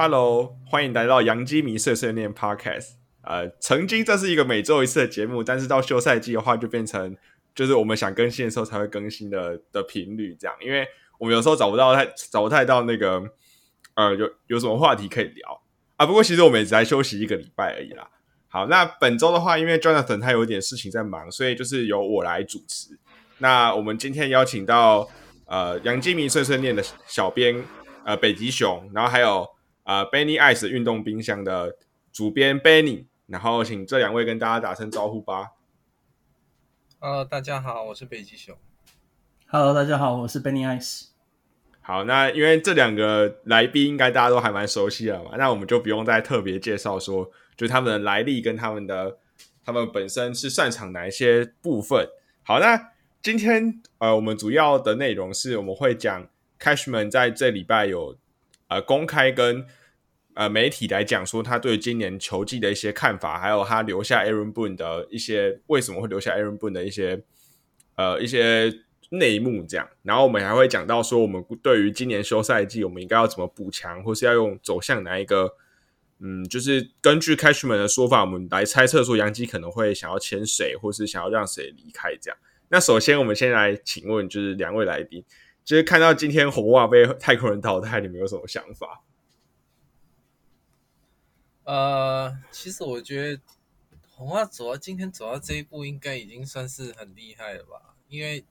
Hello，欢迎来到杨基迷碎碎念 Podcast。呃，曾经这是一个每周一次的节目，但是到休赛季的话，就变成就是我们想更新的时候才会更新的的频率这样，因为我们有时候找不到太找不太到那个呃有有什么话题可以聊啊。不过其实我们也才休息一个礼拜而已啦。好，那本周的话，因为 Jonathan 他有点事情在忙，所以就是由我来主持。那我们今天邀请到呃杨基迷碎碎念的小编呃北极熊，然后还有呃 Benny Ice 运动冰箱的主编 Benny，然后请这两位跟大家打声招呼吧。Hello，大家好，我是北极熊。Hello，大家好，我是 Benny Ice。好，那因为这两个来宾应该大家都还蛮熟悉了嘛，那我们就不用再特别介绍说，就他们的来历跟他们的他们本身是擅长哪一些部分。好，那今天呃，我们主要的内容是我们会讲 Cashman 在这礼拜有呃公开跟呃媒体来讲说他对今年球季的一些看法，还有他留下 Aaron Boone 的一些为什么会留下 Aaron Boone 的一些呃一些内幕这样，然后我们还会讲到说，我们对于今年休赛季我们应该要怎么补强，或是要用走向哪一个，嗯，就是根据 Cashman 的说法，我们来猜测说杨基可能会想要签谁，或是想要让谁离开这样。那首先我们先来请问，就是两位来宾，就是看到今天红袜被太空人淘汰，你们有什么想法？呃，其实我觉得红袜走到今天走到这一步，应该已经算是很厉害了吧？因为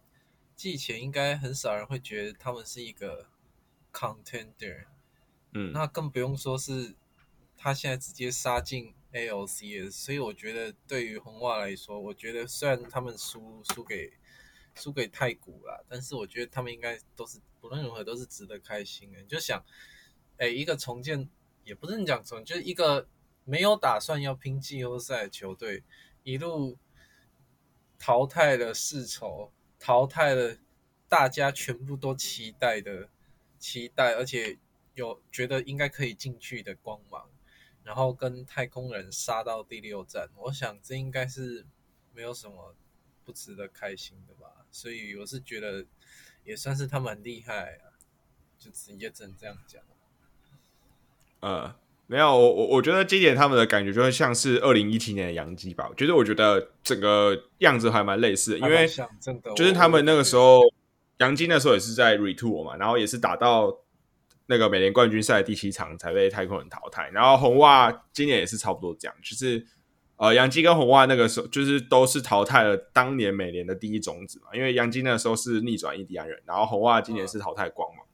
季前应该很少人会觉得他们是一个 contender，嗯，那更不用说是他现在直接杀进 ALCS，所以我觉得对于红袜来说，我觉得虽然他们输输给输给太古了，但是我觉得他们应该都是不论如何都是值得开心的。你就想，哎，一个重建也不是你讲从，就是一个没有打算要拼季后赛的球队，一路淘汰了世仇，淘汰了大家全部都期待的期待，而且有觉得应该可以进去的光芒，然后跟太空人杀到第六战，我想这应该是没有什么不值得开心的吧。所以我是觉得也算是他们很厉害啊，就直接只能这样讲。呃，没有，我我我觉得今年他们的感觉就会像是二零一七年的杨基吧。我觉得我觉得整个样子还蛮类似的，因为就是他们那个时候杨基那时候也是在 retour 嘛，然后也是打到那个美联冠军赛第七场才被太空人淘汰。然后红袜今年也是差不多这样，就是呃杨基跟红袜那个时候就是都是淘汰了当年美联的第一种子嘛，因为杨基那时候是逆转印第安人，然后红袜今年是淘汰光芒这样。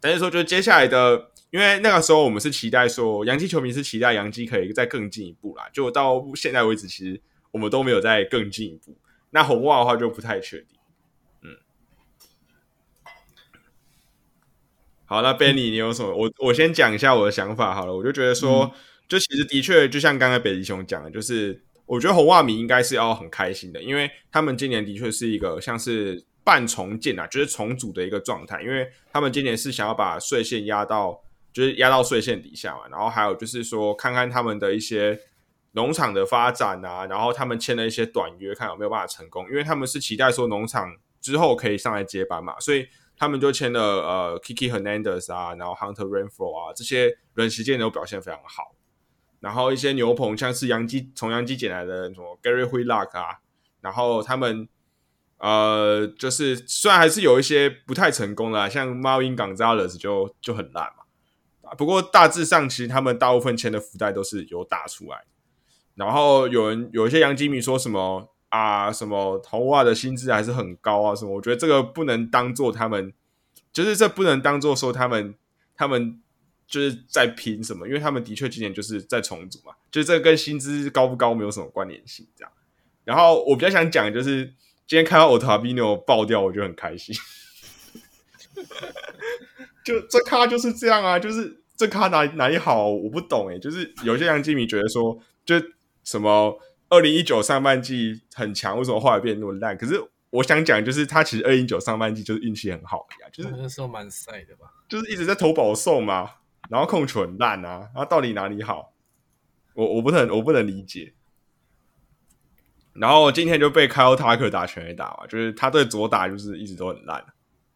但是说，就接下来的，因为那个时候我们是期待说，洋基球迷是期待洋基可以再更进一步啦。就到现在为止，其实我们都没有再更进一步。那红袜的话就不太确定。嗯，好，那 Benny 你有什么？我我先讲一下我的想法好了。我就觉得说，就其实的确，就像刚才北极熊讲的，就是我觉得红袜迷应该是要很开心的，因为他们今年的确是一个像是半重建啊，就是重组的一个状态，因为他们今年是想要把税线压到，就是压到税线底下嘛，然后还有就是说看看他们的一些农场的发展啊，然后他们签了一些短约，看有没有办法成功，因为他们是期待说农场之后可以上来接班嘛，所以他们就签了呃 Kiki Hernandez 啊，然后 Hunter Renfro 啊这些人实践都表现非常好，然后一些牛棚像是洋基从洋基捡来的什么 Gary Whitlock 啊，然后他们。呃，就是虽然还是有一些不太成功的、像 Marvin Gonzalez 就就很烂嘛。不过大致上，其实他们大部分签的福袋都是有打出来。然后有人有一些杨基米说什么啊，什么头袜的薪资还是很高啊，什么？我觉得这个不能当做他们，就是这不能当做说他们他们就是在拼什么，因为他们的确今年就是在重组嘛，就这跟薪资高不高没有什么关联性这样。然后我比较想讲的就是。今天看到 Otavino 爆掉，我就很开心。就这咖就是这样啊，就是这咖哪哪里好，我不懂哎。就是有些杨基迷觉得说，就什么二零一九上半季很强，为什么后来变那么烂？可是我想讲，就是他其实二零一九上半季就是运气很好呀，就是那时候蛮晒的吧，就是一直在投保送嘛，然后控球很烂啊，然后到底哪里好？我我不能我不能理解。然后今天就被 Kyle Tucker 打全垒打嘛，就是他对左打就是一直都很烂，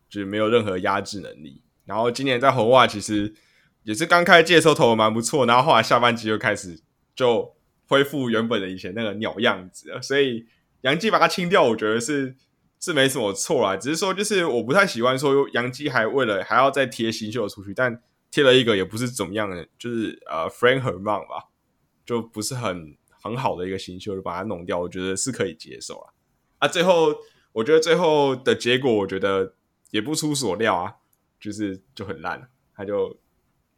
就是没有任何压制能力。然后今年在红袜其实也是刚开季的时候投的蛮不错，然后后来下半季就开始就恢复原本的以前那个鸟样子了，所以杨基把它清掉，我觉得是是没什么错啦，只是说就是我不太喜欢说杨基还为了还要再贴新秀出去，但贴了一个也不是怎么样的，就是呃 Frank Herman 吧，就不是很很好的一个新秀，就把它弄掉，我觉得是可以接受啊。啊，最后我觉得最后的结果，我觉得也不出所料啊，就是就很烂，他就。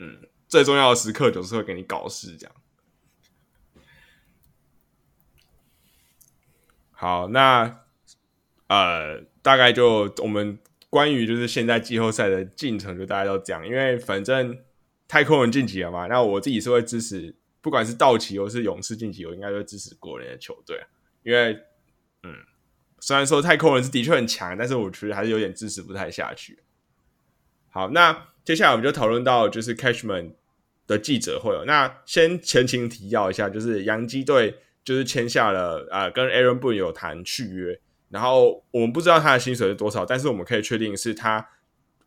嗯，最重要的时刻就是会给你搞事这样。好，那呃，大概就我们关于就是现在季后赛的进程，就大概都讲，因为反正太空人晋级了嘛，那我自己是会支持，不管是道奇或是勇士晋级，我应该会支持国联的球队，因为嗯，虽然说太空人是的确很强，但是我觉得还是有点支持不太下去。好，那。接下来我们就讨论到就是 Cashman 的记者会了。那先前情提要一下，就是洋基队就是签下了啊，跟 Aaron Boone 有谈续约。然后我们不知道他的薪水是多少，但是我们可以确定是他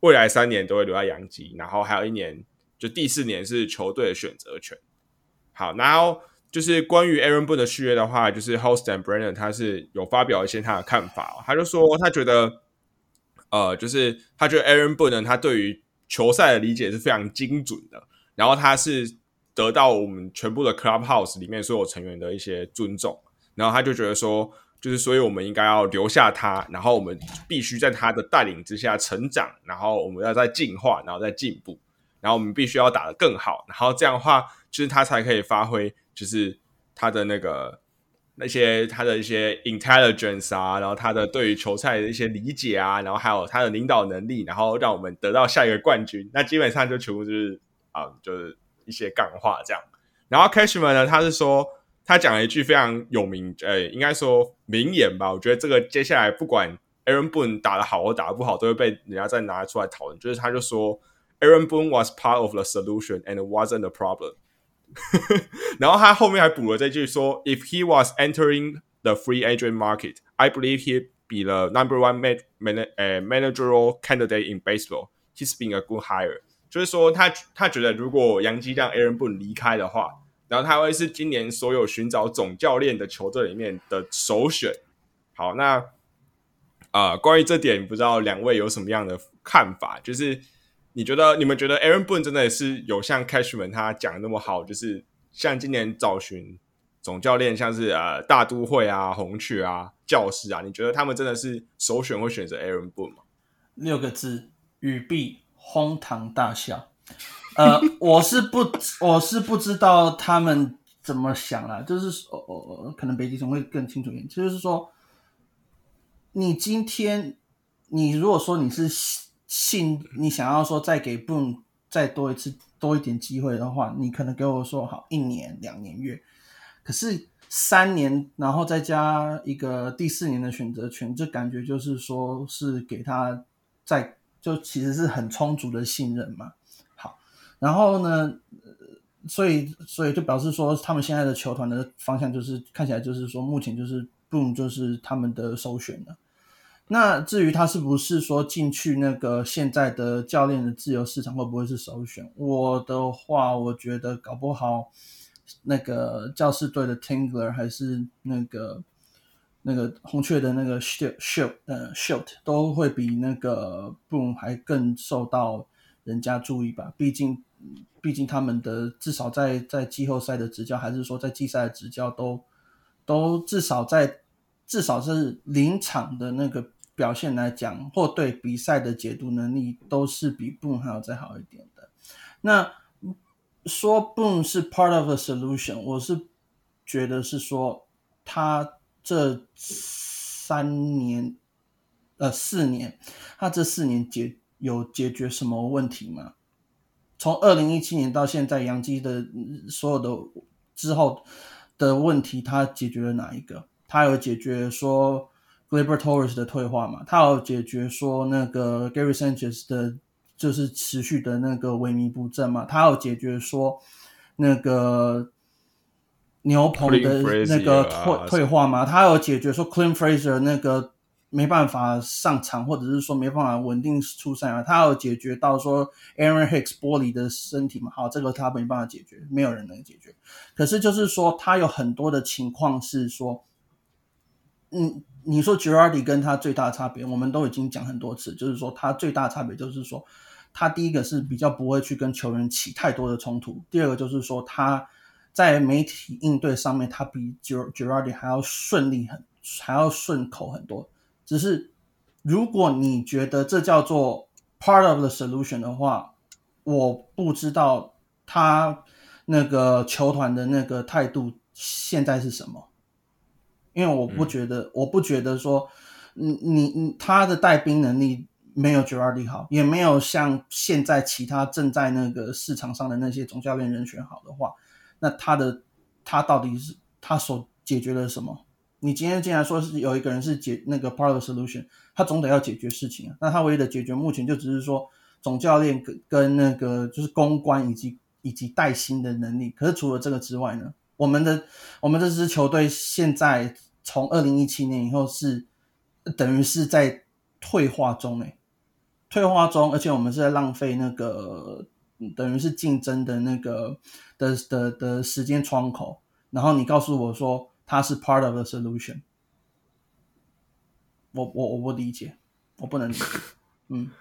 未来三年都会留在洋基，然后还有一年就第四年是球队的选择权。好，然后就是关于 Aaron Boone 的续约的话，就是 h o s t and Brennan 他是有发表一些他的看法，他就说他觉得呃，就是他觉得 Aaron Boone，他对于球赛的理解是非常精准的，然后他是得到我们全部的 clubhouse 里面所有成员的一些尊重，然后他就觉得说，就是所以我们应该要留下他，然后我们必须在他的带领之下成长，然后我们要再进化，然后再进步，然后我们必须要打得更好，然后这样的话，就是他才可以发挥，就是他的那个。那些他的一些 intelligence 啊，然后他的对于球赛的一些理解啊，然后还有他的领导能力，然后让我们得到下一个冠军。那基本上就全部就是啊，就是一些干话这样。然后 Cashman 呢，他是说他讲了一句非常有名，呃，应该说名言吧。我觉得这个接下来不管 Aaron Boone 打得好或打得不好，都会被人家再拿出来讨论。就是他就说 Aaron Boone was part of the solution and wasn't the problem。然后他后面还补了这句说：“If he was entering the free agent market, I believe he'd be the number one man man 呃 managerial candidate in baseball. He's been a good hire。”就是说他他觉得如果杨基让 Aaron Boone 离开的话，然后他会是今年所有寻找总教练的球队里面的首选。好，那啊，关于这点，不知道两位有什么样的看法？就是。 你觉得你们觉得 Aaron Boone 真的是有像 Cashman 他讲的那么好？就是像今年找寻总教练，像是呃大都会啊、红雀啊、教师啊，你觉得他们真的是首选会选择 Aaron Boone 吗？六个字：语毕，哄堂大笑。呃，我是不，我是不知道他们怎么想啦，就是哦哦，可能北极熊会更清楚一点。就是说，你今天你如果说你是。信你想要说再给 Boom 再多一次多一点机会的话，你可能给我说好一年两年月，可是三年然后再加一个第四年的选择权，这感觉就是说是给他在就其实是很充足的信任嘛。好，然后呢，所以所以就表示说他们现在的球团的方向就是看起来就是说目前就是 Boom 就是他们的首选了。那至于他是不是说进去那个现在的教练的自由市场会不会是首选？我的话，我觉得搞不好那个教士队的 Tingler 还是那个那个红雀的那个 Shield 呃 Shield 都会比那个 Boom 还更受到人家注意吧。毕竟毕竟他们的至少在在季后赛的执教，还是说在季赛的执教，都都至少在至少是临场的那个。表现来讲，或对比赛的解读能力，都是比 Boom 还要再好一点的。那说 Boom 是 part of a solution，我是觉得是说他这三年，呃，四年，他这四年解有解决什么问题吗？从二零一七年到现在，杨基的所有的之后的问题，他解决了哪一个？他有解决说？Gleyber Torres 的退化嘛，他有解决说那个 Gary Sanchez 的，就是持续的那个萎靡不振嘛，他有解决说那个牛棚的那个退退化嘛，他有解决说 Clean Fraser 那个没办法上场，或者是说没办法稳定出赛啊，他要解决到说 Aaron Hicks 玻璃的身体嘛，好，这个他没办法解决，没有人能解决。可是就是说，他有很多的情况是说，嗯，你说 Girardi 跟他最大的差别，我们都已经讲很多次，就是说他最大的差别就是说，他第一个是比较不会去跟球员起太多的冲突，第二个就是说他在媒体应对上面，他比 Girardi 还要顺利很，还要顺口很多。只是，如果你觉得这叫做 part of the solution 的话，我不知道他那个球团的那个态度现在是什么，因为我不觉得，我不觉得说，你你你他的带兵能力没有 Girardi 好，也没有像现在其他正在那个市场上的那些总教练人选好的话，那他的他到底是他所解决了什么？你今天竟然说是有一个人是解那个 part of solution，他总得要解决事情啊。那他唯一的解决目前就只是说总教练跟跟那个就是公关以及以及带薪的能力。可是除了这个之外呢，我们的我们这支球队现在从二零一七年以后是等于是在退化中诶，退化中，而且我们是在浪费那个等于是竞争的那个的的的时间窗口。然后你告诉我说。它是 part of the solution，我我我不理解，我不能理解。嗯，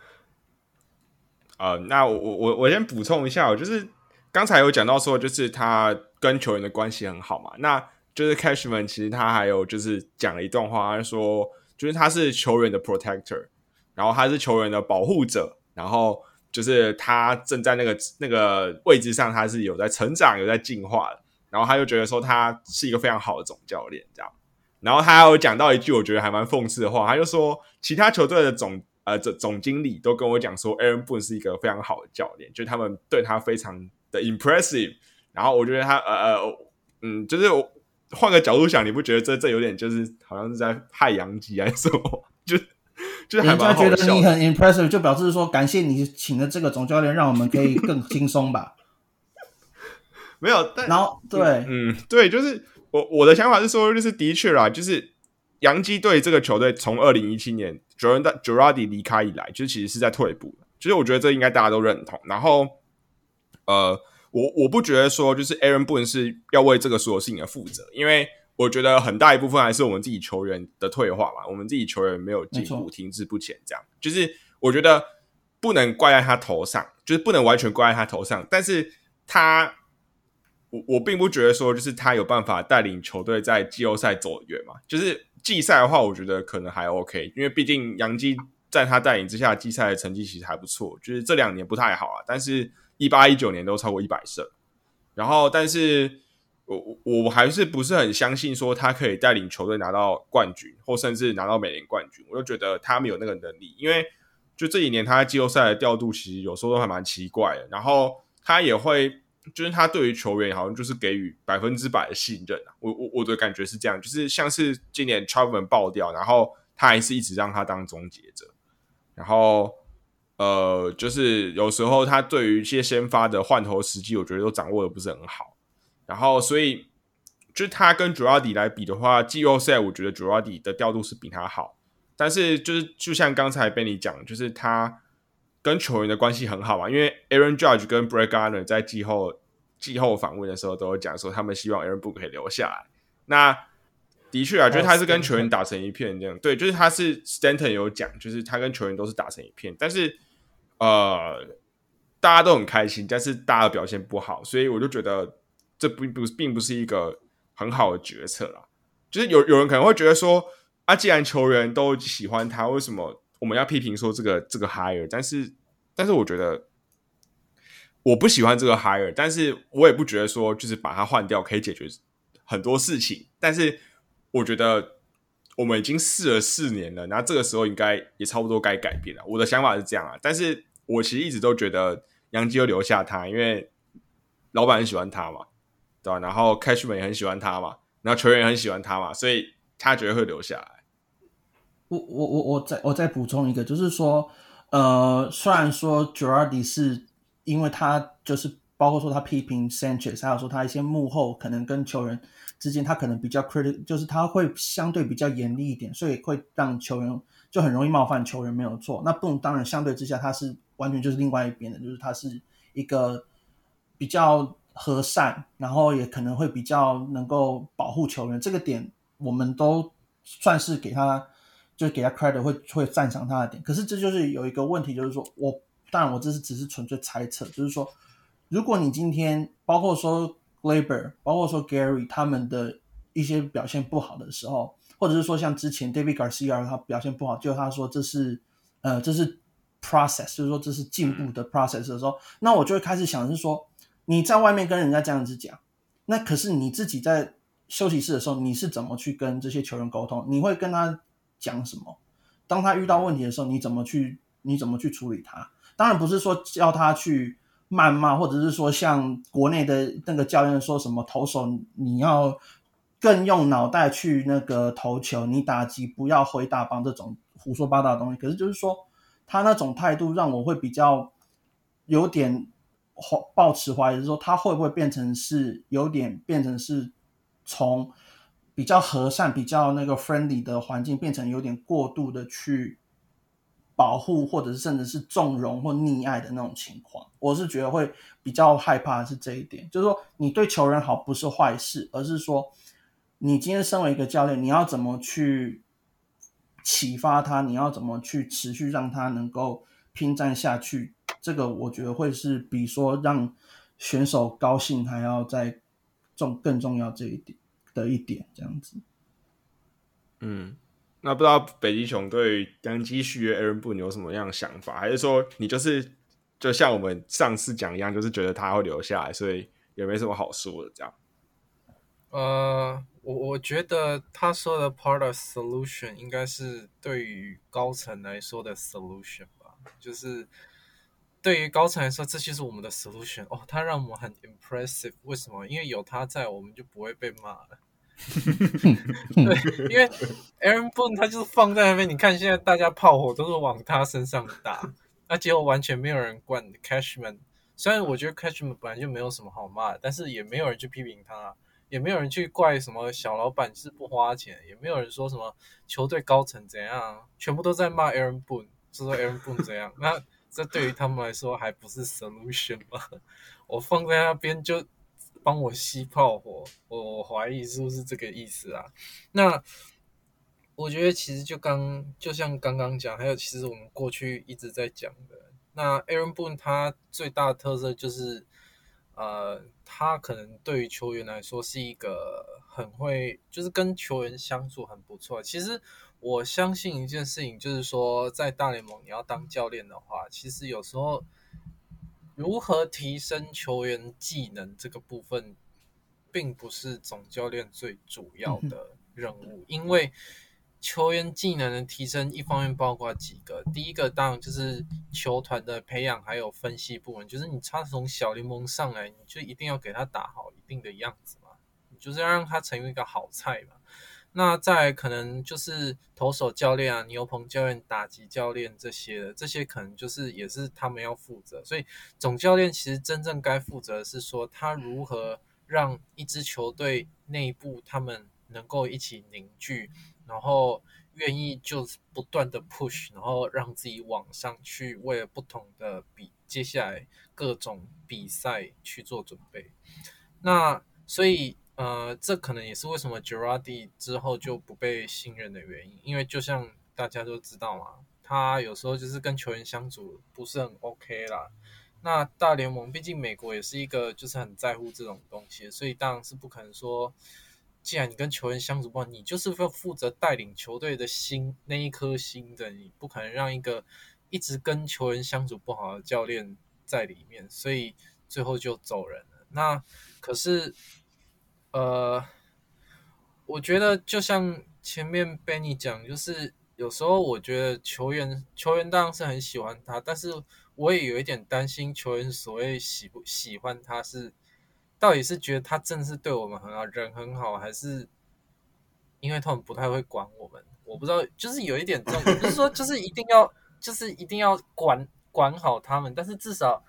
呃，那我我我先补充一下，我就是刚才有讲到说，就是他跟球员的关系很好嘛，那就是 Cashman 其实他还有就是讲了一段话，他说就是他是球员的 protector，然后他是球员的保护者，然后就是他正在那个那个位置上，他是有在成长，有在进化的。然后他就觉得说他是一个非常好的总教练，这样。然后他有讲到一句我觉得还蛮讽刺的话，他就说其他球队的总呃总总经理都跟我讲说，Aaron Boone 是一个非常好的教练，就他们对他非常的 impressive。然后我觉得他呃呃嗯，就是换个角度想，你不觉得这这有点就是好像是在害杨基还是什么？就就人家觉得你很 impressive，就表示说感谢你请的这个总教练，让我们可以更轻松吧。没有，但然后对，嗯，对，就是我我的想法是说，就是的确啦，就是洋基队这个球队从二零一七年 Jordan Joradi 离开以来，就其实是在退步的。其实我觉得这应该大家都认同。然后，呃，我我不觉得说就是 Aaron Boone 是要为这个所有事情而负责，因为我觉得很大一部分还是我们自己球员的退化嘛，我们自己球员没有进步，停滞不前，这样就是我觉得不能怪在他头上，就是不能完全怪在他头上，但是他。我我并不觉得说，就是他有办法带领球队在季后赛走远嘛。就是季赛的话，我觉得可能还 OK，因为毕竟杨基在他带领之下，季赛的成绩其实还不错。就是这两年不太好啊，但是一八一九年都超过一百胜。然后，但是我我还是不是很相信说他可以带领球队拿到冠军，或甚至拿到美联冠军。我就觉得他没有那个能力，因为就这几年他在季后赛的调度其实有时候都还蛮奇怪的。然后他也会。就是他对于球员好像就是给予百分之百的信任啊，我我我的感觉是这样，就是像是今年 t r a v e n 爆掉，然后他还是一直让他当终结者，然后呃，就是有时候他对于一些先发的换头时机，我觉得都掌握的不是很好，然后所以就他跟 j u a d i 来比的话，季后赛我觉得 j u a d i 的调度是比他好，但是就是就像刚才被你讲，就是他。跟球员的关系很好嘛，因为 Aaron Judge 跟 Brett Garner 在季后季后访问的时候都有讲说，他们希望 Aaron Boone 可以留下来。那的确啊，就是他是跟球员打成一片这样。对，就是他是 Stanton 有讲，就是他跟球员都是打成一片。但是呃，大家都很开心，但是大家表现不好，所以我就觉得这并不并不是一个很好的决策啦。就是有有人可能会觉得说，啊，既然球员都喜欢他，为什么？我们要批评说这个这个 hire，但是但是我觉得我不喜欢这个 hire，但是我也不觉得说就是把它换掉可以解决很多事情。但是我觉得我们已经试了四年了，那这个时候应该也差不多该改变了。我的想法是这样啊，但是我其实一直都觉得杨基要留下他，因为老板很喜欢他嘛，对吧？然后 Cashman 也很喜欢他嘛，然后球员也很喜欢他嘛，所以他绝对会留下来。我我我我再我再补充一个，就是说，呃，虽然说 Girardi 是因为他就是包括说他批评 Sanchez，还有说他一些幕后可能跟球员之间，他可能比较 critical，就是他会相对比较严厉一点，所以会让球员就很容易冒犯球员，没有错。那不当然相对之下，他是完全就是另外一边的，就是他是一个比较和善，然后也可能会比较能够保护球员。这个点我们都算是给他，就是给他 credit，会会赞赏他的点。可是这就是有一个问题，就是说我当然我这是只是纯粹猜测，就是说。如果你今天包括说 Glaber，包括说 Gary 他们的一些表现不好的时候，或者是说像之前 David Garcia 他表现不好，就他说这是呃这是 process，就是说这是进步的 process 的时候，那我就会开始想是说你在外面跟人家这样子讲，那可是你自己在休息室的时候，你是怎么去跟这些球员沟通？你会跟他讲什么？当他遇到问题的时候，你怎么去你怎么去处理他？当然不是说叫他去。谩骂，或者是说像国内的那个教练说什么投手你要更用脑袋去那个投球，你打击不要挥大棒这种胡说八道的东西。可是就是说他那种态度让我会比较有点抱持怀疑，说他会不会变成是有点变成是从比较和善、比较那个 friendly 的环境变成有点过度的去。保护，或者是甚至是纵容或溺爱的那种情况，我是觉得会比较害怕的是这一点。就是说，你对球员好不是坏事，而是说，你今天身为一个教练，你要怎么去启发他？你要怎么去持续让他能够拼战下去？这个我觉得会是比说让选手高兴还要再重更重要这一点的一点，这样子。嗯。那不知道北极熊对杨基续约 Aaron Boone 有什么样的想法？还是说你就是就像我们上次讲一样，就是觉得他会留下来，所以也没什么好说的这样？呃，我我觉得他说的 part of solution 应该是对于高层来说的 solution 吧，就是对于高层来说，这就是我们的 solution 哦。他让我们很 impressive，为什么？因为有他在，我们就不会被骂了。对，因为 Aaron Boone 他就是放在那边，你看现在大家炮火都是往他身上打，那结果完全没有人管 Cashman。虽然我觉得 Cashman 本来就没有什么好骂，但是也没有人去批评他，也没有人去怪什么小老板是不花钱，也没有人说什么球队高层怎样，全部都在骂 Aaron Boone，说 Aaron Boone 怎样。那这对于他们来说还不是 solution 吗？我放在那边就。帮我吸炮火，我怀疑是不是这个意思啊？那我觉得其实就刚就像刚刚讲，还有其实我们过去一直在讲的，那 Aaron Boone 他最大的特色就是，呃，他可能对于球员来说是一个很会，就是跟球员相处很不错。其实我相信一件事情，就是说在大联盟你要当教练的话，其实有时候。如何提升球员技能这个部分，并不是总教练最主要的任务，因为球员技能的提升，一方面包括几个，第一个当然就是球团的培养，还有分析部门，就是你他从小联盟上来，你就一定要给他打好一定的样子嘛，你就是要让他成为一个好菜嘛。那再可能就是投手教练啊、牛棚教练、打击教练这些的，这些可能就是也是他们要负责。所以总教练其实真正该负责的是说，他如何让一支球队内部他们能够一起凝聚，然后愿意就是不断的 push，然后让自己往上去，为了不同的比接下来各种比赛去做准备。那所以。呃，这可能也是为什么 Girardi 之后就不被信任的原因，因为就像大家都知道嘛，他有时候就是跟球员相处不是很 OK 啦。那大联盟毕竟美国也是一个就是很在乎这种东西，所以当然是不可能说，既然你跟球员相处不好，你就是要负责带领球队的心那一颗心的，你不可能让一个一直跟球员相处不好的教练在里面，所以最后就走人了。那可是。呃，我觉得就像前面 Benny 讲，就是有时候我觉得球员球员当然是很喜欢他，但是我也有一点担心球员所谓喜不喜欢他是到底是觉得他真的是对我们很好，人很好，还是因为他们不太会管我们？我不知道，就是有一点这种，不是说就是一定要就是一定要管管好他们，但是至少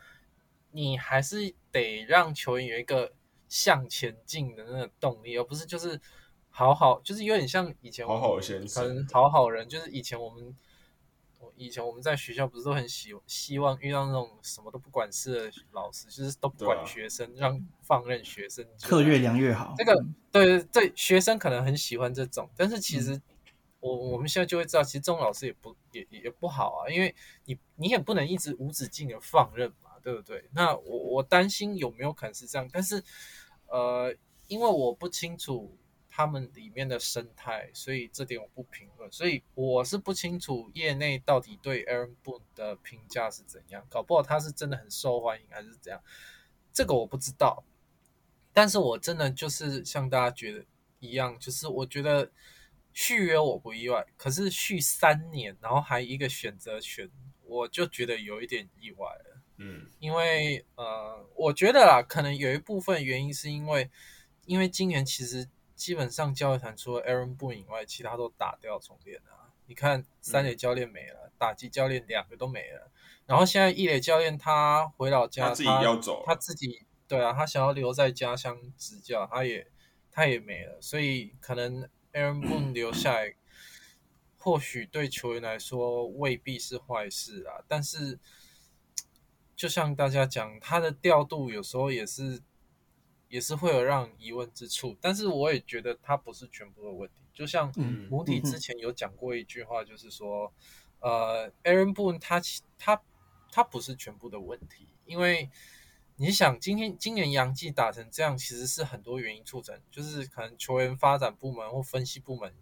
你还是。得让球员有一个向前进的那个动力，而不是就是好好，就是有点像以前好好先可生能好好人，就是以前我们。我以前我们在学校不是都很希希望遇到那种什么都不管事的老师，就是都不管学生，让放任学生课越凉越好。这个对对，学生可能很喜欢这种，但是其实我我们现在就会知道，其实这种老师也不也也也不好啊，因为你你也不能一直无止境的放任嘛，对不对？那我我担心有没有可能是这样，但是呃，因为我不清楚他们里面的生态，所以这点我不评论，所以我是不清楚业内到底对 Aaron Boone 的评价是怎样，搞不好他是真的很受欢迎还是怎样，这个我不知道。但是我真的就是像大家觉得一样，就是我觉得续约我不意外，可是续三年，然后还一个选择权，我就觉得有一点意外了。嗯，因为呃，我觉得啦，可能有一部分原因是因为，因为今年其实基本上教练团除了 Aaron Boone 以外，其他都打掉重练了啊。你看三垒教练没了，打击教练两个都没了，然后现在一垒教练他回老家，他自己要走了他自己对啊，他想要留在家乡执教，他也他也没了，所以可能 Aaron Boone 留下来，或许对球员来说未必是坏事啊。但是，就像大家讲，他的调度有时候也是也是会有让疑问之处。但是我也觉得他不是全部的问题。就像嗯母体之前有讲过一句话，就是说，呃，Aaron Boone 他其他他不是全部的问题，因为你想今天今年杨季打成这样，其实是很多原因促成，就是可能球员发展部门或分析部门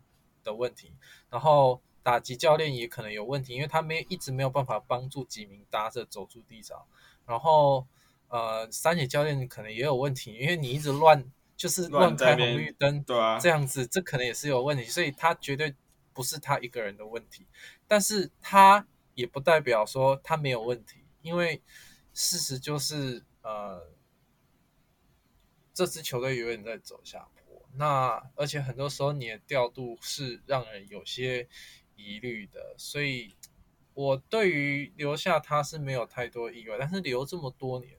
的问题，然后打击教练也可能有问题，因为他没一直没有办法帮助几名打者走出低潮，然后呃三野教练可能也有问题，因为你一直乱就是乱开红绿灯，对啊这，样子这可能也是有问题，所以他绝对不是他一个人的问题，但是他也不代表说他没有问题，因为事实就是呃，这支球队永远在走下坡。那而且很多时候你的调度是让人有些疑虑的，所以我对于留下他是没有太多意外，但是留这么多年，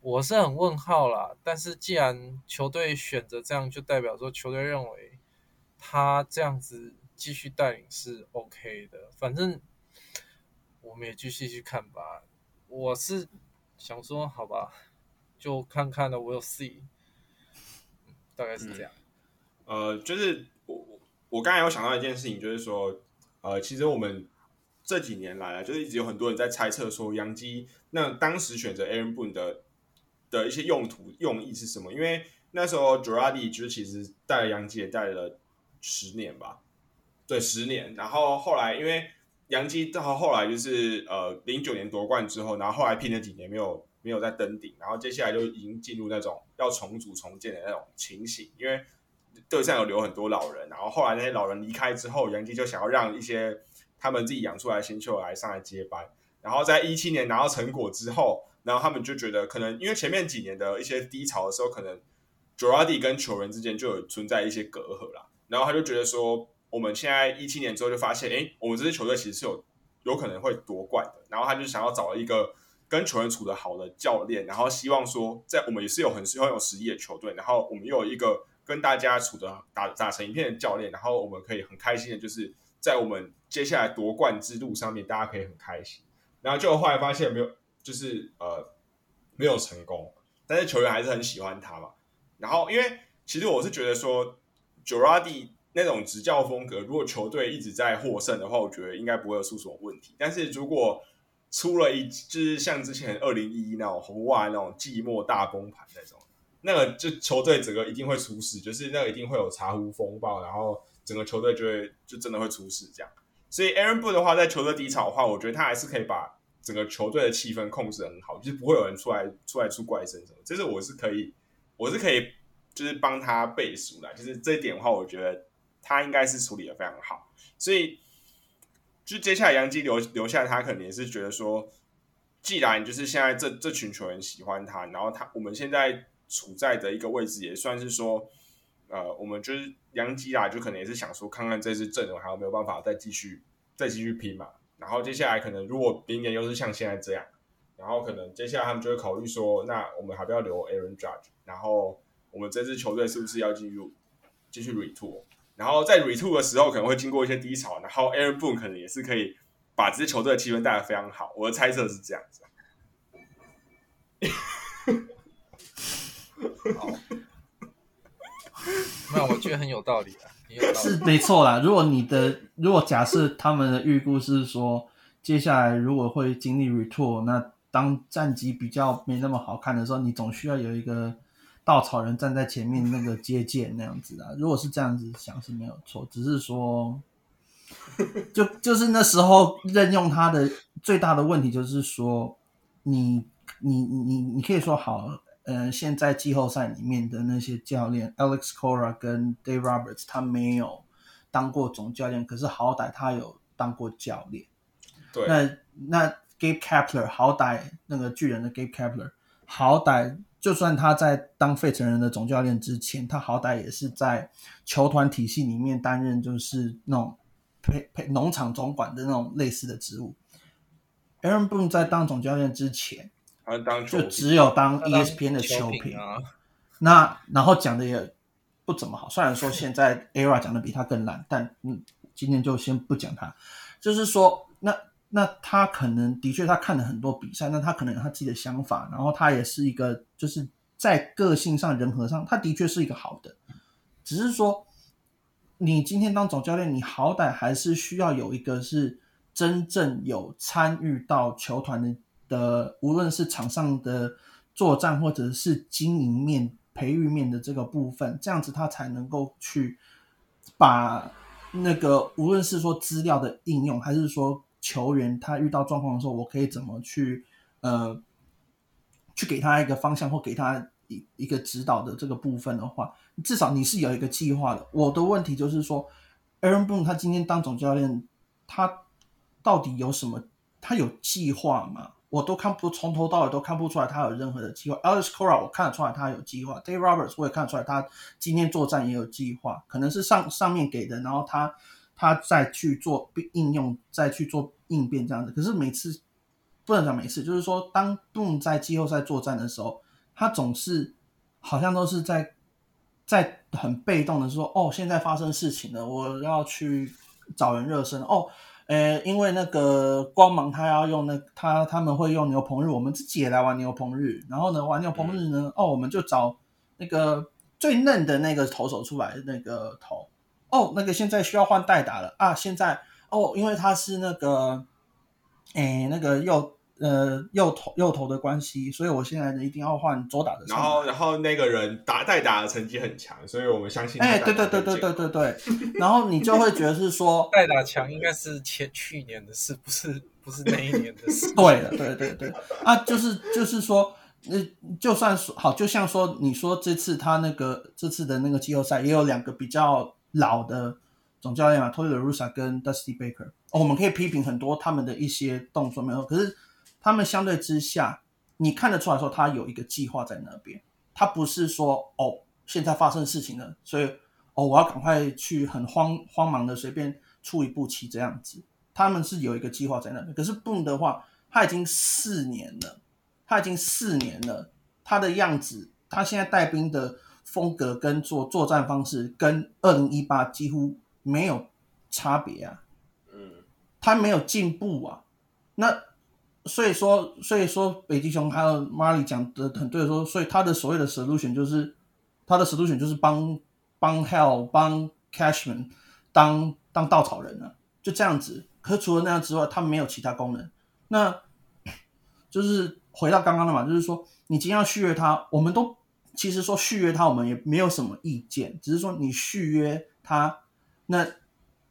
我是很问号啦。但是既然球队选择这样，就代表说球队认为他这样子继续带领是 OK 的，反正我们也继续去看吧。我是想说，好吧，就看看了，We'll see，嗯大概是这样。呃，就是我我刚才有想到一件事情，就是说，呃，其实我们这几年来啊，就是一直有很多人在猜测说，杨基那当时选择 Aaron Boone 的的一些用途用意是什么？因为那时候 Girardi 就是其实带了杨基也带了十年吧，对，十年。然后后来因为杨基到后来就是呃零九年夺冠之后，然后后来拼了几年没有没有再登顶，然后接下来就已经进入那种要重组重建的那种情形，因为队上有留很多老人，然后后来那些老人离开之后，杨基就想要让一些他们自己养出来的新秀来上来接班，然后在一七年拿到成果之后，然后他们就觉得可能因为前面几年的一些低潮的时候，可能 j o r a d i 跟球员之间就有存在一些隔阂啦，然后他就觉得说，我们现在一七年之后就发现，哎，我们这支球队其实是有有可能会夺冠的，然后他就想要找一个跟球员处得好的教练，然后希望说，在我们也是有很很有实力的球队，然后我们又有一个跟大家处的打打成一片的教练，然后我们可以很开心的，就是在我们接下来夺冠之路上面，大家可以很开心。然后就后来发现没有，就是呃没有成功，但是球员还是很喜欢他嘛。然后因为其实我是觉得说 j o r a d i 那种执教风格，如果球队一直在获胜的话，我觉得应该不会有出什么问题。但是如果出了一就是像之前二零一一那种红袜那种寂寞大崩盘那种，那个就球队整个一定会出事，就是那个一定会有茶壶风暴，然后整个球队就会就真的会出事这样。所以 Aaron b o o 的话，在球队低潮的话，我觉得他还是可以把整个球队的气氛控制很好，就是不会有人出来出来出怪声什么。这是我是可以，我是可以就是帮他背书的，就是这一点的话，我觉得他应该是处理的非常好。所以就接下来杨基留留下他，可能也是觉得说，既然就是现在这这群球员喜欢他，然后他我们现在处在的一个位置，也算是说，呃，我们就是杨基啦，就可能也是想说，看看这支阵容还有没有办法再继续再继续拼嘛。然后接下来可能如果明年又是像现在这样，然后可能接下来他们就会考虑说，那我们还不要留 Aaron Judge，然后我们这支球队是不是要进入继续 retool？然后在 retool 的时候可能会经过一些低潮，然后 Aaron Boone 可能也是可以把这支球队的气氛带得非常好。我的猜测是这样子。好，那我觉得很有道理啊，很有道是。没错啦。如果你的如果假设他们的预估是说，接下来如果会经历 retour，那当战绩比较没那么好看的时候，你总需要有一个稻草人站在前面那个接见那样子啊。如果是这样子想是没有错，只是说，就就是那时候任用他的最大的问题就是说，你你你你可以说好。呃，现在季后赛里面的那些教练，Alex Cora 跟 Dave Roberts，他没有当过总教练，可是好歹他有当过教练。对，那那 Gabe Kapler 好歹那个巨人的 Gabe Kapler 好歹，就算他在当费城人的总教练之前，他好歹也是在球团体系里面担任就是那种配配农场总管的那种类似的职务。Aaron Boone 在当总教练之前，他当球就只有当 ESPN 的球球评，评啊，那然后讲的也不怎么好。虽然说 现在 ERA 讲的比他更烂，但嗯，今天就先不讲他。就是说，那那他可能的确他看了很多比赛，那他可能有他自己的想法，然后他也是一个就是在个性上、人和上，他的确是一个好的。只是说，你今天当总教练，你好歹还是需要有一个是真正有参与到球团的的，无论是场上的作战或者是经营面、培育面的这个部分，这样子他才能够去把那个无论是说资料的应用，还是说球员他遇到状况的时候，我可以怎么去呃去给他一个方向或给他一一个指导的这个部分的话，至少你是有一个计划的。我的问题就是说，Aaron Boone 他今天当总教练，他到底有什么？他有计划吗？我都看不从头到尾都看不出来他有任何的计划。Alex Cora 我看得出来他有计划，Dave Roberts 我也看得出来他今天作战也有计划，可能是上上面给的，然后他他再去做应用，再去做应变这样子。可是每次不能讲每次，就是说当 Boone 在季后赛作战的时候，他总是好像都是在在很被动的说，哦，现在发生事情了，我要去找人热身哦。呃，因为那个光芒他要用那他他们会用牛棚日，我们自己也来玩牛棚日。然后呢，玩牛棚日呢，哦，我们就找那个最嫩的那个投手出来那个投。哦，那个现在需要换代打了啊！现在哦，因为他是那个，哎，那个右呃右投右投的关系，所以我现在呢一定要换左打的。然后然后那个人打代打的成绩很强，所以我们相信。哎，对对对对对对对。然后你就会觉得是说，代打强应该是前去年的事，不是不是那一年的事。对的，对对对啊，就是就是说，那，就算说好，就像说你说这次他那个这次的那个季后赛也有两个比较老的总教练嘛，Tony La Russa 跟 Dusty Baker。哦，我们可以批评很多他们的一些动作没有，可是他们相对之下，你看得出来说他有一个计划在那边，他不是说哦现在发生事情了，所以哦我要赶快去很慌慌忙的随便出一步棋这样子。他们是有一个计划在那边，可是 Boone 的话，他已经四年了，他已经四年了，他的样子，他现在带兵的风格跟作作战方式跟二零一八几乎没有差别啊，嗯，他没有进步啊，那所以说，所以说北极熊还有玛丽讲的很对说，所以他的所谓的 solution 就是他的 solution 就是帮帮 Hell 帮 Cashman 当当稻草人啊，就这样子。可除了那样之外，他没有其他功能。那 就是回到刚刚的嘛，就是说你今天要续约他，我们都其实说续约他，我们也没有什么意见，只是说你续约他，那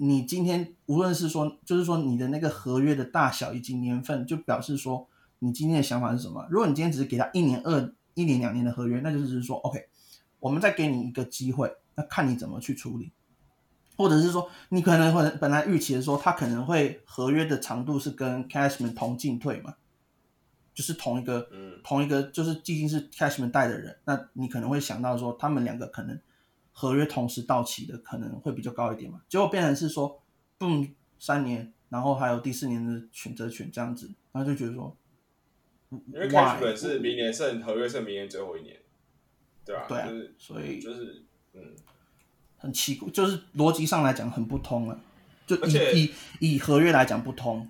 你今天无论是说，就是说你的那个合约的大小以及年份，就表示说你今天的想法是什么。如果你今天只是给他一年、二一年、两年的合约，那就是说 OK，我们再给你一个机会，那看你怎么去处理。或者是说，你可能会本来预期的说，他可能会合约的长度是跟 Cashman 同进退嘛，就是同一个，嗯，同一个，就是毕竟是 Cashman 带的人，那你可能会想到说，他们两个可能合约同时到期的可能会比较高一点嘛。结果变成是说，嗯，三年，然后还有第四年的选择权这样子，然后就觉得说，因为 Why？Cashman 是明年剩合约剩明年最后一年，对吧、对啊就是所以就是嗯，很奇怪，就是逻辑上来讲很不通了。就以以以合约来讲不通，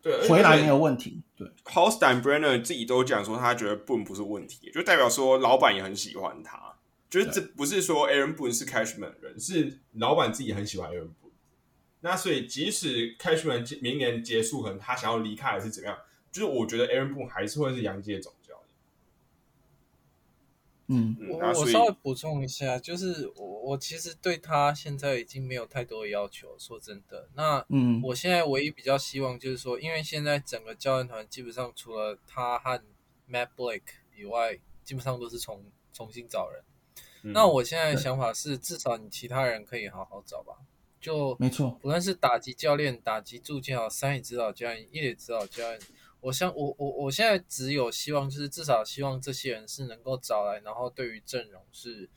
对，回来没有问题。对，Holstein Brenner 自己都讲说，他觉得 Boone 不是问题，就代表说老板也很喜欢他。就是这不是说 Aaron Boone 是 Cashman 人，是老板自己很喜欢 Aaron Boone。那所以即使 Cashman 明年结束，可能他想要离开还是怎么样，就是我觉得 Aaron Boone 还是会是洋基的总教练。嗯，嗯，我我稍微补充一下，就是我我其实对他现在已经没有太多的要求，说真的。那嗯我现在唯一比较希望就是说，因为现在整个教练团基本上除了他和 Matt Blake 以外，基本上都是重重新找人。嗯那我现在的想法是，至少你其他人可以好好找吧。就没错，不论是打击教练、打击助教、三野指导教练、一垒指导教练，我想我我我现在只有希望，就是至少希望这些人是能够找来，然后对于阵容是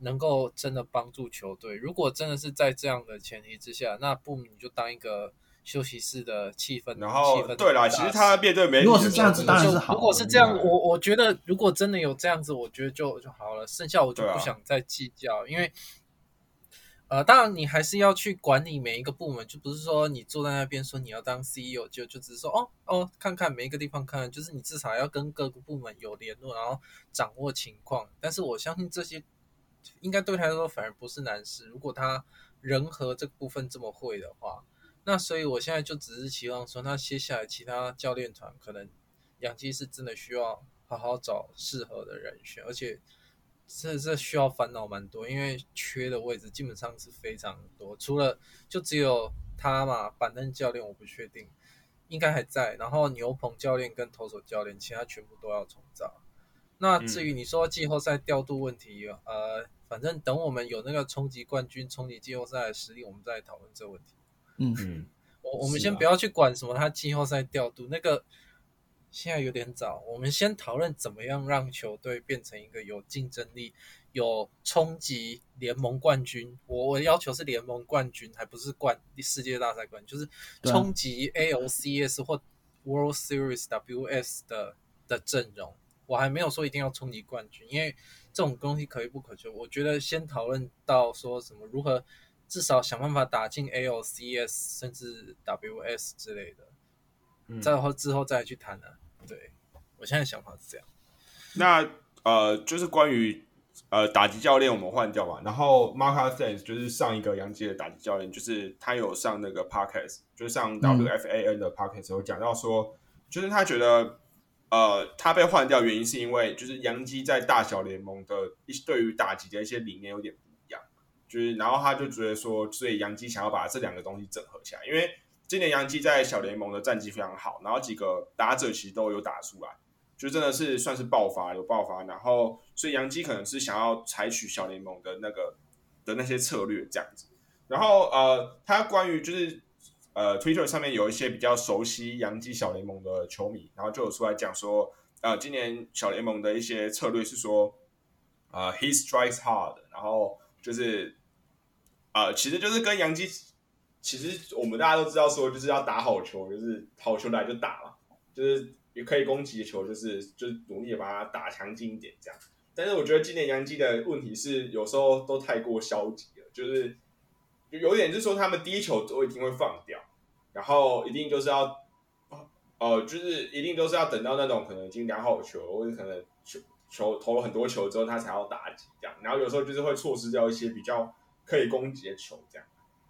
能够真的帮助球队。如果真的是在这样的前提之下，那不你就当一个休息室的气氛，然后气氛对啦，大其实他面对媒体如果是这样子当然是好如果是这样，我我觉得如果真的有这样子，我觉得就就好了。剩下我就不想再计较，因为呃，当然你还是要去管理每一个部门，就不是说你坐在那边说你要当 CEO 就就只是说哦哦看看每一个地方看看，就是你至少要跟各个部门有联络，然后掌握情况。但是我相信这些应该对他来说反而不是难事，如果他人和这部分这么会的话。那所以，我现在就只是期望说，那接下来其他教练团可能杨基是真的需要好好找适合的人选，而且这这需要烦恼蛮多，因为缺的位置基本上是非常多，除了就只有他嘛，板凳教练我不确定，应该还在，然后牛棚教练跟投手教练，其他全部都要重造。那至于你说季后赛调度问题，呃，反正等我们有那个冲击冠军、冲击季后赛的实力，我们再来讨论这个问题。嗯，嗯，我我们先不要去管什么他季后赛调度，那个现在有点早。我们先讨论怎么样让球队变成一个有竞争力、有冲击联盟冠军。我我的要求是联盟冠军，还不是冠世界大赛冠军，就是冲击 ALCS 或 World Series WS 的的阵容。我还没有说一定要冲击冠军，因为这种东西可遇不可求。我觉得先讨论到说什么如何至少想办法打进 ALCS 甚至 WS 之类的，嗯。再后之后再去谈啊。对。我现在想法是这样。那呃，就是关于呃打击教练我们换掉嘛，然后 Mark s a n s 就是上一个杨基的打击教练，就是他有上那个 podcast，就是上 WFAN 的 podcast 有讲到说，就是他觉得呃他被换掉原因是因为就是杨基在大小联盟的一对于打击的一些理念有点就是然后他就觉得说，所以杨基想要把这两个东西整合起来，因为今年杨基在小联盟的战绩非常好，然后几个打者其实都有打出来。就真的是算是爆发，有爆发，然后所以杨基可能是想要采取小联盟的那个的那些策略这样子。然后呃，他关于就是呃 Twitter 上面有一些比较熟悉洋基小联盟的球迷，然后就有出来讲说，呃，今年小联盟的一些策略是说，呃，he strikes hard，然后就是呃，其实就是跟杨基，其实我们大家都知道说，就是要打好球，就是好球来就打嘛，就是。也可以攻击的球，就是就是努力把它打强劲一点这样。但是我觉得今年杨基的问题是，有时候都太过消极了，就是就有点就是说他们第一球都一定会放掉，然后一定就是要呃，就是一定都是要等到那种可能已经量好球，或者可能球球投了很多球之后，他才要打击这样。然后有时候就是会错失掉一些比较可以攻击的球这样。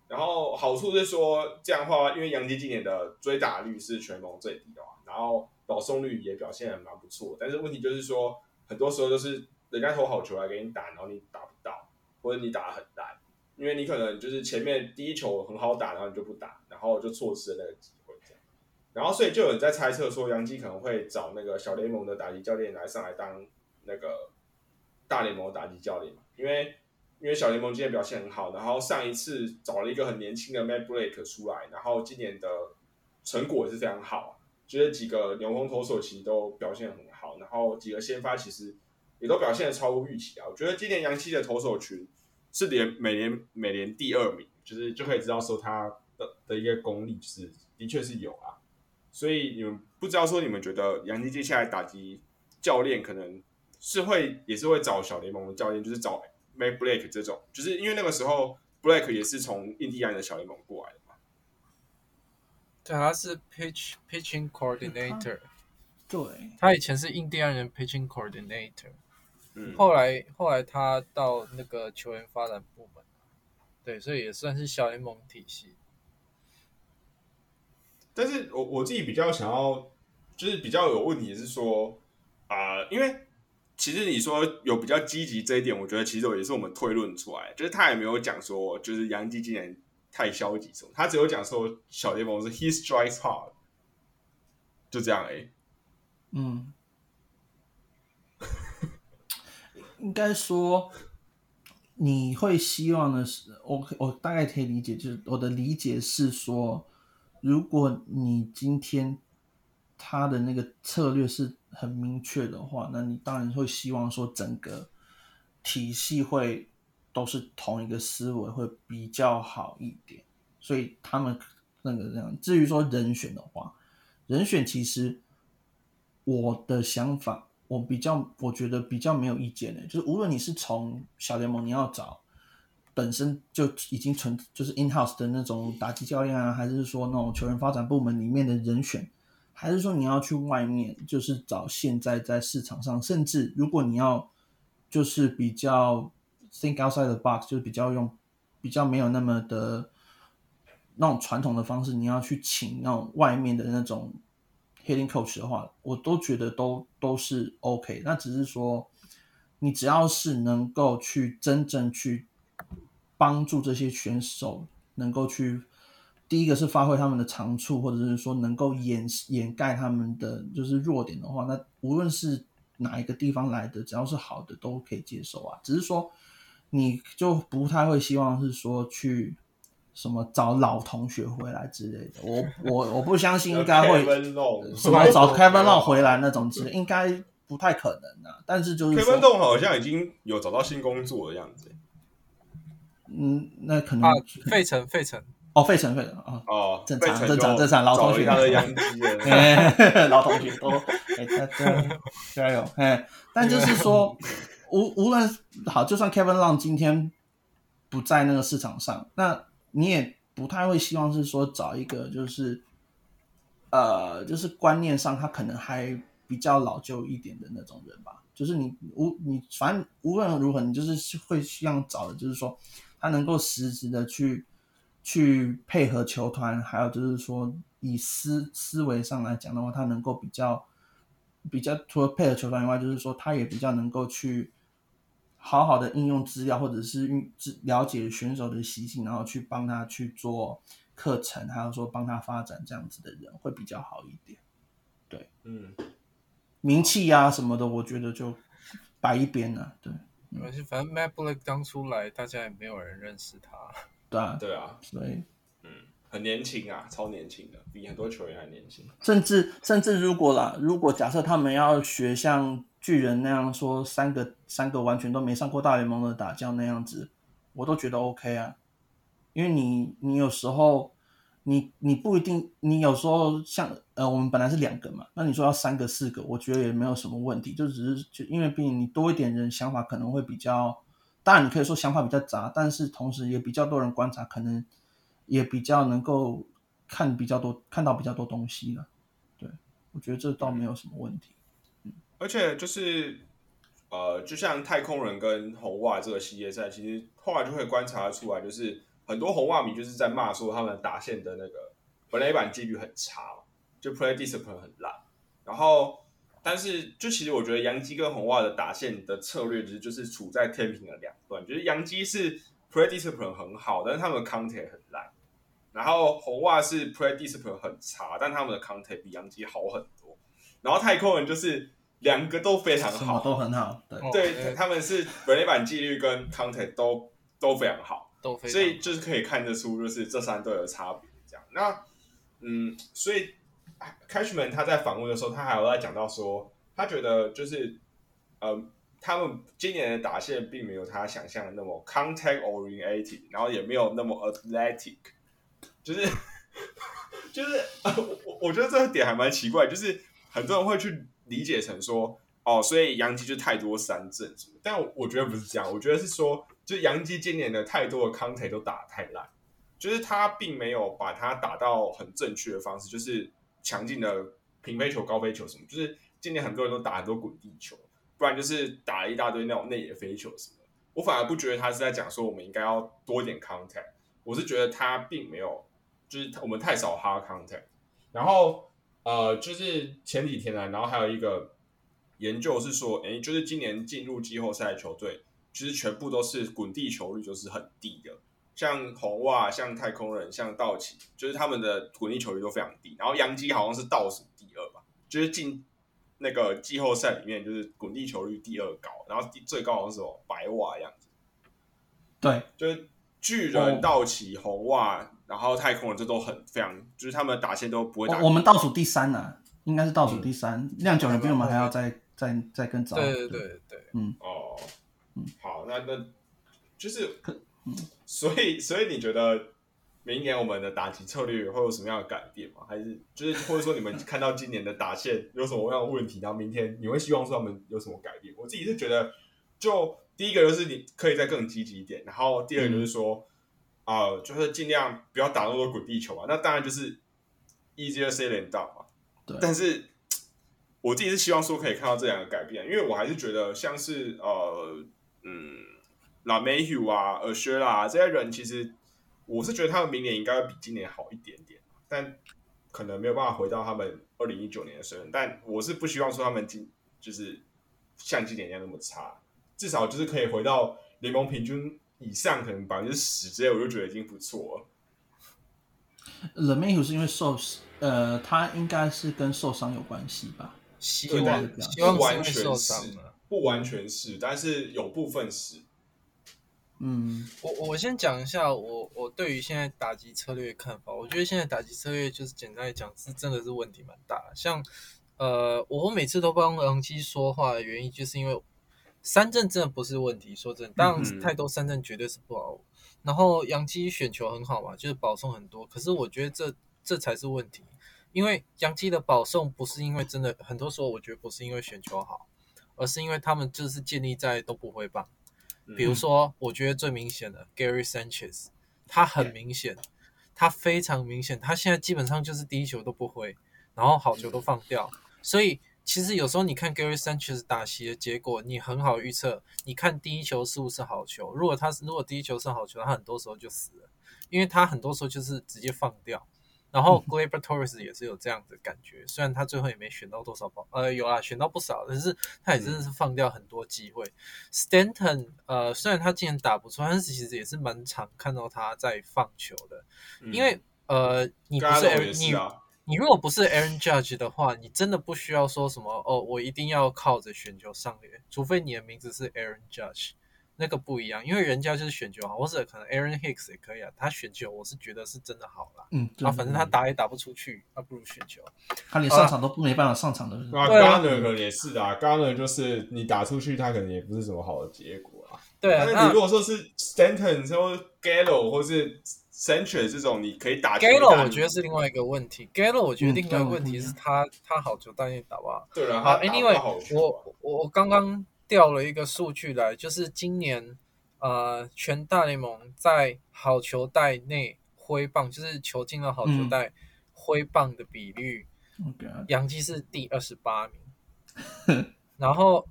然后好处是说这样的话，因为杨基今年的追打率是全盟最低的嘛，然后保送率也表现得蛮不错，但是问题就是说，很多时候都是人家投好球来给你打，然后你打不到，或者你打得很烂，因为你可能就是前面第一球很好打，然后你就不打，然后就错失了那个机会这样。然后所以就有人在猜测说，杨基可能会找那个小联盟的打击教练来上来当那个大联盟的打击教练嘛，因为因为小联盟今年表现很好，然后上一次找了一个很年轻的 Matt Blake 出来，然后今年的成果也是非常好啊。就是几个牛棚投手其实都表现很好，然后几个先发其实也都表现的超乎预期啊。我觉得今年洋基的投手群是连每年每年第二名，就是就可以知道说他的的一个功力，是的确是有啊。所以你们不知道说你们觉得杨基接下来打击教练可能是会也是会找小联盟的教练，就是找 Mac Blake 这种，就是因为那个时候 Blake 也是从印第安的小联盟过来的嘛。对，他是 pitch pitching coordinator，对，他以前是印第安人 pitching coordinator，嗯，后来后来他到那个球员发展部门，对，所以也算是小联盟体系。但是我我自己比较想要，就是比较有问题的是说，啊、因为其实你说有比较积极这一点，我觉得其实也是我们推论出来，就是他也没有讲说，就是杨基今年太消极什么，他只有讲说小联盟是 he strikes hard，就这样哎、嗯，应该说你会希望的是，我我大概可以理解，就是我的理解是说，如果你今天他的那个策略是很明确的话，那你当然会希望说整个体系会都是同一个思维，会比较好一点。所以他们那个这样。至于说人选的话，人选其实我的想法，我比较我觉得比较没有意见的，就是无论你是从小联盟你要找本身就已经存就是 in house 的那种打击教练啊，还是说那种球员发展部门里面的人选，还是说你要去外面就是找现在在市场上，甚至如果你要就是比较 think outside the box，就是比较用比较没有那么的那种传统的方式，你要去请那种外面的那种 hitting coach 的话，我都觉得都都是 OK。那只是说，你只要是能够去真正去帮助这些选手，能够去第一个是发挥他们的长处，或者是说能够掩掩盖他们的就是弱点的话，那无论是哪一个地方来的，只要是好的都可以接受啊。只是说，你就不太会希望是说去什么找老同学回来之类的。我我我不相信应该会 Kevin 什么找 Kevin Love 回来那种之类，应该不太可能啊。但是就是 Kevin，Long 好像已经有找到新工作的样子、嗯，那可能啊，费城费城，哦，费城费城啊。哦，正常正常正常老同学找了一大堆洋基的，哎，老同学都哎，大家加油哎！但就是说，无无论好，就算 Kevin Long 今天不在那个市场上，那你也不太会希望是说找一个就是呃，就是观念上他可能还比较老旧一点的那种人吧。就是你无你反正无论如何，你就是会希望找的，就是说他能够实质的去去配合球团，还有就是说以思思维上来讲的话，他能够比较比较除了配合球团以外，就是说他也比较能够去好好的应用资料，或者是了解选手的习性，然后去帮他去做课程，还有说帮他发展这样子的人会比较好一点。对嗯，名气呀、什么的，我觉得就摆一边了。对而且反正 Matt Blake 刚出来，大家也没有人认识他。对啊，对啊，所以。嗯很年轻啊，超年轻的，比很多球员还年轻。甚至甚至如果啦，如果假设他们要学像巨人那样说三个三个完全都没上过大联盟的打将那样子，我都觉得 OK 啊，因为你你有时候你你不一定，你有时候像呃我们本来是两个嘛，那你说要三个四个，我觉得也没有什么问题，就只是就因为毕竟你多一点人想法可能会比较，当然你可以说想法比较杂，但是同时也比较多人观察，可能也比较能够看比较多看到比较多东西了。对，我觉得这倒没有什么问题。嗯而且就是呃，就像太空人跟红袜这个系列赛，其实后来就会观察出来，就是很多红袜迷就是在骂说他们打线的那个本垒板纪律很差，就 play discipline 很烂。然后，但是就其实我觉得杨基跟红袜的打线的策略，其实就是处在天平的两端，就是杨基是 play discipline 很好，但是他们的 contact 很烂。然后红袜是 play discipline 很差，但他们的 contact 比杨基好很多。然后太空人就是两个都非常好，都很好，对，哦对，他们是本垒板纪律跟 contact 都都非常好，都非常所以就是可以看得出，就是这三队的差别。这样，那嗯，所以 Cashman 他在访问的时候，他还有在讲到说，他觉得就是呃，他们今年的打线并没有他想象的那么 contact oriented，然后也没有那么 athletic，就是 就是呃，我我觉得这个点还蛮奇怪，就是很多人会去理解成说，哦，所以杨基就太多三振什么，但我觉得不是这样，我觉得是说，就杨基今年的太多的 contact 都打太烂，就是他并没有把它打到很正确的方式，就是强劲的平飞球、高飞球什么，就是今年很多人都打很多滚地球，不然就是打了一大堆那种内野飞球什么。我反而不觉得他是在讲说我们应该要多一点 contact，我是觉得他并没有，就是我们太少 hard contact。然后呃，就是前几天呢，然后还有一个研究是说，哎，就是今年进入季后赛的球队，其实全部都是滚地球率就是很低的，像红袜、像太空人、像道奇，就是他们的滚地球率都非常低。然后洋基好像是倒数第二吧，就是进。那个季后赛里面就是滚地球率第二高，然后第最高好像是什么白袜样子。对，就是巨人、道奇、红袜，然后太空人，这都很非常，就是他们打线都不会打。我们倒数第三呢，应该是倒数第三。酿酒人比我们还要再再再更早。对对对对，嗯哦，嗯，好，那那就是，所以所以你觉得？明年我们的打击策略会有什么样的改变吗？还是就是或者说你们看到今年的打线有什么样的问题，然后明天你会希望说他们有什么改变？我自己是觉得，就第一个就是你可以再更积极一点，然后第二个就是说，啊，就是尽量不要打那么多滚地球啊。那当然就是 easier say than done 嘛。对。但是我自己是希望说可以看到这两个改变，因为我还是觉得像是呃嗯，老梅 h 啊、尔薛啦这些人其实。我是觉得他们明年应该比今年好一点点，但可能没有办法回到他们二零一九年的水准。但我是不希望说他们今就是像今年一样那么差，至少就是可以回到联盟平均以上，可能百分之十之类，我就觉得已经不错了。M a n 是因为受呃，他应该是跟受伤有关系吧？希望希望完全是，不完全是，但是有部分是。嗯，我我先讲一下我我对于现在打击策略的看法。我觉得现在打击策略就是简单来讲是真的是问题蛮大。像呃，我每次都帮杨基说话的原因，就是因为三振真的不是问题。说真的，当然太多三振绝对是不好。然后杨基选球很好嘛，就是保送很多。可是我觉得这这才是问题，因为杨基的保送不是因为真的很多时候，我觉得不是因为选球好，而是因为他们就是建立在都不会棒。比如说，我觉得最明显的 Gary Sanchez，他很明显，他非常明显，他现在基本上就是第一球都不挥，然后好球都放掉。所以其实有时候你看 Gary Sanchez 打席的结果，你很好预测。你看第一球是不是好球？如果他是如果第一球是好球，他很多时候就死了，因为他很多时候就是直接放掉。然后 Gleyber Torres 也是有这样的感觉，虽然他最后也没选到多少包，呃，有啊，选到不少，但是他也真的是放掉很多机会。Stanton，呃，虽然他今年打不错，但是其实也是蛮常看到他在放球的。因为呃，你不是你你如果不是 Aaron Judge 的话，你真的不需要说什么哦，我一定要靠着选球上垒，除非你的名字是 Aaron Judge。那个不一样，因为人家就是选球好，或者可能 Aaron Hicks 也可以啊。他选球，我是觉得是真的好啦。嗯，啊，反正他打也打不出去，那不如选球。他连上场都没办法上场的。啊，Garner 可能也是啊，Garner 就是你打出去，他可能也不是什么好的结果啊。对啊，那你如果说是 Stanton、说 Gallo 或是 Century 这种，你可以打 Gallo，我觉得是另外一个问题。Gallo，我觉得另外一个问题是他他好球，但也打不好。对啊，好，Anyway，我我刚刚。调了一个数据来，就是今年，呃，全大联盟在好球带内挥棒，就是球进了好球带挥棒的比率，杨基是第二十八名，然后，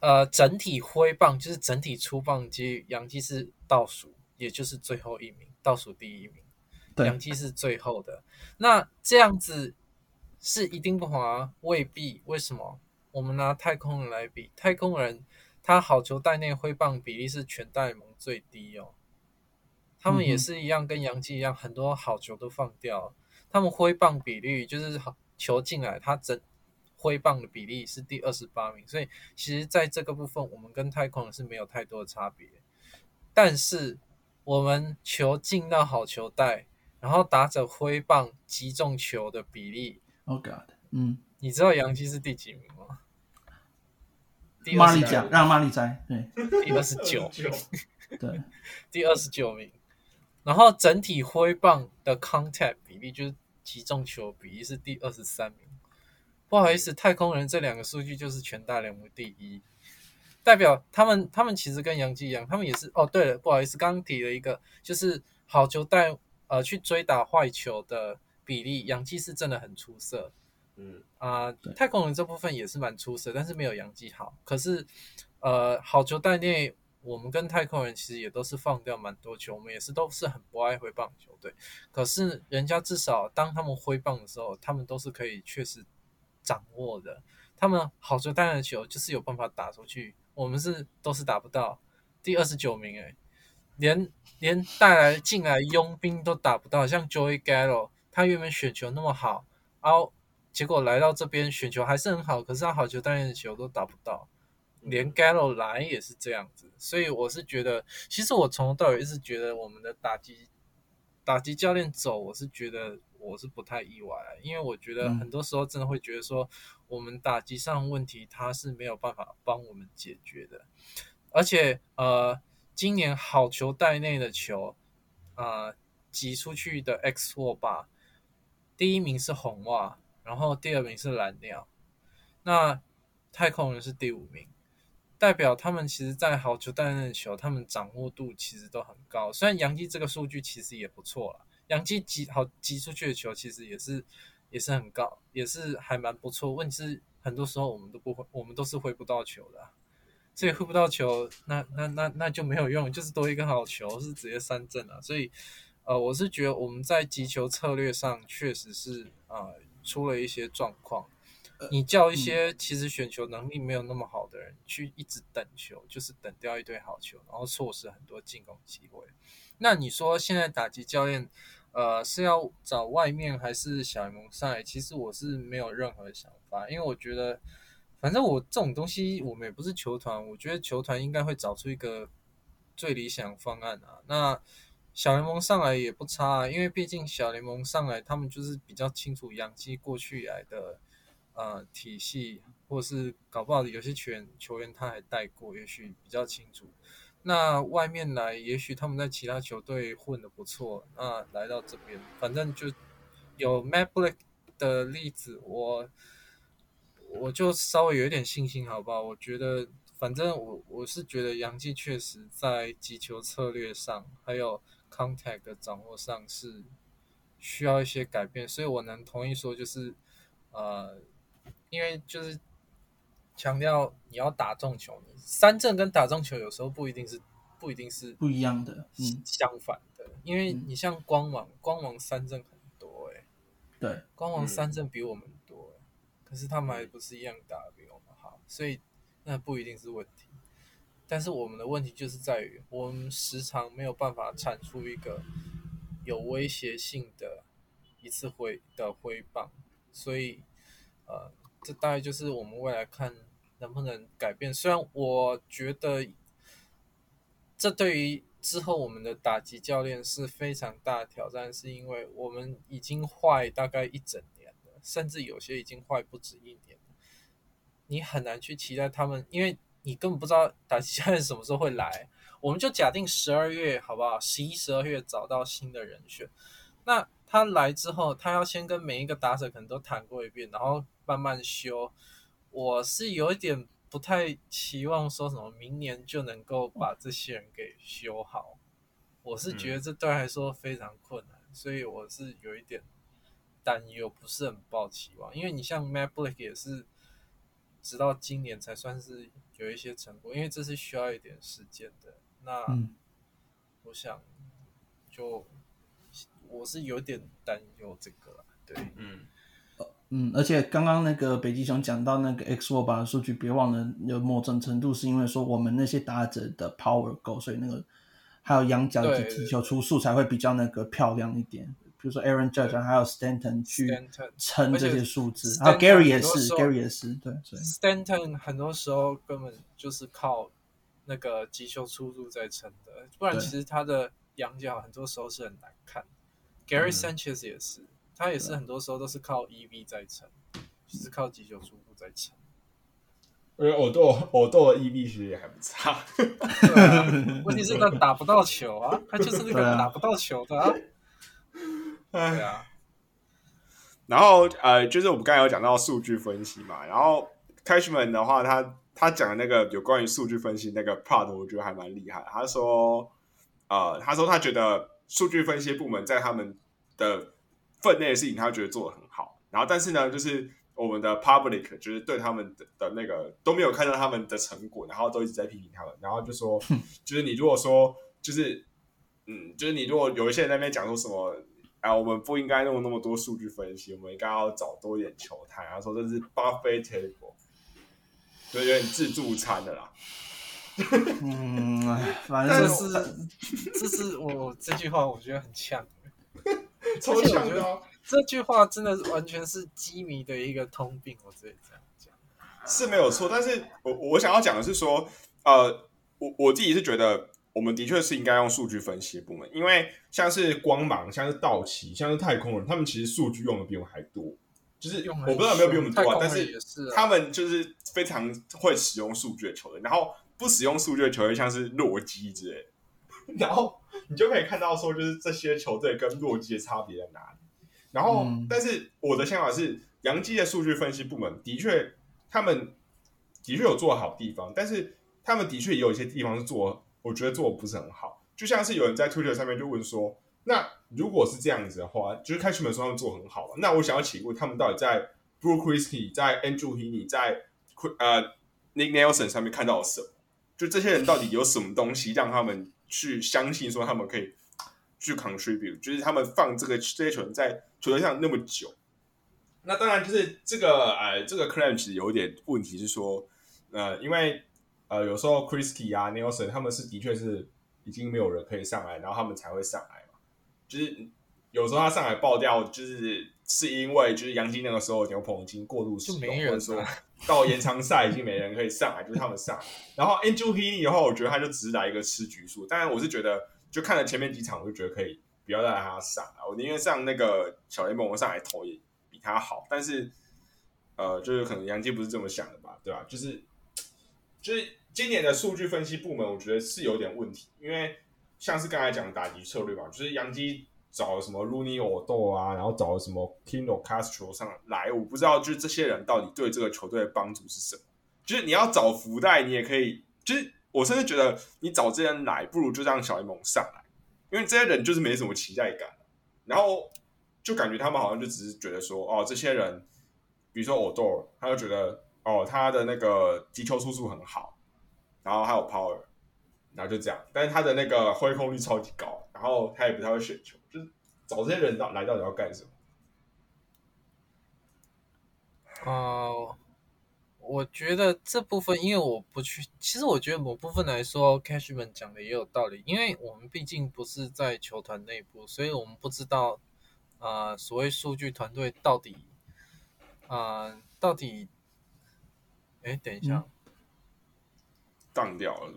呃，整体挥棒就是整体出棒机，杨基是倒数，也就是最后一名，倒数第一名，杨基是最后的。那这样子是一定不好啊？未必，为什么？我们拿太空人来比，太空人他好球带内挥棒比例是全大联盟最低哦。他们也是一样，跟杨基一样，很多好球都放掉。他们挥棒比率就是好球进来，他整挥棒的比例是第二十八名。所以其实在这个部分，我们跟太空人是没有太多的差别。但是我们球进到好球带，然后打者挥棒击中球的比例，Oh God，嗯，你知道杨基是第几名吗？玛丽讲，让玛丽摘，对，第二十九，对，第二十九名。然后整体挥棒的 contact 比例就是击中球比例是第二十三名。不好意思，太空人这两个数据就是全大联盟第一，代表他们他们其实跟杨基一样，他们也是哦。对了，不好意思，刚刚提了一个，就是好球带呃去追打坏球的比例，杨基是真的很出色。嗯啊、太空人这部分也是蛮出色，但是没有杨基好。可是呃，好球带内，我们跟太空人其实也都是放掉蛮多球，我们也是都是很不爱挥棒球队。可是人家至少当他们挥棒的时候，他们都是可以确实掌握的。他们好球带的球就是有办法打出去，我们是都是打不到。第二十九名、欸，连连带来进来佣兵都打不到，像 Joey Gallo，他原本选球那么好，然后结果来到这边选球还是很好，可是他好球带的球都打不到。连 Gallo 来也是这样子，所以我是觉得，其实我从头到尾一直觉得我们的打击打击教练走，我是觉得我是不太意外，因为我觉得嗯很多时候真的会觉得说，我们打击上问题他是没有办法帮我们解决的，而且呃，今年好球带内的球，呃，挤出去的 X 握把，第一名是红袜，然后第二名是蓝鸟，那太空人是第五名。代表他们其实，在好球带内的球，他们掌握度其实都很高。虽然杨基这个数据其实也不错了，杨基击好击出去的球其实也是也是很高，也是还蛮不错。问题是很多时候我们都不会，我们都是挥不到球的、所以挥不到球，那那那那就没有用，就是多一个好球是直接三振啊。所以呃，我是觉得我们在击球策略上确实是啊、呃出了一些状况。你叫一些其实选球能力没有那么好的人去一直等球，就是等掉一堆好球，然后错失很多进攻机会。那你说现在打击教练，呃，是要找外面还是小联盟上来？其实我是没有任何想法，因为我觉得，反正我这种东西，我们也不是球团，我觉得球团应该会找出一个最理想方案啊。那小联盟上来也不差、啊，因为毕竟小联盟上来，他们就是比较清楚杨基过去以来的。呃，体系或是搞不好有些球员球员他还带过，也许比较清楚。那外面来，也许他们在其他球队混得不错，那来到这边，反正就有 Matt Black 的例子，我我就稍微有一点信心，好不好？我觉得，反正我我是觉得杨基确实在击球策略上，还有 contact 的掌握上是需要一些改变，所以我能同意说，就是呃。因为就是强调你要打中球，你三振跟打中球有时候不一定是不一定是不一样的，嗯，相反的。因为你像光芒，光芒三振很多哎、对，光芒三振比我们多、欸，可是他们还不是一样打得比我们好，所以那不一定是问题。但是我们的问题就是在于，我们时常没有办法产出一个有威胁性的一次挥的挥棒，所以呃，这大概就是我们未来看能不能改变。虽然我觉得这对于之后我们的打击教练是非常大的挑战，是因为我们已经坏大概一整年了，甚至有些已经坏不止一年了。你很难去期待他们，因为你根本不知道打击教练什么时候会来。我们就假定十二月好不好？十一、十二月找到新的人选，那他来之后，他要先跟每一个打者可能都谈过一遍，然后慢慢修。我是有一点不太期望说什么明年就能够把这些人给修好，我是觉得这对他来说非常困难，所以我是有一点担忧，不是很抱期望。因为你像 Matt Blake 也是，直到今年才算是有一些成果，因为这是需要一点时间的。那嗯我想就我是有点担忧这个啦，对，嗯，嗯，而且刚刚那个北极熊讲到那个 X 握把的数据，别忘了有某种程度是因为说我们那些打者的 power 够，所以那个还有仰角对及击球出数才会比较那个漂亮一点。比如说 Aaron Judge 啊还有 Stanton 去撑这些数字还有 Gary 也是，Gary 也是，对，所以 Stanton 很多时候根本就是靠那个击球出入在撑的，不然其实他的仰角很多时候是很难看。Gary 嗯 Sanchez 也是，他也是很多时候都是靠 EV 在撑，就是靠急球出入在撑。因为偶斗偶斗的 EV 其实也还不差。对啊，问题是他打不到球啊，他就是那个打不到球的啊。对哎，啊，然后呃，就是我们刚才有讲到数据分析嘛，然后 Cashman 的话，他他讲的那个有关于数据分析那个 part，我觉得还蛮厉害。他说，呃，他说他觉得数据分析部门在他们的分内的事情，他觉得做的很好。然后，但是呢，就是我们的 public 就是对他们的的那个都没有看到他们的成果，然后都一直在批评他们。然后就说，就是你如果说，就是嗯，就是你如果有一些人在那边讲说什么。啊，我们不应该弄那么多数据分析，我们应该要找多一点球探。他说这是 buffet table，就有点自助餐的啦。嗯，反正就是这是我这句话，我觉得很呛，超呛的。这句话真的是完全是基迷的一个通病，我直接这样讲是没有错。但是我我想要讲的是说，呃，我我自己是觉得。我们的确是应该用数据分析部门，因为像是光芒、像是道奇、像是太空人，他们其实数据用的比我们还多。就是我不知道有没有比我们多啊，但是他们就是非常会使用数据的球队。然后不使用数据的球队，像是洛基之类，然后你就可以看到说，就是这些球队跟洛基的差别在哪里。然后，但是我的想法是，杨基的数据分析部门的确，他们的确有做好地方，但是他们的确也有一些地方是做。我觉得做的不是很好，就像是有人在 Twitter 上面就问说：“那如果是这样子的话，就是开始们说他们做很好了，那我想要请问他们到底在 Blue Christie、在 Andrew Heaney、在呃 Nick Nelson 上面看到了什么？就这些人到底有什么东西让他们去相信说他们可以去 contribute？就是他们放这个这些球员在球队上那么久，那当然就是这个呃这个 claim 其实有点问题，是说呃因为。呃，有时候 Christie 啊，Nelson 他们是的确是已经没有人可以上来，然后他们才会上来嘛。就是有时候他上来爆掉，就是是因为就是杨基那个时候牛棚已经过度使用，或者说到延长赛已经没人可以上来，就是他们上。然后 Angel Heaney 的话，我觉得他就只是来一个吃局数。当然，我是觉得就看了前面几场，我就觉得可以不要再让他上了。我宁愿上那个小联盟上来投也比他好。但是呃，就是可能杨基不是这么想的吧，对吧？就是。就是今年的数据分析部门，我觉得是有点问题，因为像是刚才讲的打击策略吧，就是杨基找了什么 l u n y Odo 啊，然后找了什么 Kino Castro 上来，我不知道就是这些人到底对这个球队的帮助是什么。就是你要找福袋，你也可以，就是我甚至觉得你找这些人来，不如就让小联盟上来，因为这些人就是没什么期待感，然后就感觉他们好像就只是觉得说，哦，这些人，比如说 Odo，他就觉得。哦，他的那个击球速度很好，然后还有 power，然后就这样。但是他的那个挥空率超级高，然后他也不太会选球，就是找这些人到来到底要干什么？哦，我觉得这部分，因为我不去，其实我觉得某部分来说，Cashman 讲的也有道理，因为我们毕竟不是在球团内部，所以我们不知道啊，所谓数据团队到底啊，到底。哎，等一下，荡掉了。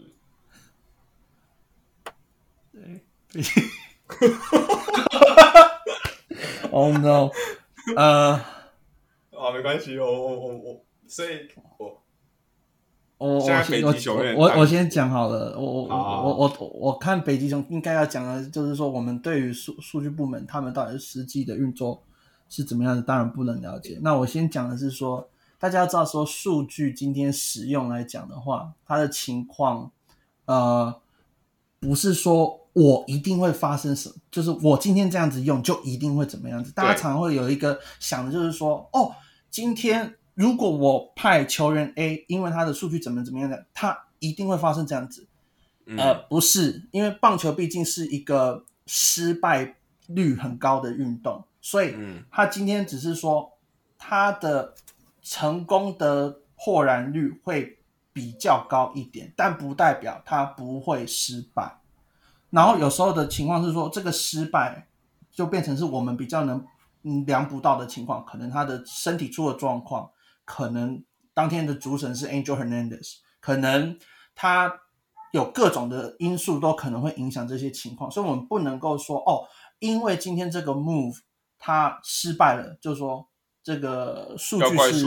对，Oh no！呃，啊，没关系，我我我我，所以，我我我我我先讲好了，我我我我我看北极熊应该要讲的，就是说我们对于数数据部门他们到底是实际的运作是怎么样的，当然不能了解。那我先讲的是说。大家要知道，说数据今天使用来讲的话，它的情况，呃，不是说我一定会发生什么，就是我今天这样子用就一定会怎么样子。大家常会有一个想的就是说，哦，今天如果我派球员 A，因为他的数据怎么怎么样的，他一定会发生这样子。呃，不是，因为棒球毕竟是一个失败率很高的运动，所以他今天只是说他的。成功的破燃率会比较高一点，但不代表他不会失败。然后有时候的情况是说，这个失败就变成是我们比较能量不到的情况，可能他的身体出了状况，可能当天的主审是 Angel Hernandez，可能他有各种的因素都可能会影响这些情况，所以我们不能够说哦，因为今天这个 move 他失败了，就说。这个数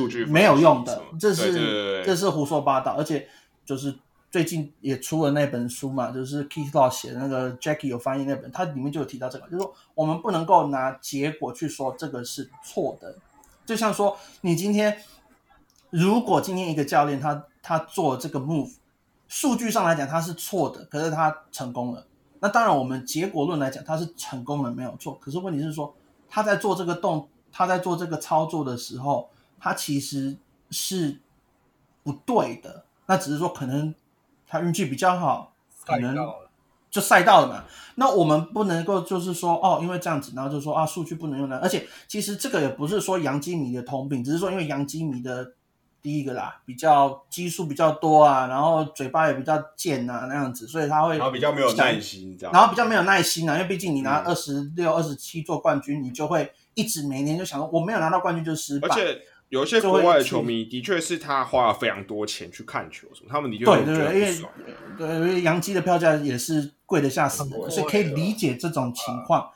据是没有用的，这是这是胡说八道，而且就是最近也出了那本书嘛，就是 Keith Law 写的那个 Jackie 有翻译那本，它里面就有提到这个，就是说我们不能够拿结果去说这个是错的。就像说，你今天如果今天一个教练他他做这个 move，数据上来讲他是错的，可是他成功了。那当然，我们结果论来讲他是成功了没有错。可是问题是说，他在做这个动，他在做这个操作的时候，他其实是不对的。那只是说可能。他运气比较好，可能就赛道了嘛。那我们不能够就是说哦，因为这样子，然后就说啊，数据不能用的。而且其实这个也不是说杨基米的通病，只是说因为杨基米的第一个啦，比较基数比较多啊，然后嘴巴也比较贱啊那样子，所以他会然后比较没有耐心，这样。然后比较没有耐心啊，因为毕竟你拿二十六、二十七做冠军，你就会一直每年就想说我没有拿到冠军就失败。而且。有一些国外的球迷的确是他花了非常多钱去看球，什么他们的确对对对，因为对因为洋基的票价也是贵的吓死人，所以可以理解这种情况。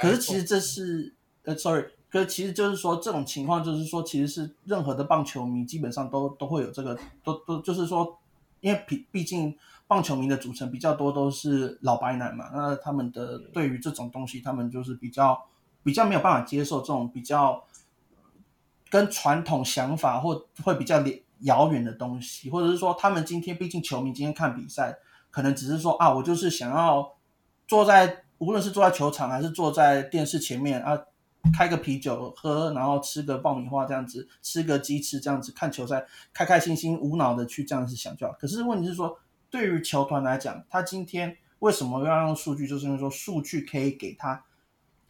可是其实这是呃，sorry，可是其实就是说这种情况就是说，其实是任何的棒球迷基本上都都会有这个，都都就是说，因为毕毕竟棒球迷的组成比较多都是老白男嘛，那他们的对于这种东西，他们就是比较比较没有办法接受这种比较。跟传统想法或会比较遥远的东西，或者是说，他们今天毕竟球迷今天看比赛，可能只是说啊，我就是想要坐在无论是坐在球场还是坐在电视前面啊，开个啤酒喝，然后吃个爆米花这样子，吃个鸡翅这样子看球赛，开开心心无脑的去这样子想就好。可是问题是说，对于球团来讲，他今天为什么要用数据？就是因为说数据可以给他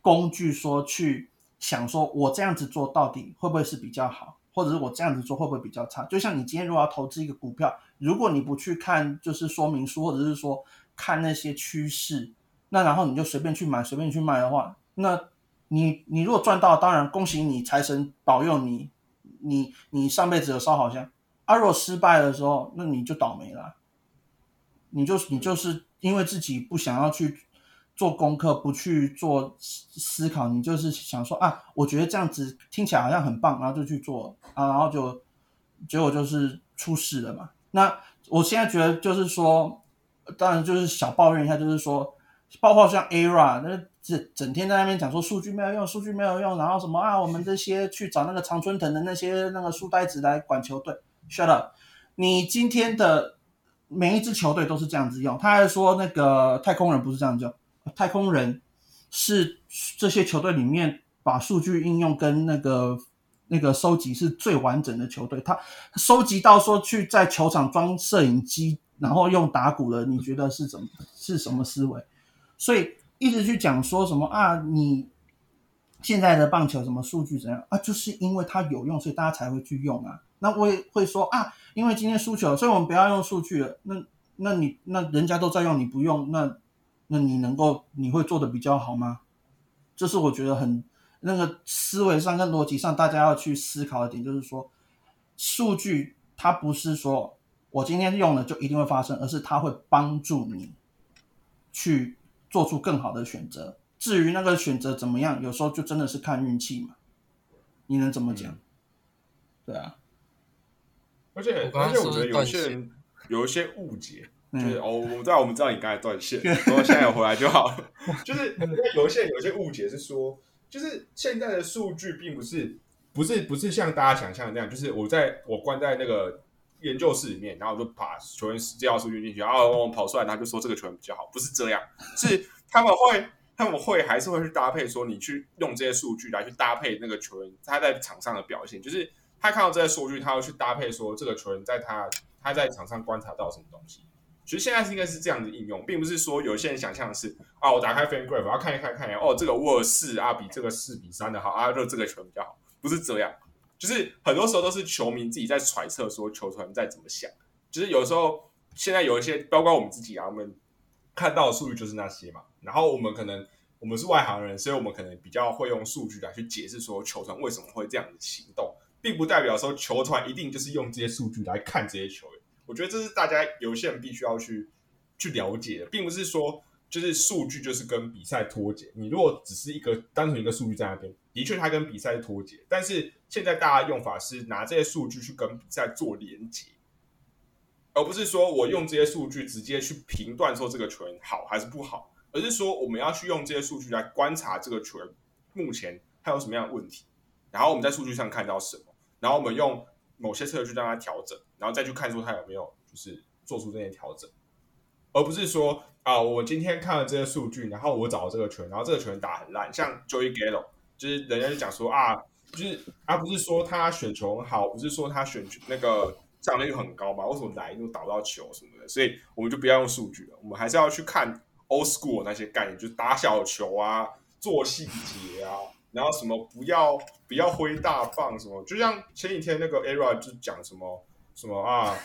工具，说去。想说，我这样子做到底会不会是比较好，或者是我这样子做会不会比较差？就像你今天如果要投资一个股票，如果你不去看就是说明书，或者是说看那些趋势，那然后你就随便去买，随便去卖的话，那你你如果赚到，当然恭喜你，财神保佑你，你你上辈子有烧好香。啊，如果失败的时候，那你就倒霉了，你就你就是因为自己不想要去。做功课不去做思考，你就是想说啊，我觉得这样子听起来好像很棒，然后就去做啊，然后就结果就是出事了嘛。那我现在觉得就是说，当然就是小抱怨一下，就是说，包括像 ERA 那整整天在那边讲说数据没有用，数据没有用，然后什么啊，我们这些去找那个常春藤的那些那个书呆子来管球队，shut up！你今天的每一支球队都是这样子用，他还说那个太空人不是这样用。太空人是这些球队里面把数据应用跟那个那个收集是最完整的球队。他收集到说去在球场装摄影机，然后用打鼓的，你觉得是怎么是什么思维？所以一直去讲说什么啊？你现在的棒球什么数据怎样啊？就是因为它有用，所以大家才会去用啊。那我也会说啊，因为今天输球，所以我们不要用数据了。那那你那人家都在用，你不用那？那你能够你会做的比较好吗？这是我觉得很那个思维上跟逻辑上大家要去思考的点，就是说数据它不是说我今天用了就一定会发生，而是它会帮助你去做出更好的选择。至于那个选择怎么样，有时候就真的是看运气嘛。你能怎么讲？对啊。而且而且我觉得有些人有一些误解。就是哦，我知道，我们知道你刚才断线，然后现在有回来就好。就是因为有些有些误解是说，就是现在的数据并不是不是不是像大家想象的那样，就是我在我关在那个研究室里面，然后我就把球员介绍数据进去，然后我跑出来，他就说这个球员比较好，不是这样，是他们会他们会还是会去搭配，说你去用这些数据来去搭配那个球员他在场上的表现，就是他看到这些数据，他会去搭配说这个球员在他他在场上观察到什么东西。其实现在是应该是这样子应用，并不是说有些人想象的是啊，我打开 FanGraph，要看一看看一下，哦，这个沃尔四啊比这个四比三的好啊，就这个球比较好，不是这样，就是很多时候都是球迷自己在揣测说球团在怎么想，就是有时候现在有一些，包括我们自己啊，我们看到的数据就是那些嘛，然后我们可能我们是外行人，所以我们可能比较会用数据来去解释说球团为什么会这样子行动，并不代表说球团一定就是用这些数据来看这些球员。我觉得这是大家有些人必须要去去了解的，并不是说就是数据就是跟比赛脱节。你如果只是一个单纯一个数据在那边，的确它跟比赛脱节。但是现在大家用法是拿这些数据去跟比赛做连接，而不是说我用这些数据直接去评断说这个球员好还是不好，而是说我们要去用这些数据来观察这个球员目前他有什么样的问题，然后我们在数据上看到什么，然后我们用某些策略去让他调整，然后再去看出他有没有就是做出这些调整，而不是说啊，我今天看了这些数据，然后我找到这个球员，然后这个球员打很烂，像 Joey Gallo，就是人家就讲说啊，就是而不是说他选球很好，不是说他选那个。上率很高嘛？为什么来都打不到球什么的？所以我们就不要用数据了，我们还是要去看 old school 那些概念，就是打小球啊，做细节啊，然后什么不要不要挥大棒什么。就像前几天那个 era 就讲什么什么啊，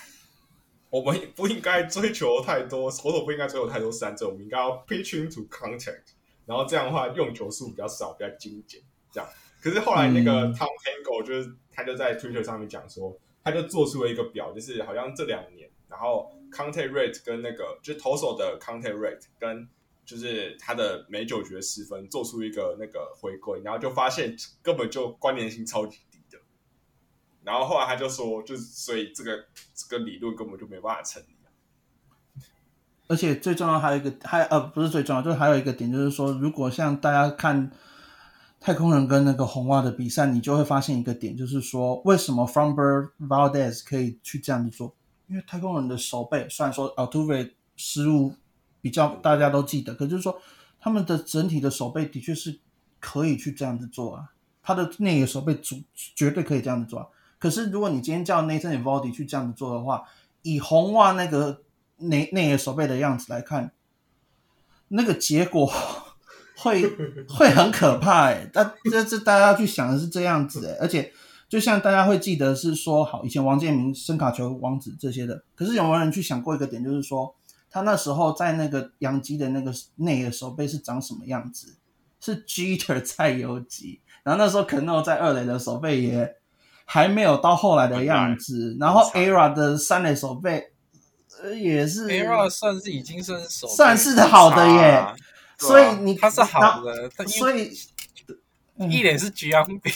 我们不应该追求太多，投手不应该追求太多三振，我们应该要 pitching to contact，然后这样的话用球数比较少，比较精简。这样，可是后来那个 Tom Tango 就是他就在 Twitter 上面讲说。他就做出了一个表，就是好像这两年，然后 contact rate 跟那个就是投手的 contact rate 跟就是他的每九局失分做出一个那个回归，然后就发现根本就关联性超级。然后后来他就说，就是所以这个这个理论根本就没办法成立。而且最重要还有一个，还呃不是最重要，就是还有一个点，就是说如果像大家看。太空人跟那个红袜的比赛，你就会发现一个点，就是说为什么 Fromber Valdez 可以去这样子做？因为太空人的手背虽然说 Altuve 失误比较大家都记得，可就是说他们的整体的手背的确是可以去这样子做啊，他的内野手背足绝对可以这样子做。可是如果你今天叫 Nathan Eovaldi 去这样子做的话，以红袜那个内内野手背的样子来看，那个结果。会会很可怕哎，但这这大家要去想的是这样子哎，而且就像大家会记得是说，好以前王建民声卡球王子这些的，可是有没有人去想过一个点，就是说他那时候在那个杨基的那个内野手背是长什么样子？是 Jeter 在游击，然后那时候 Cano 在二垒的手背也还没有到后来的样子，然后 Era 的三垒手背呃也是 Era 算是已经算是手算是好的耶。所以你他是好的，所以一脸是 G M B，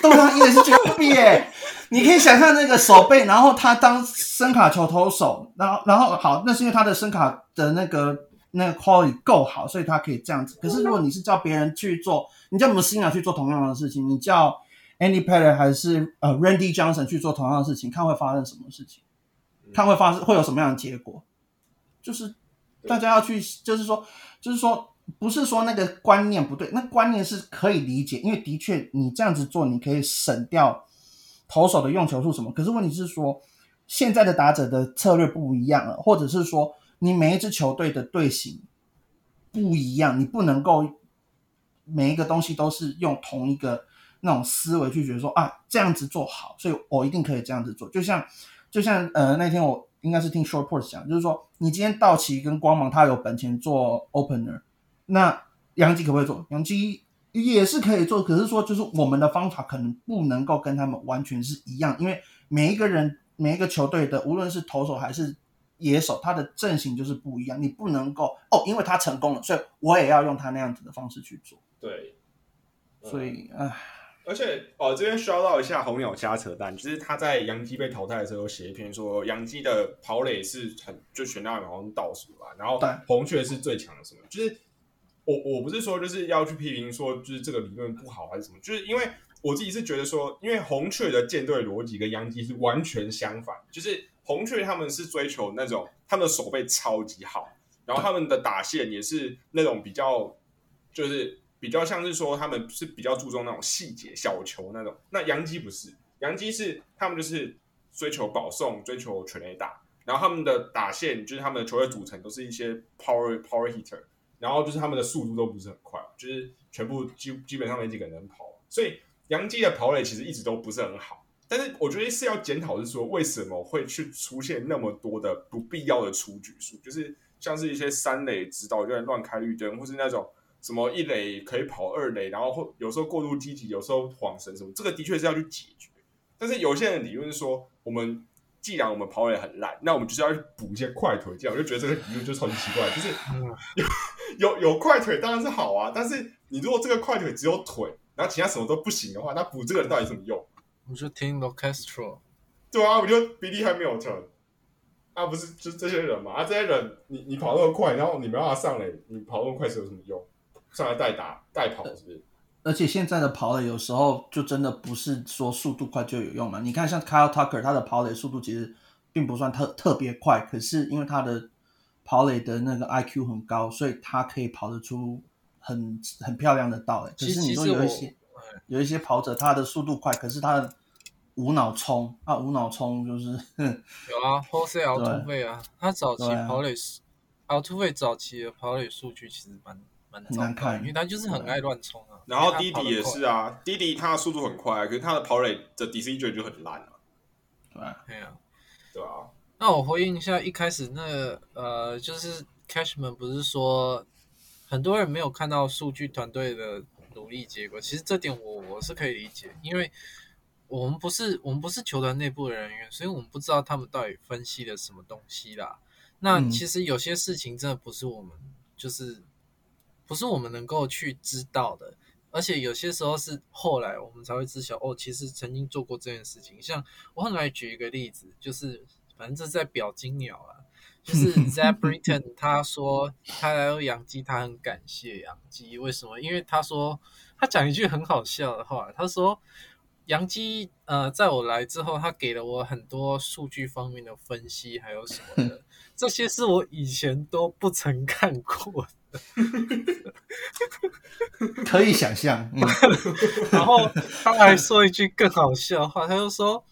对啊，一脸是 G M B 耶！你可以想象那个手背，然后他当声卡球投手，然后然后好，那是因为他的声卡的那个那个 quality 够好，所以他可以这样子。可是如果你是叫别人去做，你叫 Messina 去做同样的事情，你叫 Andy Pettit 还是呃 Randy Johnson 去做同样的事情，看会发生什么事情，看会发生会有什么样的结果？就是大家要去，就是说，就是说。不是说那个观念不对，那观念是可以理解，因为的确你这样子做，你可以省掉投手的用球数什么。可是问题是说，现在的打者的策略不一样了，或者是说你每一支球队的队形不一样，你不能够每一个东西都是用同一个那种思维去觉得说啊这样子做好，所以我一定可以这样子做。就像就像呃那天我应该是听 Short Port 讲，就是说你今天道奇跟光芒他有本钱做 Opener。那杨基可不可以做？杨基也是可以做，可是说就是我们的方法可能不能够跟他们完全是一样，因为每一个人、每一个球队的，无论是投手还是野手，他的阵型就是不一样。你不能够哦，因为他成功了，所以我也要用他那样子的方式去做。对，所以唉，而且哦，这边需要到一下红鸟瞎扯淡，就是他在杨基被淘汰的时候写一篇说，杨基的跑垒是很就全大好像倒数吧，然后红雀是最强的什么，就是。我我不是说就是要去批评说就是这个理论不好还是什么，就是因为我自己是觉得说，因为红雀的舰队逻辑跟杨基是完全相反，就是红雀他们是追求那种他们的手背超级好，然后他们的打线也是那种比较就是比较像是说他们是比较注重那种细节小球那种，那洋基不是，洋基是他们就是追求保送，追求全垒打，然后他们的打线就是他们的球队组成都是一些 power power hitter。然后就是他们的速度都不是很快，就是全部基基本上没几个人能跑，所以杨基的跑垒其实一直都不是很好。但是我觉得是要检讨，是说为什么会去出现那么多的不必要的出局数，就是像是一些三垒指导有点乱开绿灯，或是那种什么一垒可以跑二垒，然后或有时候过度积极，有时候晃神什么，这个的确是要去解决。但是有些人理论是说，我们。既然我们跑垒很烂，那我们就是要去补一些快腿。这样我就觉得这个理论就超级奇怪，就是有有有快腿当然是好啊，但是你如果这个快腿只有腿，然后其他什么都不行的话，那补这个人到底什么用？我就听 l o Castro。对啊，我就 Billy Hamilton。啊，不是就这些人嘛？啊，这些人你你跑那么快，然后你没办法上垒，你跑那么快是有什么用？上来代打代跑是不是？而且现在的跑垒有时候就真的不是说速度快就有用嘛？你看像 Kyle Tucker，他的跑垒速度其实并不算特特别快，可是因为他的跑垒的那个 IQ 很高，所以他可以跑得出很很漂亮的道垒。可其是你说有一些有一些跑者，他的速度快，可是他的无脑冲啊，无脑冲就是 有啊，Jose 奥对突费啊，他早期跑垒数，奥突费早期的跑垒数据其实蛮蛮难看因为他就是很爱乱冲啊。然后弟弟也是，啊，弟弟他的速度很快，可是他的跑垒的 decision 就很烂啊，对啊？对啊。那我回应一下一开始那个呃，就是 Cashman 不是说很多人没有看到数据团队的努力结果，其实这点我我是可以理解，因为我们不是我们不是球团内部的人员，所以我们不知道他们到底分析了什么东西啦。那嗯其实有些事情真的不是我们就是不是我们能够去知道的。而且有些时候是后来我们才会知晓，哦，其实曾经做过这件事情。像我很来举一个例子，就是反正这是在表金鸟啊，就是 Zach Britton 他说他来到洋基，他很感谢洋基，为什么？因为他说他讲一句很好笑的话，他说杨基呃，在我来之后，他给了我很多数据方面的分析，还有什么的，这些是我以前都不曾看过的。可以想象，嗯，然后他还说一句更好笑的话，他就说，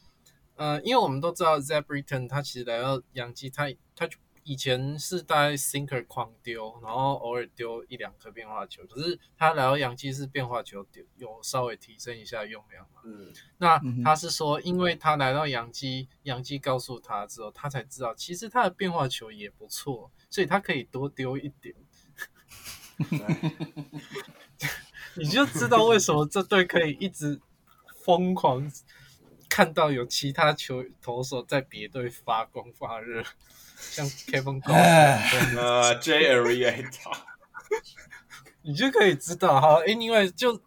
呃，因为我们都知道 z a b r i t o n 他其实来到洋基，他他就以前是带 sinker 狂丢，然后偶尔丢一两颗变化球，可是他来到洋基是变化球丢有稍微提升一下用量嘛。嗯，那他是说，因为他来到洋基，洋基告诉他之后，他才知道其实他的变化球也不错，所以他可以多丢一点。你就知道为什么这队可以一直疯狂看到有其他球投手在别队发光发热，像 Kevin g o 哎，呃，J Arieta，你就可以知道。哈，Anyway，就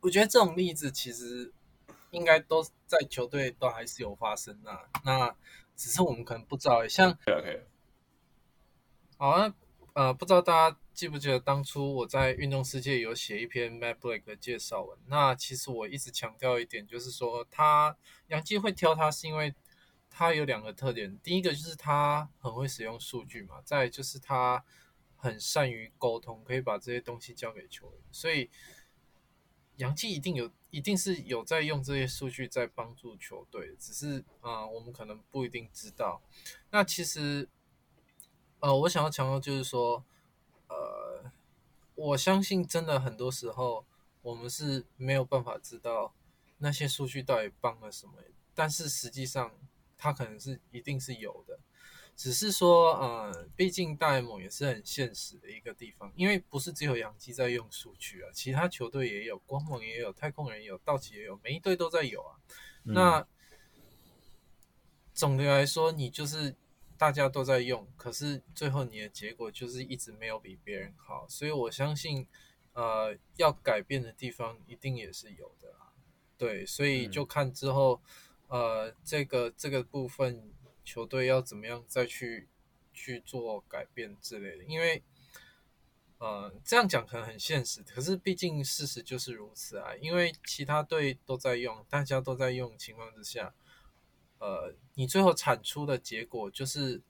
我觉得这种例子其实应该都在球队都还是有发生的，那只是我们可能不知道。像 OK，好，那呃，不知道大家记不记得当初我在运动世界有写一篇 Matt Blake 的介绍文？那其实我一直强调一点，就是说他杨基会挑他是因为他有两个特点，第一个就是他很会使用数据嘛，再就是他很善于沟通，可以把这些东西交给球员，所以杨基一定有，一定是有在用这些数据在帮助球队，只是啊、我们可能不一定知道。那其实。呃，我想要强调就是说，呃，我相信真的很多时候我们是没有办法知道那些数据到底帮了什么，但是实际上它可能是一定是有的，只是说，呃，毕竟大联盟也是很现实的一个地方，因为不是只有洋基在用数据啊，其他球队也有，光芒也有，太空人也有，道奇也有，每一队都在有啊。那总的来说，你就是大家都在用，可是最后你的结果就是一直没有比别人好，所以我相信，呃，要改变的地方一定也是有的啦。对，所以就看之后，呃，这个这个部分球队要怎么样再去去做改变之类的，因为。呃，这样讲可能很现实，可是毕竟事实就是如此啊。因为其他队都在用，大家都在用情况之下，呃，你最后产出的结果就是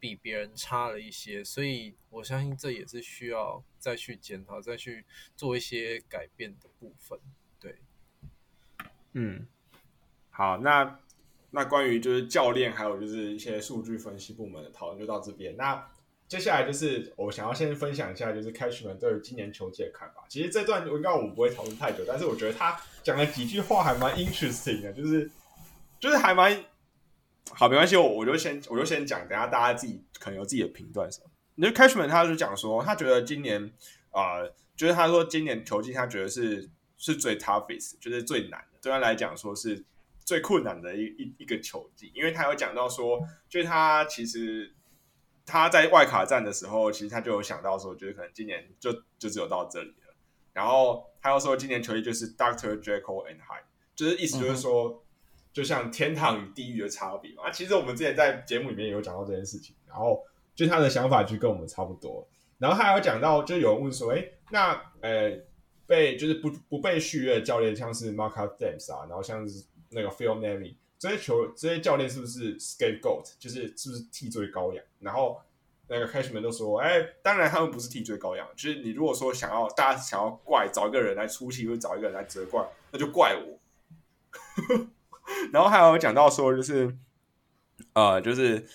比别人差了一些，所以我相信这也是需要再去检讨、再去做一些改变的部分。对，嗯，好，那那关于就是教练还有就是一些数据分析部门的讨论就到这边。那接下来就是我想要先分享一下，就是 Cashman 对于今年球季的看法。其实这段应该我不会讨论太久，但是我觉得他讲了几句话还蛮 interesting 的，就是就是还蛮好，没关系，我我就先我就先讲，等下大家自己可能有自己的评断什么。你就 Cashman 他就讲说，他觉得今年啊、呃就是他说今年球季他觉得是是最 toughest，就是最难的，对他来讲说是最困难的一一一个球季，因为他有讲到说，就是他其实他在外卡站的时候，其实他就有想到说，就是可能今年就就只有到这里了。然后他又说，今年球季就是 Doctor Jekyll and Hyde，就是意思就是说，就像天堂与地狱的差别嘛。其实我们之前在节目里面也有讲到这件事情，然后就他的想法就跟我们差不多。然后他还有讲到，就有人问说，哎，那呃被就是不不被续约的教练，像是 Mark Adams 啊，然后像是那个 Phil Nevin 这些球这些教练是不是 Scapegoat，就是是不是替罪羔羊？然后那个 Cashman 都说，哎，当然他们不是替罪羔羊，就是你如果说想要大家想要怪找一个人来出气，或者找一个人来责怪，那就怪我。然后还有讲到说，就是呃，就是。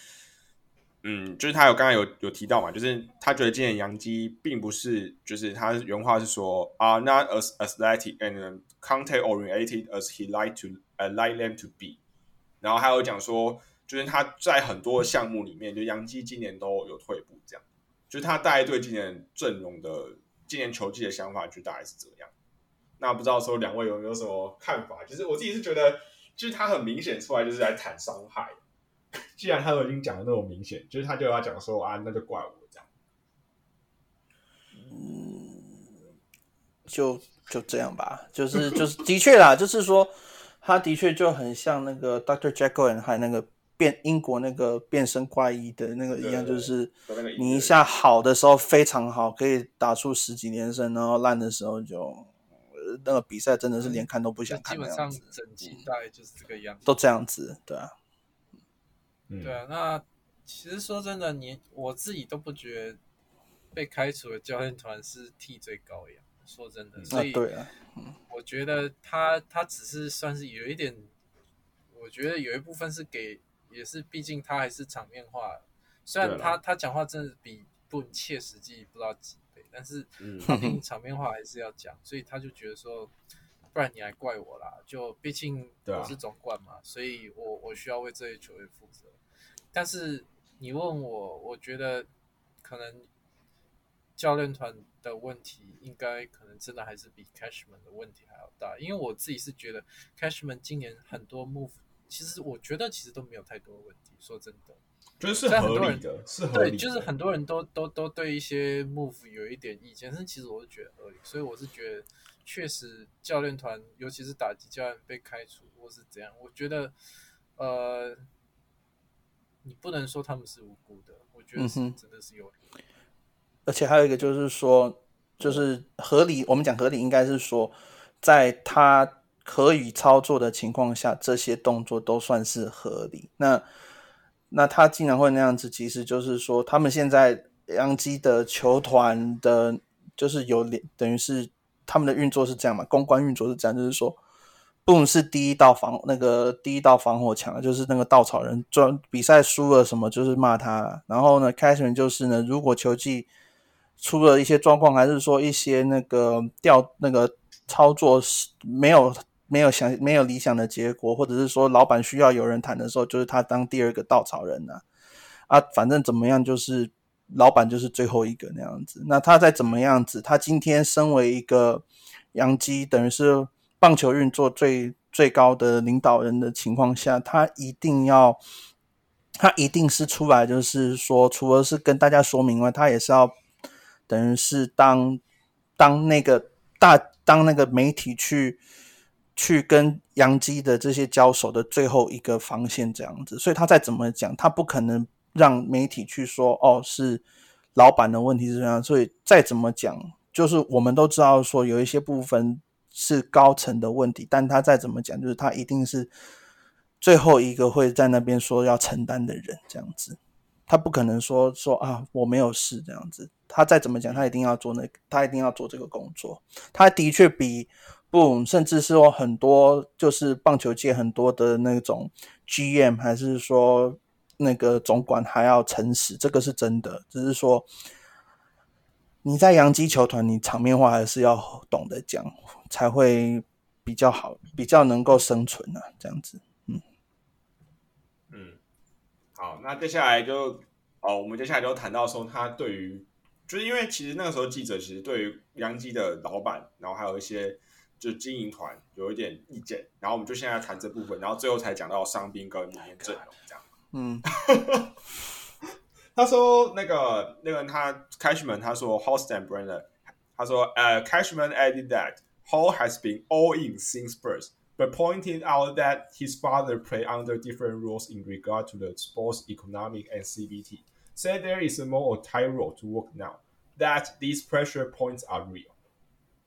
嗯，就是他有刚刚有有提到嘛，就是他觉得今年杨基并不是，就是他原话是说啊，not as athletic and contact oriented as he like to uh like them to be。然后还有讲说，就是他在很多项目里面，就杨基今年都有退步，这样。就是他大概对今年阵容的今年球季的想法，就大概是这样。那不知道说两位有没有什么看法？就是我自己是觉得，就是他很明显出来就是来谈伤害。既然他都已经讲的那么明显，就是他就要讲说啊，那就怪我这样。嗯，就就这样吧，就是就是的确啦，就是说他的确就很像那个 Doctor Jekyll 还那个变英国那个变身怪异的那个一样，就是你一下好的时候非常好，可以打出十几连胜，然后烂的时候就那个比赛真的是连看都不想看。基本上整季大概就是这个样子，都这样子，对啊。对啊，那其实说真的，你我自己都不觉得被开除的教练团是替罪羔羊。说真的，所以对啊，我觉得他他只是算是有一点，我觉得有一部分是给，也是毕竟他还是场面化。虽然他他讲话真的比不切实际不知道几倍，但是毕竟场面话还是要讲，所以他就觉得说，不然你还怪我啦？就毕竟我是总管嘛，所以我我需要为这些球员负责。但是你问我，我觉得可能教练团的问题，应该可能真的还是比 Cashman 的问题还要大。因为我自己是觉得 Cashman 今年很多 move，其实我觉得其实都没有太多问题。说真的，就是合理的，是合理。对，就是很多人都都都对一些 move 有一点意见，但其实我是觉得合理。所以我是觉得，确实教练团，尤其是打击教练被开除或是怎样，我觉得呃。你不能说他们是无辜的，我觉得是真的是有理。而且还有一个就是说，就是合理。我们讲合理，应该是说，在他可以操作的情况下，这些动作都算是合理。那那他竟然会那样子，其实就是说，他们现在杨基的球团的，就是有等于是他们的运作是这样嘛？公关运作是这样，就是说。不是第一道防那个第一道防火墙，就是那个稻草人。专比赛输了什么，就是骂他。然后呢，开始就是呢，如果球技出了一些状况，还是说一些那个调那个操作是没有没有想没有理想的结果，或者是说老板需要有人谈的时候，就是他当第二个稻草人呢。啊，反正怎么样，就是老板就是最后一个那样子。那他再怎么样子，他今天身为一个杨基，等于是。棒球运作最最高的领导人的情况下，他一定要，他一定是出来，就是说，除了是跟大家说明外，他也是要等于是当当那个大当那个媒体去去跟杨基的这些交手的最后一个防线这样子。所以他再怎么讲，他不可能让媒体去说哦是老板的问题是这样。所以再怎么讲，就是我们都知道说有一些部分。是高层的问题，但他再怎么讲，就是他一定是最后一个会在那边说要承担的人，这样子，他不可能说说啊我没有事这样子，他再怎么讲，他一定要做那，他一定要做这个工作。他的确比不，甚至是说很多就是棒球界很多的那种 GM，还是说那个总管还要诚实，这个是真的，只是说。你在洋基球团，你场面话还是要懂得讲，才会比较好，比较能够生存啊，这样子，嗯嗯，好，那接下来就哦，我们接下来就谈到说，他对于，就是因为其实那个时候记者其实对于洋基的老板，然后还有一些就是经营团有一点意见，然后我们就现在谈这部分，然后最后才讲到伤兵跟明年阵容这样，嗯。他说：“那个那个他 Cashman 他说 Holston Brenner 他说呃 Cashman added that Hall has been all in since birth but pointed out that his father played under different rules in regard to the sports economic and CBT. Said there is a more tightrope to walk now. That these pressure points are real.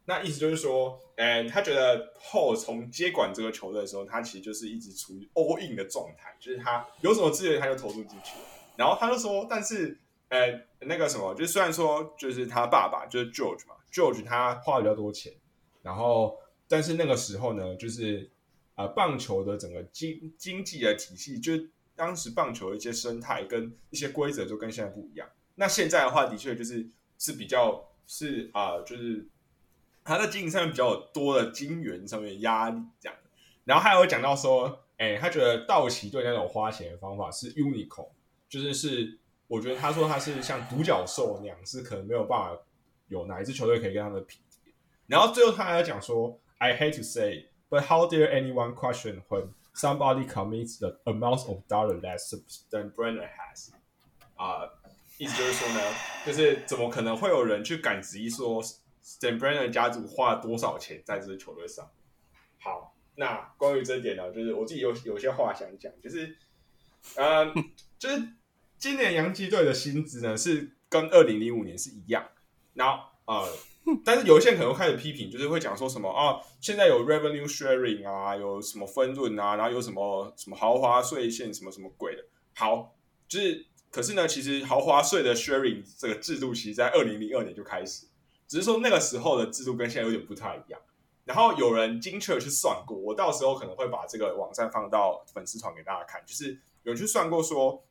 那意思就是说，嗯，他觉得后从接管这个球队的时候，他其实就是一直处于 all in 的状态，就是他有什么资源他就投入进去。然后他就说，但是，呃，那个什么，就虽然说就是他爸爸就是 George 嘛，George 他花比较多钱，然后但是那个时候呢，就是呃，棒球的整个经经济的体系，就是当时棒球的一些生态跟一些规则就跟现在不一样。那现在的话，的确就是是比较是啊，就是他在经营上面比较多的金元上面压力这样。然后还有讲到说，哎，他觉得道奇队那种花钱的方法是 unicorn，就是是我觉得他说他是像独角兽那样，是可能没有办法有哪一支球队可以跟他们比。然后最后他还要讲说，I hate to say。But how dare anyone question when somebody commits the amount of dollar less than Brenner has？啊，意思就是说呢，就是怎么可能会有人去敢质疑说 Stan Brenner 家族花了多少钱在这支球队上？好，那关于这点呢，就是我自己有有些话想讲，就是，嗯，就是今年洋基队的薪资呢是跟二零零五年是一样，然后呃。但是有一些人可能会开始批评，就是会讲说什么啊，现在有 revenue sharing 啊，有什么分润啊，然后有什么什么豪华税线什么什么鬼的。好，就是可是呢，其实豪华税的 sharing 这个制度，其实在二零零二年就开始，只是说那个时候的制度跟现在有点不太一样。然后有人精确去算过，我到时候可能会把这个网站放到粉丝团给大家看，就是有人去算过说，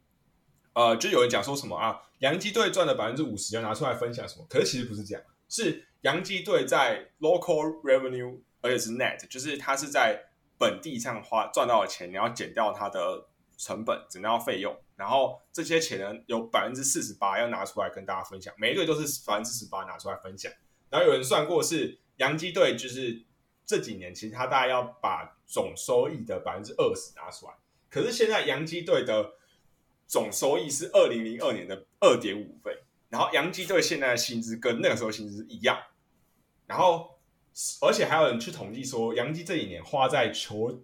呃，就有人讲说什么啊，洋基队赚了百分之五十要拿出来分享什么，可是其实不是这样。是洋基队在 local revenue，而且是 net，就是他是在本地上花赚到的钱，你要减掉他的成本，减掉费用，然后这些钱呢有百分之四十八要拿出来跟大家分享，每一队都是百分之十八拿出来分享。然后有人算过是洋基队就是这几年其实他大概要把总收益的百分之二十拿出来，可是现在洋基队的总收益是二零零二年的二点五倍。然后洋基队现在的薪资跟那个时候薪资一样，然后而且还有人去统计说，洋基这几年花在球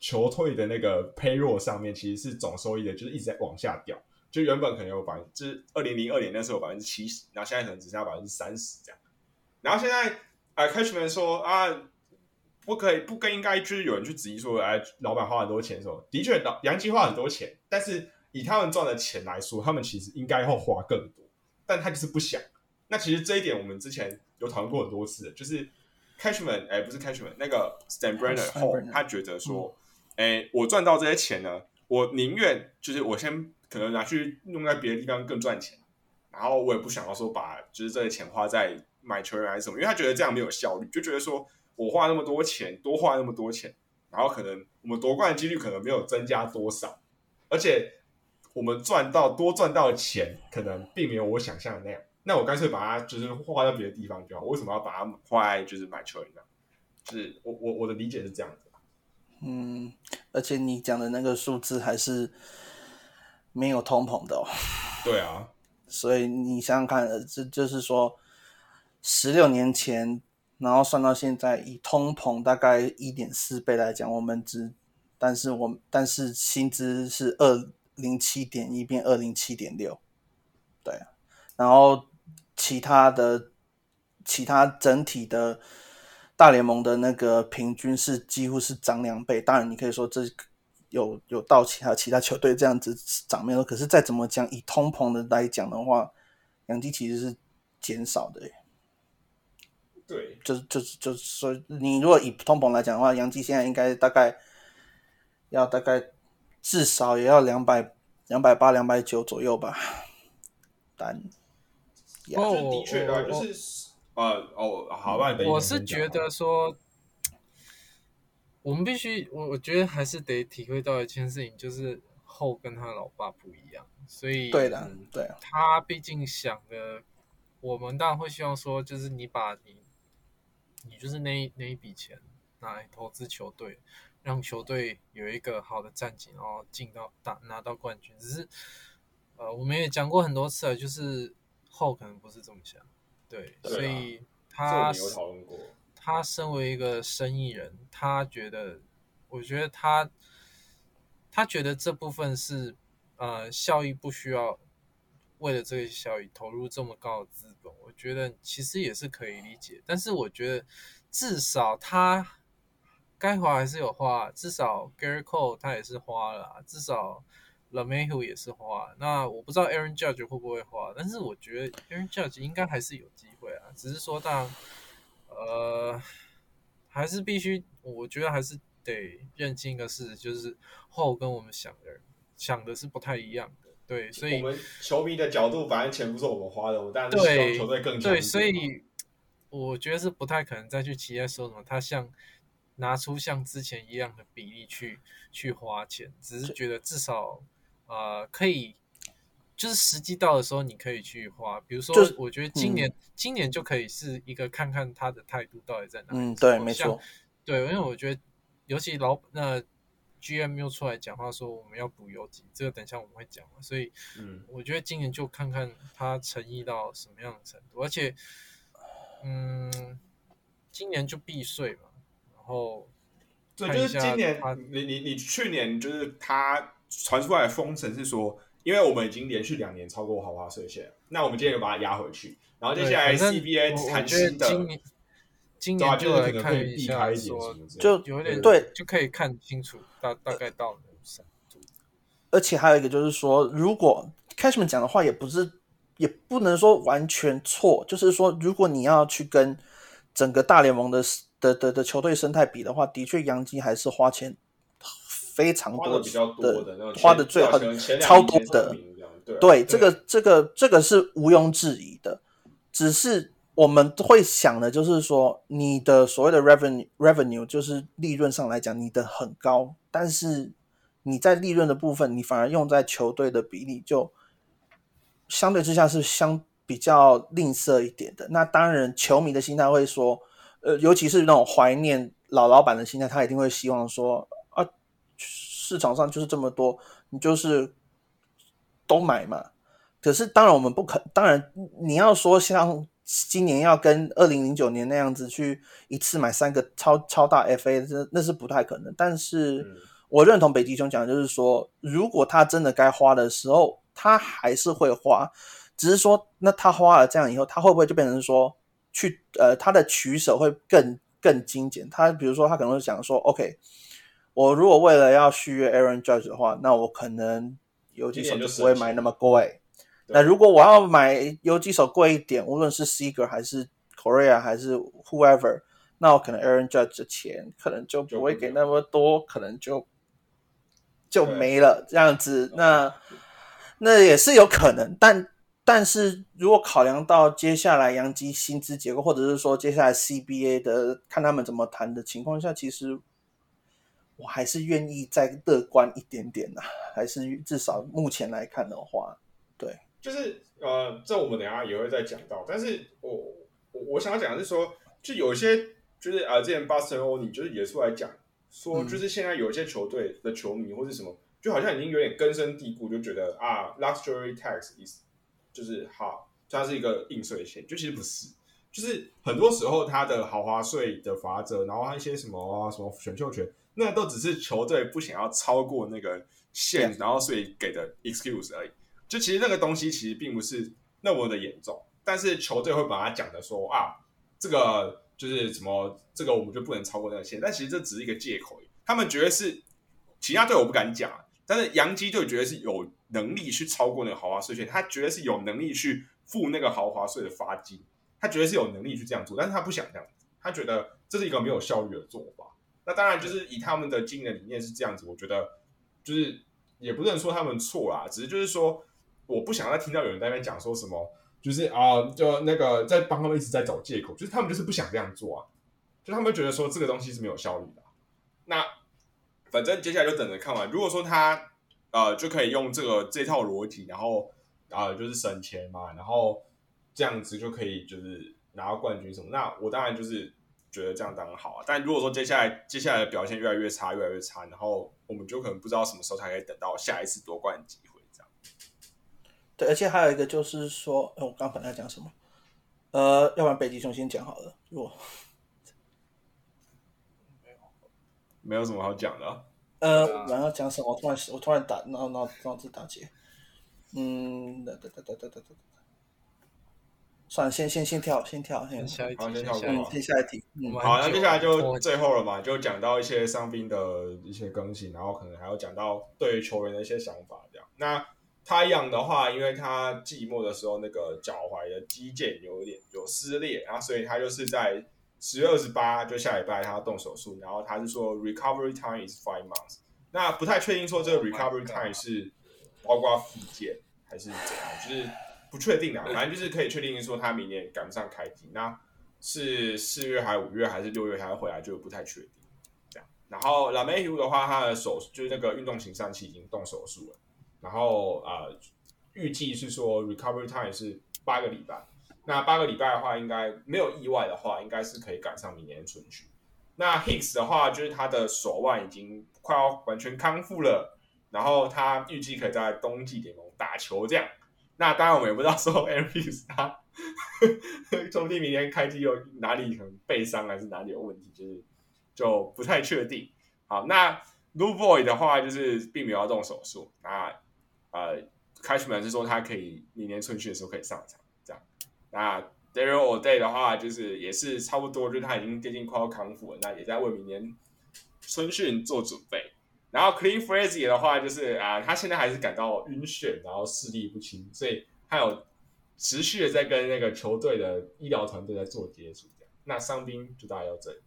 球退的那个 payroll 上面，其实是总收益的，就是一直在往下掉。就原本可能有百分之二零零二年那时候有百分之七十，然后现在可能只剩下百分之三十这样。然后现在啊，Cashman 说啊，不可以不更应该就是有人去质疑说，哎，老板花很多钱的时候，的确老杨基花很多钱，但是以他们赚的钱来说，他们其实应该要花更多。但他就是不想。那其实这一点我们之前有讨论过很多次，就是 Cashman，哎，不是 Cashman，那个 Stan Brenner 后，他觉得说，哎，我赚到这些钱呢，我宁愿就是我先可能拿去用在别的地方更赚钱，然后我也不想要说把就是这些钱花在买球员还是什么，因为他觉得这样没有效率，就觉得说我花那么多钱，多花那么多钱，然后可能我们夺冠的几率可能没有增加多少，而且。我们赚到多赚到的钱，可能并没有我想象的那样。那我干脆把它就是花到别的地方就好。为什么要把它花在就是买球员呢？是我我我的理解是这样子。嗯，而且你讲的那个数字还是没有通膨的哦。对啊。所以你想想看，这就是说，十六年前，然后算到现在，以通膨大概一点四倍来讲，我们只，但是我但是薪资是二。零七点一变二零七点六，对，然后其他的其他整体的大联盟的那个平均是几乎是涨两倍。当然，你可以说这有有到其他其他球队这样子涨没有？可是再怎么讲，以通膨的来讲的话，养基其实是减少的。对，就是就是就是说，你如果以通膨来讲的话，杨基现在应该大概要大概。至少也要两百两百八两百九左右吧，但哦，的确啊，就是呃哦，好吧，我是觉得说，我们必须，我我觉得还是得体会到一件事情，就是后跟他老爸不一样，所以对的，对，他毕竟想的，我们当然会希望说，就是你把你，你就是那那一笔钱拿来投资球队。让球队有一个好的战绩，然后进到打拿到冠军。只是，呃，我们也讲过很多次了，就是后可能不是这么想，对，所以他讨论过，他身为一个生意人，他觉得，我觉得他他觉得这部分是呃效益不需要为了这个效益投入这么高的资本，我觉得其实也是可以理解。但是我觉得至少他该花还是有花，至少 Gary Cole 他也是花了啊，至少 LaMahu 也是花。那我不知道 Aaron Judge 会不会花，但是我觉得 Aaron Judge 应该还是有机会啊，只是说当然。呃，还是必须，我觉得还是得认清一个事实，就是后跟我们想的想的是不太一样的。对，所以我们球迷的角度，反正钱不是我们花的，我当然希望球队更强。对，所以我觉得是不太可能再去期待说什么，他像拿出像之前一样的比例去去花钱，只是觉得至少呃可以。就是时机到的时候，你可以去花。比如说，我觉得今年今年就可以是一个看看他的态度到底在哪里。嗯，对，没错。对，因为我觉得，尤其老那 GM 又出来讲话说我们要补游击，这个等一下我们会讲嘛。所以，嗯，我觉得今年就看看他诚意到什么样的程度。而且，嗯，今年就避税嘛。然后，对，就是今年，你你你去年就是他传出来的风声是说。因为我们已经连续两年超过豪华税线，那我们今天就把它压回去，然后接下来 CBA 谈新的，今年就来看一下，说就有点对，就可以看清楚大大概到哪程度。而且还有一个就是说，如果 Cashman 讲的话也不是，也不能说完全错，就是说，如果你要去跟整个大联盟的的的的球队生态比的话，的确杨基还是花钱。非常多的花的最很超多的，对这个这个这个是毋庸置疑的。只是我们会想的，就是说你的所谓的 revenue revenue 就是利润上来讲，你的很高，但是你在利润的部分，你反而用在球队的比例就相对之下是相比较吝啬一点的。那当然，球迷的心态会说，呃，尤其是那种怀念老老板的心态，他一定会希望说。市场上就是这么多，你就是都买嘛。可是当然我们不可，当然你要说像今年要跟二零零九年那样子去一次买三个超超大 FA，这那是不太可能。但是我认同北极熊讲，就是说如果他真的该花的时候，他还是会花，只是说那他花了这样以后，他会不会就变成说去呃他的取舍会更更精简？他比如说他可能会想说，OK。我如果为了要续约 Aaron Judge 的话，那我可能有几手就不会买那么贵。那如果我要买有几手贵一点，无论是 Seager 还是 Korea 还是 Whoever，那我可能 Aaron Judge 的钱可能就不会给那么多，可能就就没了这样子。那那也是有可能，但但是如果考量到接下来杨基薪资结构，或者是说接下来 CBA 的看他们怎么谈的情况下，其实。我还是愿意再乐观一点点呐，还是至少目前来看的话，对，就是呃，这我们等下也会再讲到。但是我我我想要讲的是说，就有些就是啊，之前巴斯特欧尼就是也出来讲说，就是现在有一些球队的球迷或是什么，就好像已经有点根深蒂固，就觉得啊，luxury tax is 就是好，它是一个硬税钱，就其实不是，就是很多时候它的豪华税的法则，然后一些什么什么选秀权。那都只是球队不想要超过那个线，然后所以给的 excuse 而已。就其实那个东西其实并不是那么的严重，但是球队会把它讲的说啊，这个就是什么，这个我们就不能超过那个线。但其实这只是一个借口，他们觉得是其他队我不敢讲，但是杨基队觉得是有能力去超过那个豪华税线，他觉得是有能力去付那个豪华税的罚金，他觉得是有能力去这样做，但是他不想这样子，他觉得这是一个没有效率的做法。那当然，就是以他们的经营理念是这样子，我觉得就是也不能说他们错啦，只是就是说，我不想再听到有人在那边讲说什么，就是啊，就那个在帮他们一直在找借口，就是他们就是不想这样做啊，就他们觉得说这个东西是没有效率的。那反正接下来就等着看完，如果说他呃就可以用这个这套逻辑，然后啊就是省钱嘛，然后这样子就可以就是拿到冠军什么，那我当然就是。觉得这样当然好啊，但如果说接下来接下来的表现越来越差，越来越差，然后我们就可能不知道什么时候才可以等到下一次夺冠机会，这样。对，而且还有一个就是说，我刚本来讲什么？呃，要不然北极熊先讲好了。如果没有什么好讲的啊。呃，对啊然后讲什么？我突然我突然打脑脑脑子打结。嗯，哒哒哒哒哒哒哒。算了，先先先跳，先跳，先好下一题，先跳过先下一题。嗯我们，好，那接下来就最后了嘛，就讲到一些伤兵的一些更新，然后可能还要讲到对于球员的一些想法这样。那他养的话，因为他寂寞的时候那个脚踝的肌腱有点有撕裂，然后所以他就是在十月二十八就下礼拜他要动手术，然后他是说 recovery time is five months。那不太确定说这个 Oh recovery time 是包括复健还是怎样，就是不确定啊。反正就是可以确定说他明年赶不上开机，那是四月还是五月还是六月才会回来，就不太确定。这样，然后拉梅 u 的话，他的手就是那个运动型上期已经动手术了，然后呃，预计是说 recovery time 是八个礼拜。那八个礼拜的话，应该没有意外的话，应该是可以赶上明年的春训。那 Hicks 的话，就是他的手腕已经快要完全康复了，然后他预计可以在冬季联盟打球这样。那当然我们也不知道说 Aaron Hicks 他说不定明年开机有哪里可能背伤还是哪里有问题，就是就不太确定。好，那 Lou Boy 的话就是并没有要动手术，那呃 Cashman 是说他可以明年春训的时候可以上场这样。那 Daryl O'Day 的话，就是也是差不多，就是他已经接近快要康复了，那也在为明年春训做准备。然后 Clean Frazier 的话，就是啊、他现在还是感到晕眩，然后视力不清，所以他有持续的在跟那个球队的医疗团队在做接触。这样，那伤兵就大概到这里。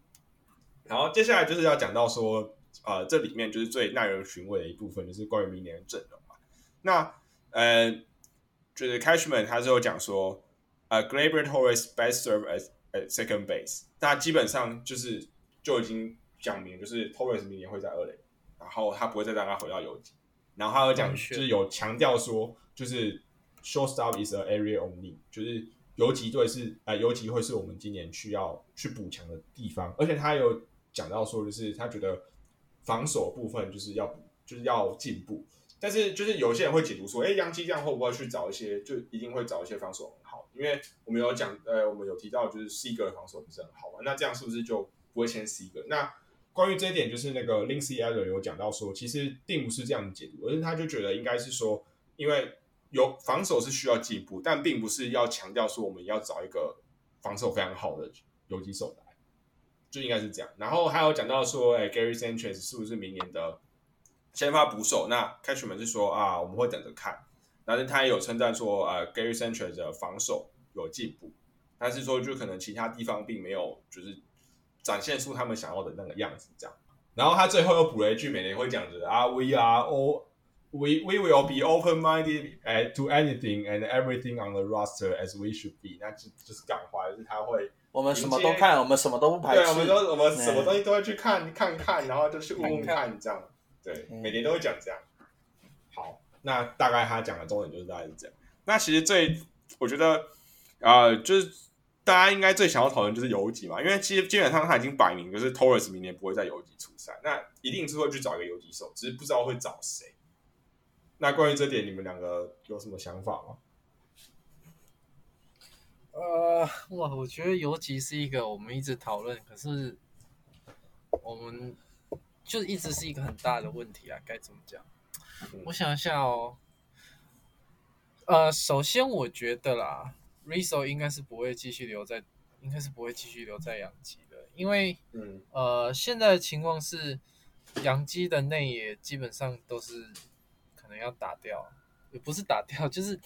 然后接下来就是要讲到说，呃，这里面就是最耐人寻味的一部分，就是关于明年的阵容嘛。那呃，就是 Cashman 他是有讲说，呃 g l a b e r Torres best serve as at second base，那基本上就是就已经讲明，就是 Torres 明年会在二垒，然后他不会再让他回到游击。然后他有讲，嗯就是是有强调说，就是 shortstop is a area only，就是游击队是呃游击会是我们今年需要去补强的地方，而且他有讲到说，就是他觉得防守部分就是要补，就是要进步。但是就是有些人会解读说，哎，杨基这样会不会去找一些，就一定会找一些防守很好？因为我们有讲，呃，我们有提到就是 C 哥的防守不是很好嘛，那这样是不是就不会签 C 哥？那关于这一点，就是那个 Lindsay Adler 有讲到说，其实并不是这样解读，而是他就觉得应该是说，因为有防守是需要进步，但并不是要强调说我们要找一个防守非常好的游击手来，就应该是这样。然后还有讲到说，哎，Gary Sanchez 是不是明年的先发捕手？那 Cashman 是说啊，我们会等着看。但是他也有称赞说，呃，Gary Sanchez 的防守有进步，但是说就可能其他地方并没有就是展现出他们想要的那个样子，这样。然后他最后又补了一句，每年会讲着啊，We are all we we will be open minded to anything and everything on the roster as we should be。那就就是港话，就是他会我们什么都看，我们什么都不排斥。对，我们都我们什么东西？都会去看看看，然后就去问问看看这样。对，嗯每年都会讲这样。好，那大概他讲的重点就是大概是这样。那其实最我觉得啊、呃就是大家应该最想要讨论就是游击嘛，因为其实基本上他已经摆明就是 Torres 明年不会在游击出赛，那一定是会去找一个游击手，只是不知道会找谁。那关于这点，你们两个有什么想法吗？呃，哇，我觉得游击是一个我们一直讨论，可是我们就一直是一个很大的问题啊，该怎么讲？我想一下哦，呃，首先我觉得啦，Rizzo 应该是不会继续留在，应该是不会继续留在洋基的，因为嗯呃，现在的情况是，洋基的内野基本上都是可能要打掉，也不是打掉，就是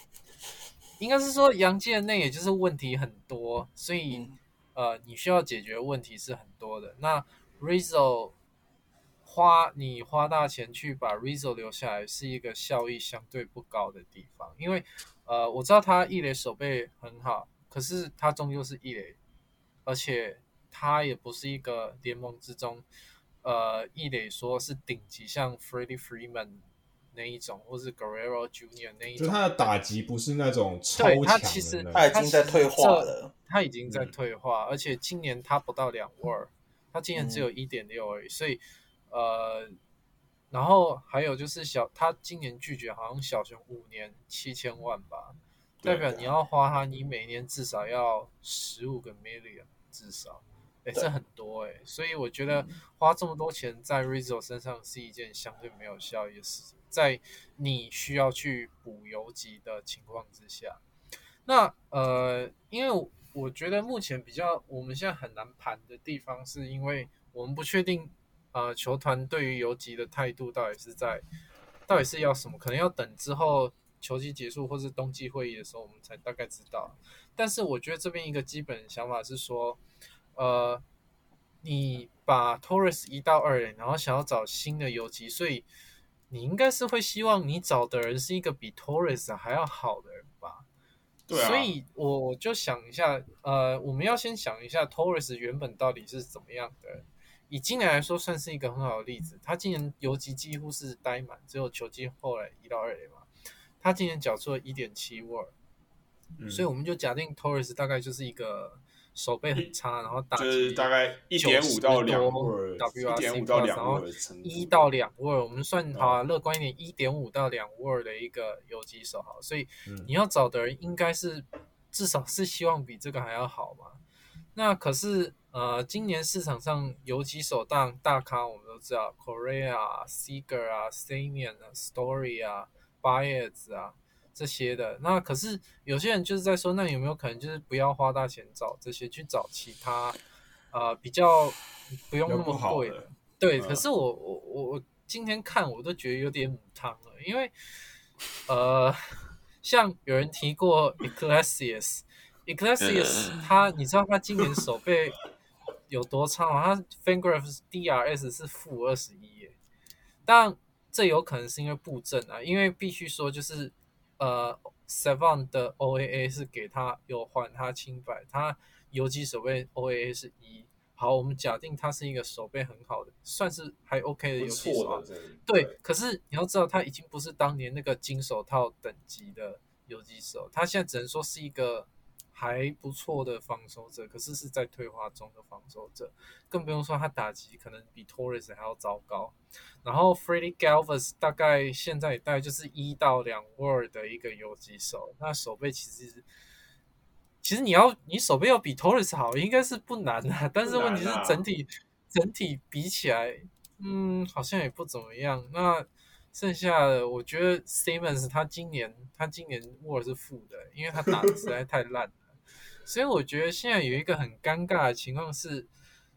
应该是说洋基的内野就是问题很多，所以、嗯呃，你需要解决问题是很多的。那 Rizzo 花你花大钱去把 Rizzo 留下来，是一个效益相对不高的地方，因为呃，我知道他一垒手背很好，可是他终究是一垒，而且他也不是一个联盟之中，呃，一垒说是顶级，像 Freddie Freeman 那一种，或是 Guerrero Junior 那一种，就他的打击不是那种超对强的他其实他已经在退化了。他已经在嗯退化，而且今年他不到两 WAR，他今年只有一点六而已，所以呃，然后还有就是小他今年拒绝好像小熊五年七千万吧，代表你要花他，你每年至少要十五个 million 至少，哎，这很多哎，所以我觉得花这么多钱在 Rizzo 身上是一件相对没有效益的事情，在你需要去补游击的情况之下，那呃，因为我觉得目前比较我们现在很难盘的地方，是因为我们不确定呃球团对于游击的态度到底是在到底是要什么，可能要等之后球季结束或是冬季会议的时候，我们才大概知道。但是我觉得这边一个基本想法是说。呃，你把 Torres 移到二垒，然后想要找新的游击，所以你应该是会希望你找的人是一个比 Torres 还要好的人吧？对啊。所以我就想一下，呃，我们要先想一下 Torres 原本到底是怎么样的。以今年来说，算是一个很好的例子。他今年游击几乎是呆满，只有球季后来移到二垒嘛。他今年缴出了一点七 WAR，所以我们就假定 Torres 大概就是一个。手背很差，然后打就是大概一点五到两位，W 一点五到两然后一到两位，我们算好乐观一点，一点五到两位的一个游击手好，所以你要找的人应该是至少是希望比这个还要好嘛。那可是呃，今年市场上有几手大大咖，我们都知道，Korea、Seger 啊、Samian 啊、Story 啊、Baez 啊。这些的那可是有些人就是在说，那有没有可能就是不要花大钱找这些，去找其他呃比较不用那么贵的？对，可是我我我我今天看我都觉得有点母汤了，因为呃像有人提过 Eclesius，Eclesius 他你知道他今年手背有多差啊？他 Fangraphs DRS 是负二十一耶，但这有可能是因为布阵啊，因为必须说就是。呃，Seven 的 OAA 是给他有还他清白，他游击手背 OAA 是一。好，我们假定他是一个手背很好的，算是还 OK 的游击手。对，可是你要知道，他已经不是当年那个金手套等级的游击手，他现在只能说是一个。还不错的防守者，可是是在退化中的防守者，更不用说他打击可能比 Torres 还要糟糕。然后 Freddie Galvis 大概现在大概就是一到两 word 的一个游击手，那手背其实其实你要你手背要比 Torres 好，应该是不难的。但是问题是整体整体比起来，嗯，好像也不怎么样。那剩下的我觉得 Simmons 他今年他今年 word 是负的，因为他打的实在太烂。所以我觉得现在有一个很尴尬的情况是，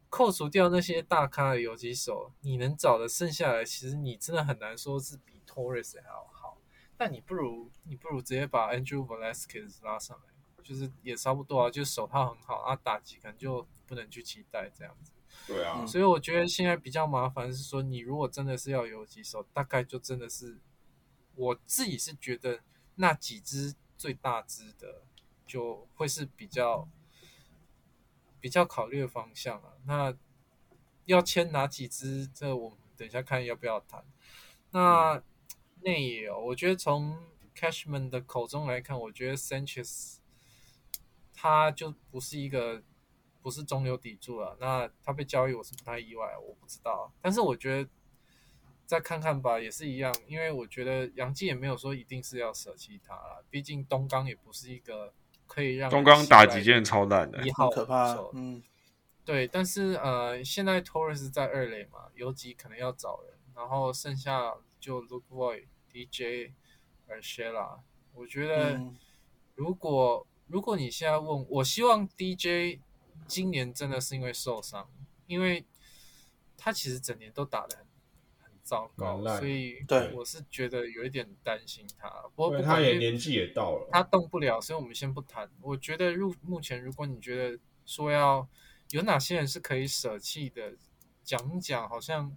扣除掉那些大咖的游击手，你能找的剩下来，其实你真的很难说是比 Torres 还要好。但你不如你不如直接把 Andrew Velasquez 拉上来，就是也差不多啊，就是手套很好啊，打击可能就不能去期待这样子。对啊。所以我觉得现在比较麻烦是说，你如果真的是要游击手，大概就真的是我自己是觉得那几只最大只的。就会是比较比较考虑的方向了。那要签哪几支？这我们等一下看要不要谈。那内野哦，我觉得从 Cashman 的口中来看，我觉得 Sanchez 他就不是一个不是中流砥柱了。那他被交易，我是不太意外，我不知道。但是我觉得再看看吧，也是一样，因为我觉得杨基也没有说一定是要舍弃他了。毕竟东刚也不是一个。可以让东刚打几件超烂的，一号可怕。嗯，对，但是呃，现在 Torres 在二垒嘛，游击可能要找人，然后剩下就 Luke Voigt、DJ、而 Shella。我觉得如果如果你现在问我，希望 DJ 今年真的是因为受伤，因为他其实整年都打的很。糟糕，所以我是觉得有一点担心他。不过他也年纪也到了，他动不了，所以我们先不谈。我觉得入目前，如果你觉得说要有哪些人是可以舍弃的，讲讲，好像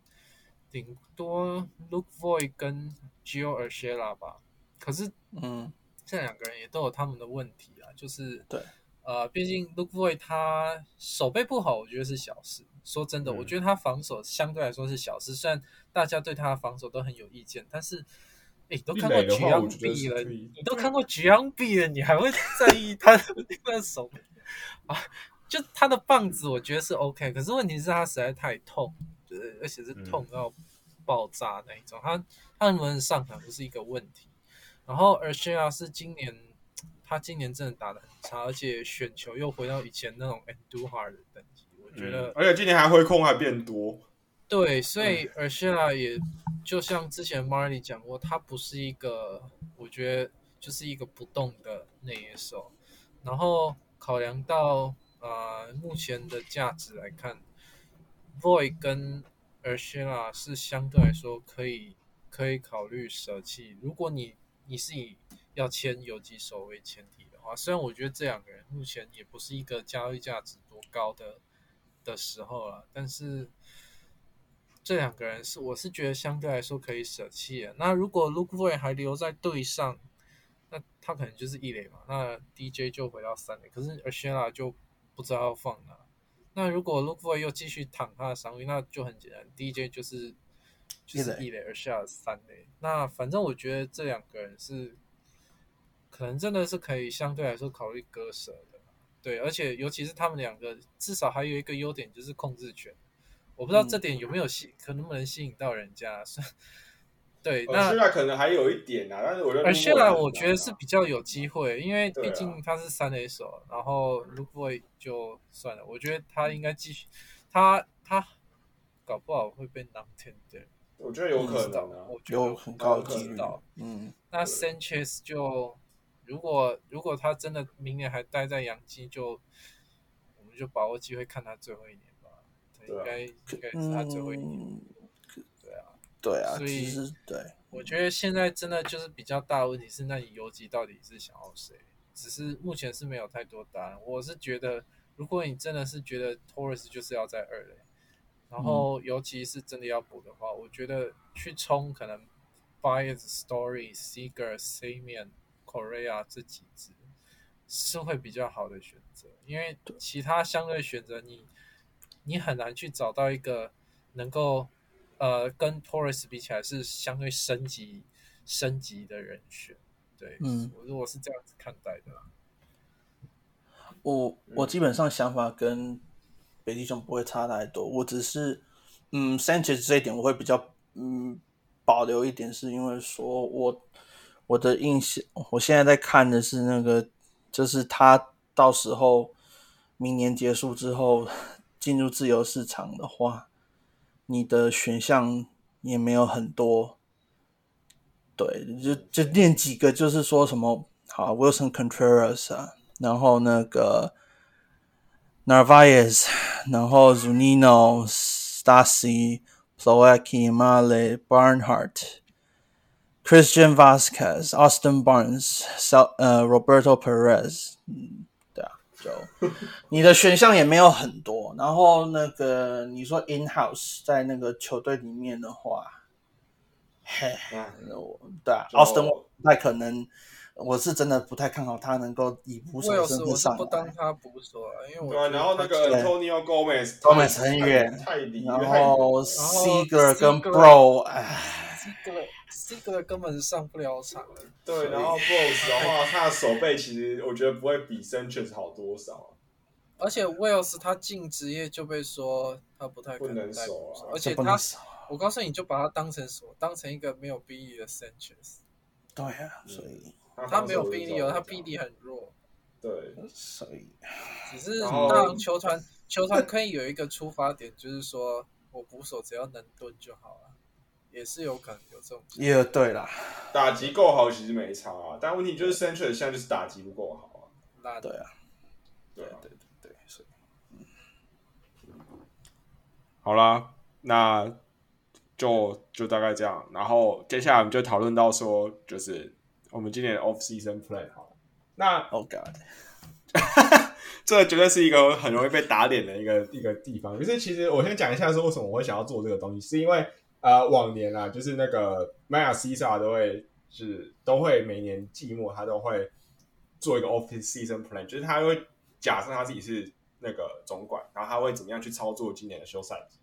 顶多 Luke Voigt 跟 Gio Urshela 吧。可是，嗯，这两个人也都有他们的问题啊，就是对，呃，毕竟 Luke Voigt 他手背不好，我觉得是小事。说真的，我觉得他防守相对来说是小事，虽然大家对他的防守都很有意见，但是，哎，都看过 g m b 了，你都看过 g m b 了，你还会在意他的那个手啊？就他的棒子，我觉得是 OK，可是问题是他实在太痛，就是而且是痛到爆炸那一种。他他能不能上场不是一个问题。然后，而且啊，是今年他今年真的打的很差，而且选球又回到以前那种 Enduhar 的等级。我我觉得，而且今年还挥控还变多。对，所以 a r s h a 也就像之前 Marley 讲过，他不是一个，我觉得就是一个不动的内野手。然后考量到呃目前的价值来看，Void 跟 a r s h a 是相对来说可以可以考虑舍弃。如果你你是以要签游击手为前提。的话，虽然我觉得这两个人目前也不是一个交易价值多高的的时候了，但是这两个人是我是觉得相对来说可以舍弃的。那如果 Luke Voigt 还留在队上，那他可能就是一垒嘛，那 DJ 就回到三垒，可是 a s h e l a 就不知道要放哪。那如果 Luke Voigt 又继续躺他的伤病，那就很简单，DJ 就是就是一垒 a s h e l a 三垒。那反正我觉得这两个人是。可能真的是可以相对来说考虑割舍的，对，而且尤其是他们两个，至少还有一个优点就是控制权。我不知道这点有没有吸，可能不能吸引到人家。对，那现在可能还有一点啊，但是我觉得，而现在我觉得是比较有机会，因为毕竟他是三 A 手，然后 k e 就算了，我觉得他应该继续，他他搞不好会被 n o t 的。我觉得有可能啊，有很高的几率。嗯，那 Sanchez 就。如果如果他真的明年还待在洋基，就我们就把握机会看他最后一年吧。应该应该是他最后一年。对啊，对啊。所以对，我觉得现在真的就是比较大的问题是，那你游击到底是想要谁？只是目前是没有太多答案。我是觉得，如果你真的是觉得 Torres 就是要在二垒，然后尤其是真的要补的话，我觉得去冲可能 Bias Story Seeger Samian。Korea 这几支是会比较好的选择，因为其他相对选择你你很难去找到一个能够呃跟 Torres 比起来是相对升级升级的人选。对，嗯，我如果是这样子看待的，我我基本上想法跟北极熊不会差太多，我只是嗯 Sanchez 这一点我会比较嗯保留一点，是因为说我。我的印象，我现在在看的是那个，就是他到时候明年结束之后进入自由市场的话，你的选项也没有很多。对，就就念几个，就是说什么好，Wilson Contreras 啊，然后那个 Narvaez，然后 Zunino，Stasi，Plowekimale，Barnhart，Christian Vasquez、Austin Barnes、小呃 Roberto Perez，就你的选项也没有很多。然后那个你说 In House 在那个球队里面的话，嘿，我对啊，Austin 不太可能，我是真的不太看好他能够以捕手身份上。我是不当他捕手啊，因为我对，然后那个 Antonio Gomez，Gomez 很远，太离，然后 Seager 跟 Bro，哎，这个。根本上不了场。对，然后 Boss 的话，他的手背其实我觉得不会比 Sanchez 好多少。而且 Wells 他进职业就被说他不太不能守啊，而且他，我告诉你就把他当成什么，当成一个没有臂力的 Sanchez。对啊，所以他没有臂力哦，他臂力很弱。对，所以只是让球团球团可以有一个出发点，就是说我捕手只要能蹲就好了。也是有可能有这种，也对啦，打击够好其实没差啊，但问题就是 Central 现在就是打击不够好啊。那对啊，对对对对，所以，好啦，那就就大概这样，然后接下来我们就讨论到说，就是我们今年的 Off Season Play 好了。那 Oh God，这绝对是一个很容易被打脸的一个一个地方。就是其实我先讲一下说，为什么我会想要做这个东西，是因为。呃，往年啊，就是那个迈亚西萨都会是都会每年季末他都会做一个 office season plan，就是他会假设他自己是那个总管，然后他会怎么样去操作今年的休赛季。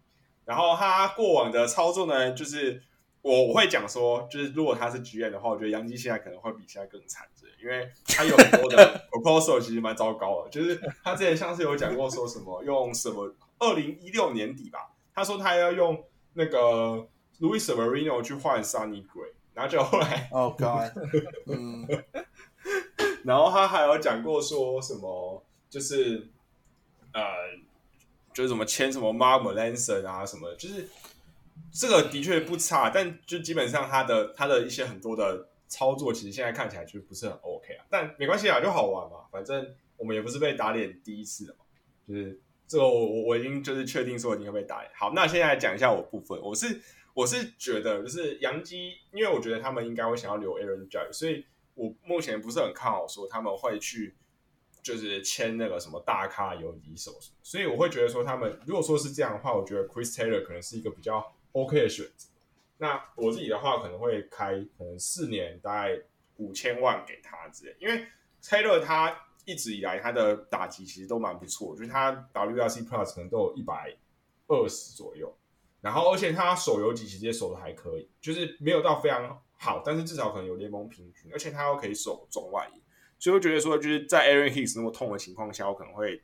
然后他过往的操作呢，就是我我会讲说，就是如果他是剧院的话，我觉得杨基现在可能会比现在更惨，因为他有很多的 proposal 其实蛮糟糕的，就是他之前像是有讲过说什么用什么二零一六年底吧，他说他要用。那个 Louis Severino 去换 Sunny Gray，然后就后来，Oh God，嗯，然后他还有讲过说什么，就是呃就是什么签什么 Mark Melanson 啊什么，就是这个的确不差，但就基本上他的他的一些很多的操作，其实现在看起来就不是很 OK 啊。但没关系啊，就好玩嘛，反正我们也不是被打脸第一次了嘛，就是这个我我我已经就是确定说一定会被打。好，那现在讲一下我部分，我是我是觉得就是杨基，因为我觉得他们应该会想要留 Aaron Judge，所以我目前不是很看好说他们会去。就是签那个什么大咖游击手，所以我会觉得说，他们如果说是这样的话，我觉得 Chris Taylor 可能是一个比较 OK 的选择。那我自己的话，可能会开可能四年大概五千万给他之类，因为 Taylor 他一直以来他的打击其实都蛮不错，就是他 WRC Plus 可能都有一百二十左右，然后而且他手游击其实也守的还可以，就是没有到非常好，但是至少可能有联盟平均，而且他又可以守中外野。所以我觉得说，就是在 Aaron Hicks 那么痛的情况下，我可能会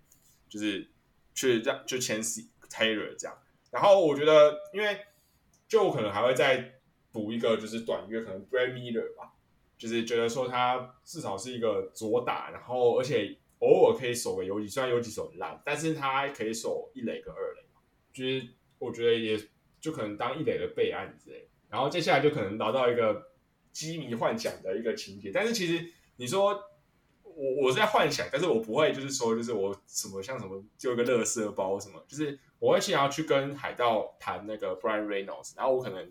就是去这样就签 Taylor 这样。然后我觉得，因为就可能还会再补一个，就是短约，可能 Brad Miller 吧。就是觉得说他至少是一个左打，然后而且偶尔可以守个游击，虽然游击手烂，但是他可以守一垒跟二垒。就是我觉得也就可能当一垒的备案之类。然后接下来就可能达到一个机迷幻想的一个情节，但是其实你说。我我是在幻想，但是我不会就是说，就是我什么像什么就一个乐色包什么，就是我会想要去跟海盗谈那个 Brian Reynolds，然后我可能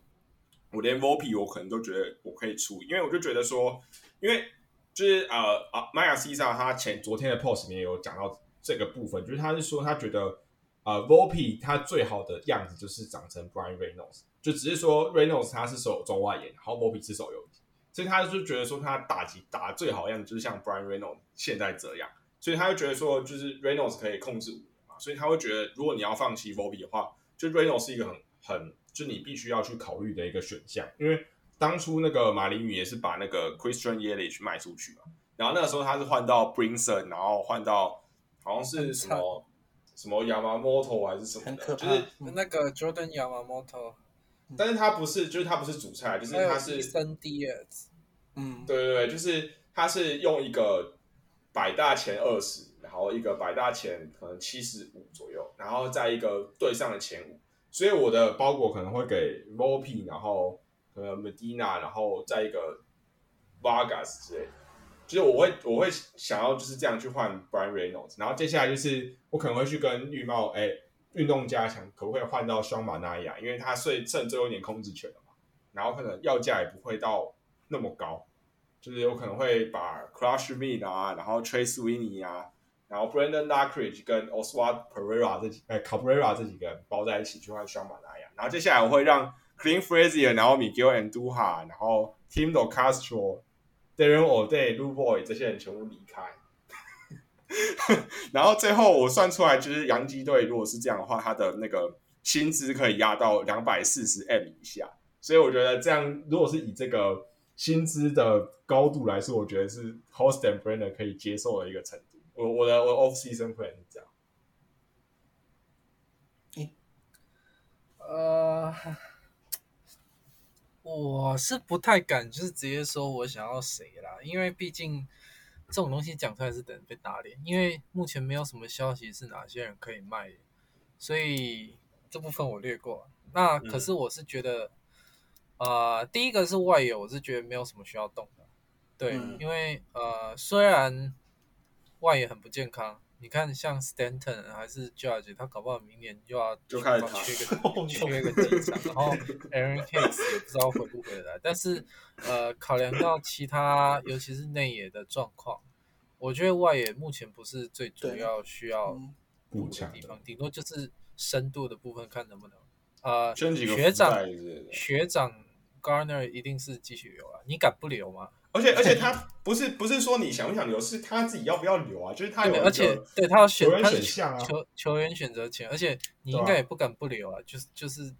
我连 VOP 我可能都觉得我可以出，因为我就觉得说，因为就是呃啊，Maya C 上他前昨天的 post 里面有讲到这个部分，就是他是说他觉得呃 Volpe 他最好的样子就是长成 Brian Reynolds，就只是说 Reynolds 他是手中外野，然后 VOP 是手游。所以他就觉得说，他打击打最好的样子就是像 Brian Reynolds 现在这样，所以他就觉得说，就是 Reynolds 可以控制五嘛，所以他会觉得，如果你要放弃 v o b y 的话，就 Reynolds 是一个很很，就你必须要去考虑的一个选项。因为当初那个马林鱼也是把那个 Christian Yelich 卖出去嘛，然后那个时候他是换到 Brinson，然后换到好像是什么什么 Yamamoto 还是什么的，就是那个 Jordan Yamamoto。但是他不是，就是他不是主菜，就是他是嗯，对对对，就是他是用一个百大前二十，然后一个百大前可能七十五左右，然后在一个队上的前五，所以我的包裹可能会给 Volpe，然后呃 Medina，然后再一个 Vargas 之类的，就是我会我会想要就是这样去换 Brian Reynolds，然后接下来就是我可能会去跟绿帽哎。运动加强可不可以换到双马纳亚？因为他剩剩最后一点控制权了嘛，然后可能要价也不会到那么高，就是有可能会把 Crush Me 啊，然后 Trace Winnie 啊，然后 Brandon Lockridge 跟 Oswald Pereira 这几哎 Cabrera 这几个人包在一起去换双马纳亚，然后接下来我会让 Clean Frazier，然后 Miguel Andujar，然后 Tim Do Castro、Darren O'Day、Lu Boy 这些人全部离开。然后最后我算出来，就是洋基队如果是这样的话，他的那个薪资可以压到两百四十 M 以下，所以我觉得这样，如果是以这个薪资的高度来说，我觉得是 Host and Brenner 可以接受的一个程度。我我的我 Off Season Plan 是这样。呃，我是不太敢，就是直接说我想要谁啦，因为毕竟。这种东西讲出来是等被打脸，因为目前没有什么消息是哪些人可以卖，所以这部分我略过。那可是我是觉得，呃，第一个是外野，我是觉得没有什么需要动的，对，因为呃，虽然外野很不健康。你看，像 Stanton 还是 Judge，他搞不好明年又要就开始缺个 缺个几场，然后 Aaron Hicks 也不知道回不回来。但是，呃，考量到其他，尤其是内野的状况，我觉得外野目前不是最主要需要补的地方，顶多就是深度的部分，看能不能呃，学长学长 Garner 一定是继续留啊，你敢不留吗？而且而且他不是不是说你想不想留，是他自己要不要留啊？就是他有而且对他要选他选项啊，球球员选择权，而且你应该也不敢不留啊。就是就是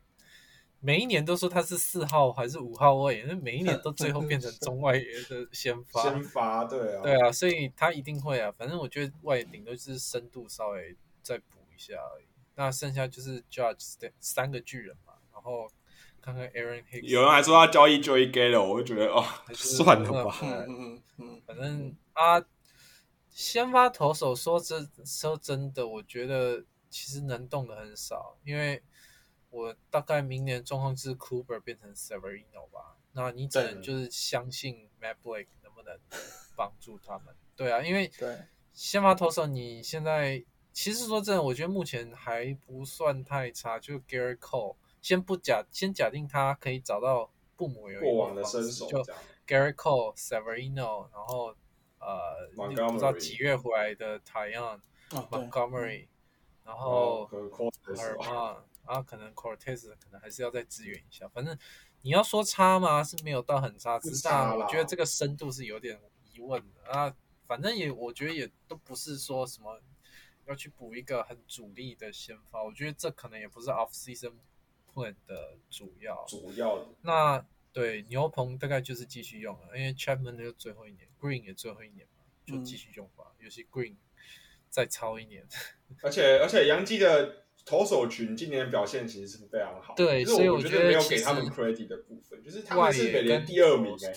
每一年都说他是四号还是五号位，那每一年都最后变成中外野的先发。先发对啊，对啊，所以他一定会啊。反正我觉得外野顶多是深度稍微再补一下而已。那剩下就是 Judge 三个巨人嘛，然后。看看 Aaron Hicks，有人还说他交易 Joey Gallo，我就觉得哦，算了吧。嗯嗯嗯，反正啊，先发投手说真说真的，我觉得其实能动的很少，因为我大概明年状况是 Cooper 变成 Severino 吧，那你只能就是相信 Matt Blake 能不能帮助他们。对啊，因为对，先发投手你现在其实说真的，我觉得目前还不算太差，就 Gary Cole，先不假先假定他可以找到父母有过往的身手就。Gary Cole、Severino，然后呃不知道几月回来的 Tyon、哦、Montgomery，然然后尔曼，然后可能 Cortez 可能还是要再支援一下。反正你要说差吗？是没有到很差，只是我觉得这个深度是有点疑问的啊。反正也我觉得也都不是说什么要去补一个很主力的先发，我觉得这可能也不是 off season 的主要。主要的那对牛棚大概就是继续用了，因为 Chapman 就最后一年，Green 也最后一年嘛，就继续用吧。尤其 Green 再超一年，而且而且杨基的投手群今年表现其实是非常好，对就是我所以我觉得觉没有给他们 credit 的部分，就是他外们是野跟美联第二名哎、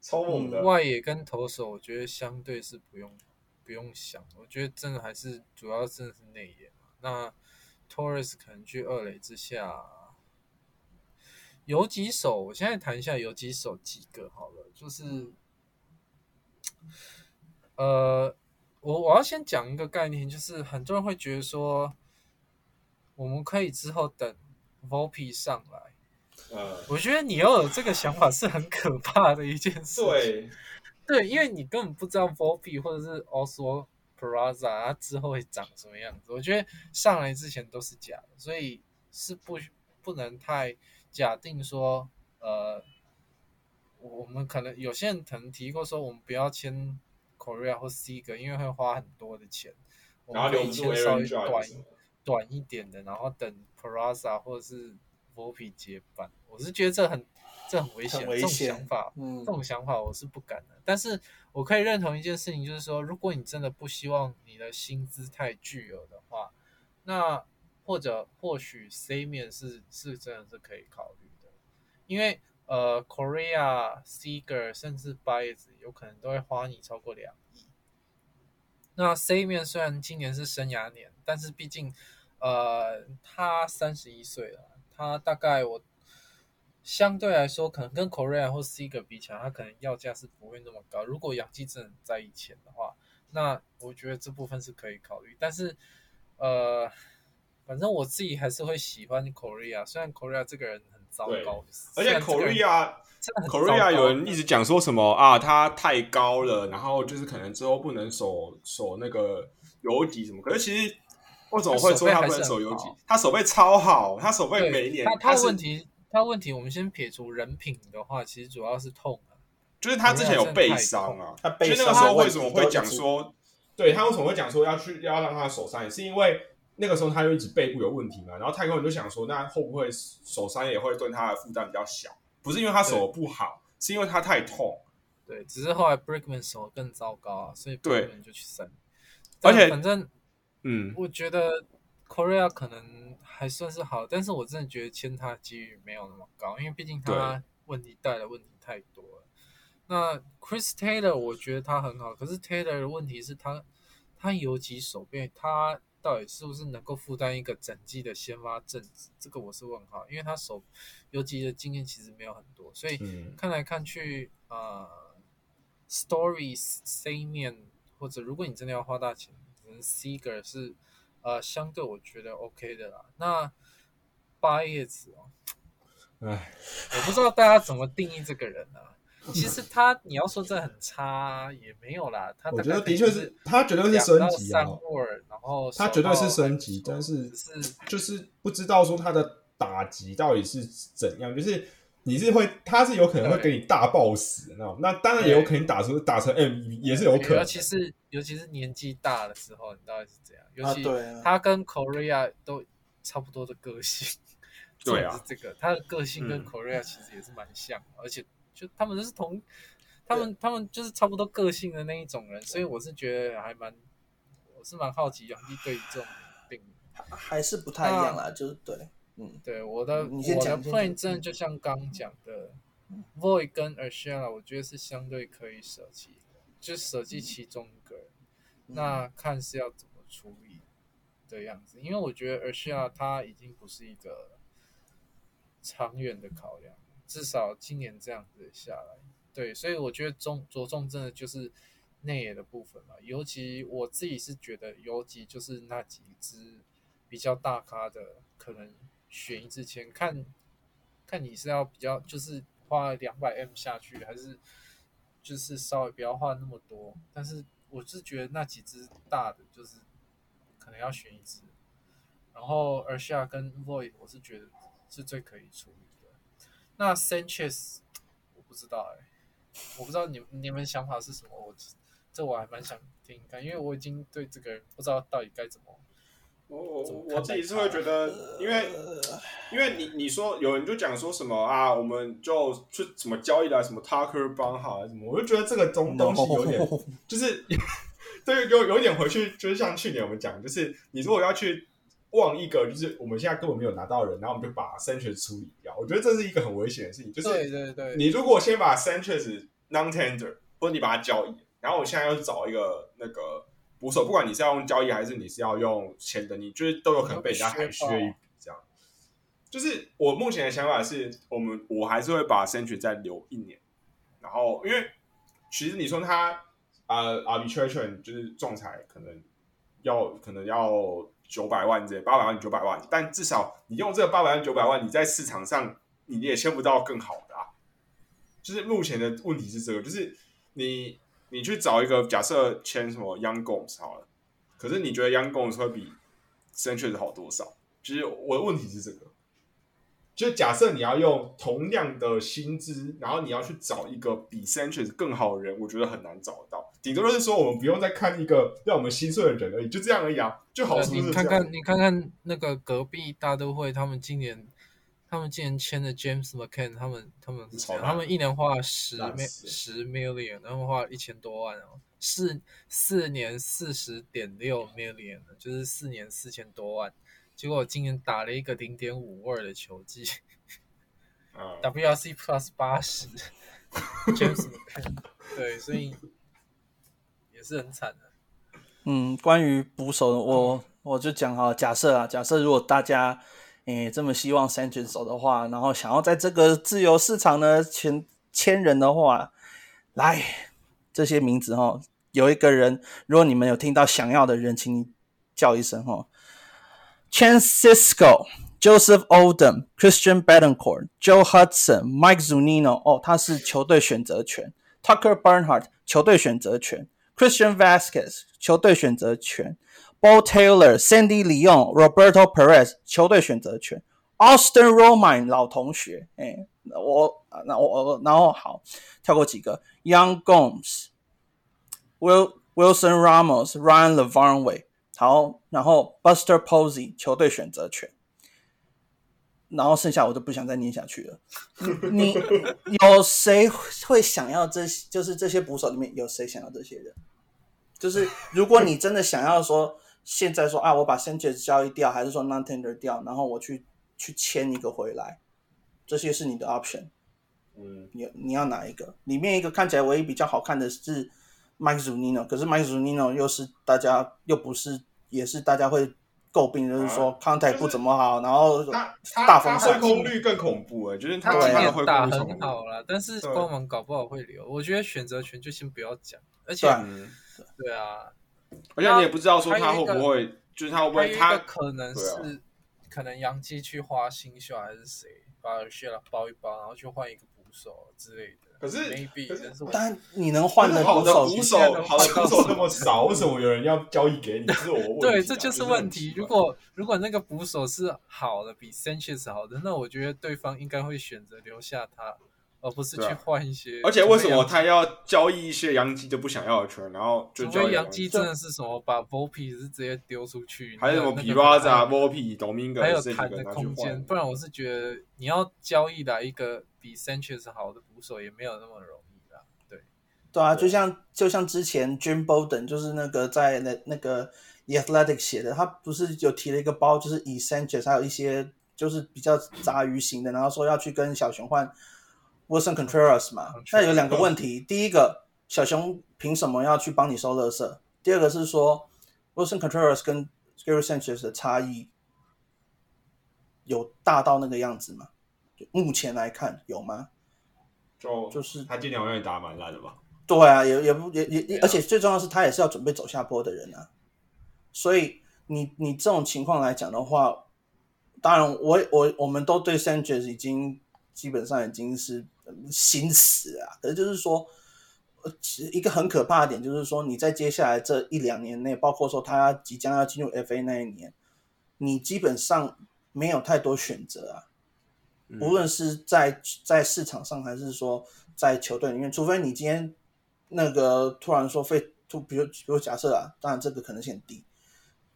超猛的。外野跟投手，我觉得相对是不用不用想，我觉得真的还是主要真的是内野嘛。那 Torres 可能去二垒之下，有几首，我现在谈一下有几首几个好了，就是呃，我我要先讲一个概念，就是很多人会觉得说，我们可以之后等 Volpi 上来。嗯，我觉得你要有这个想法是很可怕的一件事。对，对，因为你根本不知道 Volpi 或者是 Oswald Peraza 它之后会长什么样子。我觉得上来之前都是假的，所以是不不能太假定说，呃，我我们可能有些人可能提过说，我们不要签 Korea 或 Seager，因为会花很多的钱。我然后们可以签稍微短什么的短一点的，然后等 Peraza 或者是 Volpe 接班。我是觉得这很这很危险，很危这种想法，嗯这种想法我是不敢的。但是我可以认同一件事情，就是说，如果你真的不希望你的薪资太巨额的话，那或者或许 C 面是是真的是可以考虑的，因为呃，Korea、Seager 甚至 Baez 有可能都会花你超过两亿。那 C 面虽然今年是生涯年，但是毕竟呃他三十一岁了，他大概我相对来说可能跟 Korea 或 Seager 比起来，他可能要价是不会那么高。如果养鸡真的在意钱的话，那我觉得这部分是可以考虑。但是呃，反正我自己还是会喜欢 Korea，虽然 Korea 这个人很糟糕，而且 Korea Korea 有人一直讲说什么啊，他太高了，然后就是可能之后不能守守那个游击什么。可是其实为什么会说他不能守游击他手背超好，他手背每一年他他的问题，他的问题，我们先撇除人品的话，其实主要是痛啊。就是他之前有背伤啊，他背就那个时候为什么会讲说，对他为什么会讲说要去要让他手伤，也是因为那个时候他就一直背部有问题嘛，然后太空人就想说，那会不会手伤也会对他的负担比较小？不是因为他手不好，是因为他太痛。对，只是后来 Brickman 手更糟糕啊，所以对 Brickman 就去生。而且反正嗯，我觉得 Korea 可能还算是好，但是我真的觉得签他的几率没有那么高，因为毕竟他问题带的问题太多了。那 Chris Taylor 我觉得他很好，可是 Taylor 的问题是他他游击手背，他到底是不是能够负担一个整季的先发阵子？这个我是问号，因为他手游击的经验其实没有很多，所以嗯看来看去，呃，Stories C 面或者如果你真的要花大钱，可能 Seager 是呃相对我觉得 OK 的啦。那八叶子哦，唉，我不知道大家怎么定义这个人啊。其实他你要说这很差也没有啦，他我觉得的确是他绝对是升级啊然后他绝对是升级，但是只是就是不知道说他的打击到底是怎样，就是你是会，他是有可能会给你大爆死的那种，那当然也有可能打出打成 M，也是有可能尤。其是尤其是年纪大的时候，你到底是怎样？尤啊，其他跟 Korea 都差不多的个性。对啊 这个他的个性跟嗯 Korea 其实也是蛮像的，而且就他们都是同，他们他们就是差不多个性的那一种人，所以我是觉得还蛮，我是蛮好奇杨基对于这种病，还是不太一样啦，就是对，嗯，对我的我的 plan 讲真的就像刚讲的，Void 跟 Urshela，我觉得是相对可以舍弃的，就舍弃其中一个人，那看是要怎么处理。的样子，因为我觉得 a s h a 他已经不是一个长远的考量，至少今年这样子下来，对，所以我觉得重着重真的就是内野的部分嘛，尤其我自己是觉得，尤其就是那几只比较大咖的，可能选一支签，看看你是要比较就是花两百 M 下去，还是就是稍微不要花那么多，但是我是觉得那几只大的就是可能要选一只，然后而下跟 Void 我是觉得是最可以处理。那 Sanchez 我不知道哎、我不知道你你们想法是什么，我这我还蛮想听看，因为我已经对这个人不知道到底该怎么。我我我自己是会觉得，因为因为你你说有人就讲说什么啊，我们就去什么交易来什么 Tucker 帮好还是什么，我就觉得这个东东西有点就是 这个有有点回去，就是像去年我们讲，就是你如果要去望一个，就是我们现在根本没有拿到人，然后我们就把 Sanchez 处理掉，我觉得这是一个很危险的事情。就是对对对，你如果先把 Sanchez non tender，或者你把它交易，然后我现在要去找一个那个捕手，不管你是要用交易还是你是要用签的，你就是都有可能被人家海削一笔这样。就是我目前的想法是，我们我还是会把 Sanchez 再留一年，然后因为其实你说他呃 arbitration 就是仲裁可能要可能要九百万这八百万九百万，但至少你用这个八百万九百万，你在市场上你也签不到更好的啊。就是目前的问题是这个，就是你你去找一个假设签什么 Young Gomes 好了，可是你觉得 Young Gomes 会比 Sanchez 好多少？其实我的问题是这个，就假设你要用同样的薪资，然后你要去找一个比 Sanchez 更好的人，我觉得很难找得到。顶多就是说，我们不用再看一个让我们心碎的人而已，就这样而已啊，就好你。看看，你看看那个隔壁大都会，他们今年，他们今年签的 James McCann，他们他们他们一年花了十十 million，他们花了一千多万哦，四四年四十点六 million，就是四年四千多万，结果我今年打了一个零点五二的球技嗯，，WRC plus 八十，James 对，所以也是很惨的。嗯，关于捕手，我我就讲哈，假设啊，假设如果大家诶这么希望 Sanchez 走的话，然后想要在这个自由市场呢签签人的话，来这些名字哈，有一个人，如果你们有听到想要的人，请你叫一声哈 ，Francisco。Joseph Oldham、Christian Betancourt、Joe Hudson、Mike Zunino，哦，他是球队选择权；Tucker Barnhart 球队选择权；Christian Vasquez 球队选择权；Bo Taylor、Sandy Leon、Roberto Perez 球队选择权；Austin Romine 老同学，哎，我那我我然后好跳过几个，Young Gomes、Will Wilson Ramos、Ryan Lavarnway， 好，然后 Buster Posey 球队选择权。然后剩下我就不想再念下去了。你你 有谁会想要这些？就是这些捕手里面有谁想要这些人？就是如果你真的想要说，现在说啊，我把 Sanchez 交易掉，还是说 non tender 掉，然后我去去签一个回来，这些是你的 option。嗯，你你要哪一个？里面一个看起来唯一比较好看的是 Mike Zunino，可是 Mike Zunino 又是大家又不是，也是大家会诟病，就是说啊 contact 不怎么好，然后大风他扇空率更恐怖哎，就是他他今年打很好啦，但是对。光芒搞不好会留。我觉得选择权就先不要讲，而且对啊。嗯，对啊，而且你也不知道说他会不会，就是他会不会他可能是，可能杨基去花新秀还是谁把 s h e 包一包，然后去换一个捕手之类的。可是 maybe，可是但是但你能换的好手捕手，好的捕手那么少，为什么有人要交易给你？这是我问题啊对，这就是问题。如果如果那个捕手是好的，比 Sanchez 好的，那我觉得对方应该会选择留下他，而不是去换一些。而且为什么他要交易一些洋基就不想要的球员，然后就除交易非杨基基真的是什么把 Volpe 是直接丢出去，还有什么那个 p i r a z a 那个 Volpe、Domingo 还有这几谈的空间，不然我是觉得你要交易来一个比 Sanchez 好的捕手也没有那么容易啦。对，对啊，对就像就像之前 Jim Bowden 就是那个在那那个 The Athletic 写的，他不是有提了一个包，就是以 Sanchez 还有一些就是比较杂鱼型的，然后说要去跟小熊换 Wilson Contreras 嘛。那有两个问题，第一个，小熊凭什么要去帮你收垃圾？第二个是说 Wilson Contreras 跟 Gary Sanchez 的差异有大到那个样子吗？就目前来看有吗？就就是他今年好像也打蛮烂的吧？对啊，也也不也也而且最重要的是他也是要准备走下坡的人啊，所以你你这种情况来讲的话，当然我我我们都对 Sanchez 已经基本上已经是嗯心死了啊，可是就是说。呃其实一个很可怕的点就是说，你在接下来这一两年内，包括说他即将要进入 FA 那一年，你基本上没有太多选择啊。嗯无论是在在市场上，还是说在球队里面，除非你今天那个突然说费，就比如比如假设啊，当然这个可能性很低。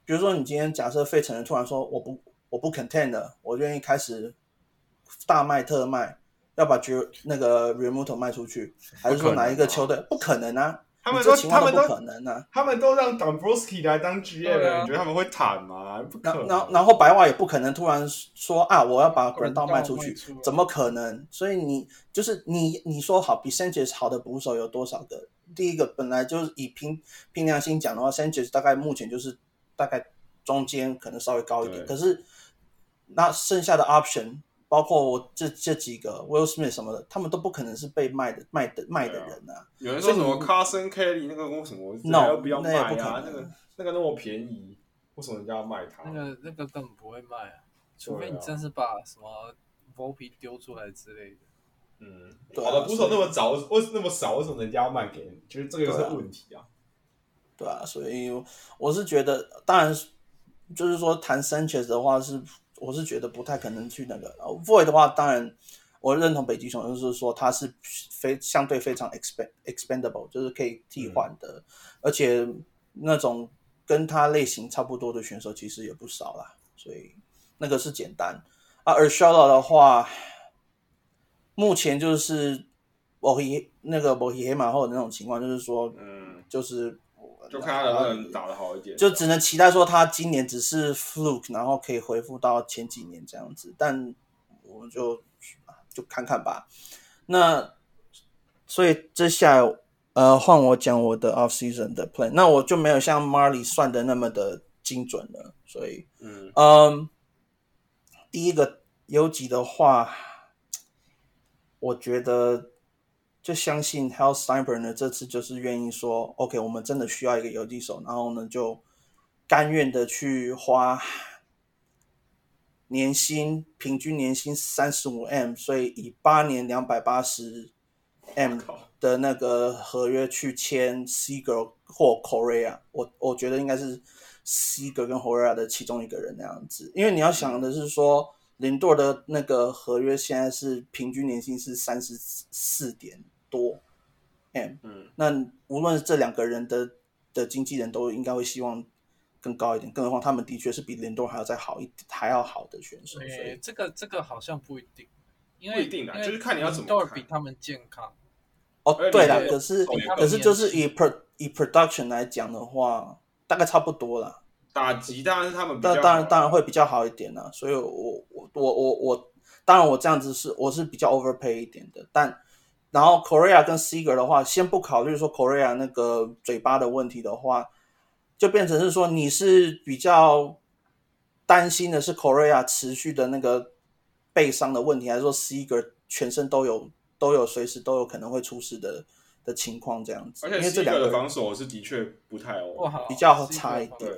比如说你今天假设费城人突然说我不我不 content 了，我愿意开始大卖特卖，要把绝那个 remote 卖出去，还是说哪一个球队？不可能啊！他们你这都他们都不可能啊！他们都让 Dombrowski 来当 GM，、你觉得他们会坦吗？不可然能。然 然后白袜也不可能突然说啊，我要把滚 Grandal 道卖出去卖出，来怎么可能？所以你就是你你说好比 Sanchez 好的捕手有多少个？第一个本来就是以凭凭良心讲的话，Sanchez 大概目前就是大概中间可能稍微高一点，可是那剩下的 option。包括我这这几个 Will Smith 什么的，他们都不可能是被卖的卖的卖的人啊。有人说什么 Carson Kelly 那个为什么 No，要不要卖那不可啊？能那个那个那么便宜，为什么人家要卖它？那个那个根本不会卖啊，除非你真是把什么 Volpe 丢出来之类的。嗯，对啊好的捕手那么早，为那么少，为什么人家要卖给你？其实这个是问题啊。对啊，所以我是觉得，当然就是说谈 Sanchez 的话是，我是觉得不太可能去那个。呃 Void 的话，当然我认同北极熊，就是说他是非相对非常 expand expendable，就是可以替换的，而且那种跟他类型差不多的选手其实也不少啦，所以那个是简单啊。而 s h a r l 的话，目前就是我那个我黑马后的那种情况，就是说，嗯，就是就看他能不能打得好一点。就只能期待说他今年只是 fluke，然后可以恢复到前几年这样子，但我们就就看看吧。那所以接下来呃换我讲我的 off season 的 plan，那我就没有像 Marley 算的那么的精准了，所以嗯嗯，第一个游击的话，我觉得就相信 Hal Steinberg 呢，这次就是愿意说，OK，我们真的需要一个游击手，然后呢就甘愿的去花年薪平均年薪三十五 M，所以以八年两百八十 M 的那个合约去签 Seager 或 Korea，我我觉得应该是 Seager 跟 Korea 的其中一个人那样子，因为你要想的是说，林多的那个合约现在是平均年薪是三十四点多 M，嗯，那无论这两个人的的经纪人都应该会希望更高一点，更何况他们的确是比联动还要再好一还要好的选手，所以对，这个这个好像不一定，因为不一定啦因为就是看你要怎么林多尔看比他们健康。哦对了，可是可是就是以 pro 以 production 来讲的话，大概差不多啦。打击当然是他们比较当当然当然会比较好一点啦，所以我我我我我当然我这样子是我是比较 overpay 一点的，但然后 Korea 跟 Seager 的话，先不考虑说 Korea 那个嘴巴的问题的话，就变成是说你是比较担心的是 Korea 持续的那个背伤的问题，还是说 Seager 全身都有都有随时都有可能会出事的的情况这样子？而且因为这两个防守是的确不太哦，比较差一点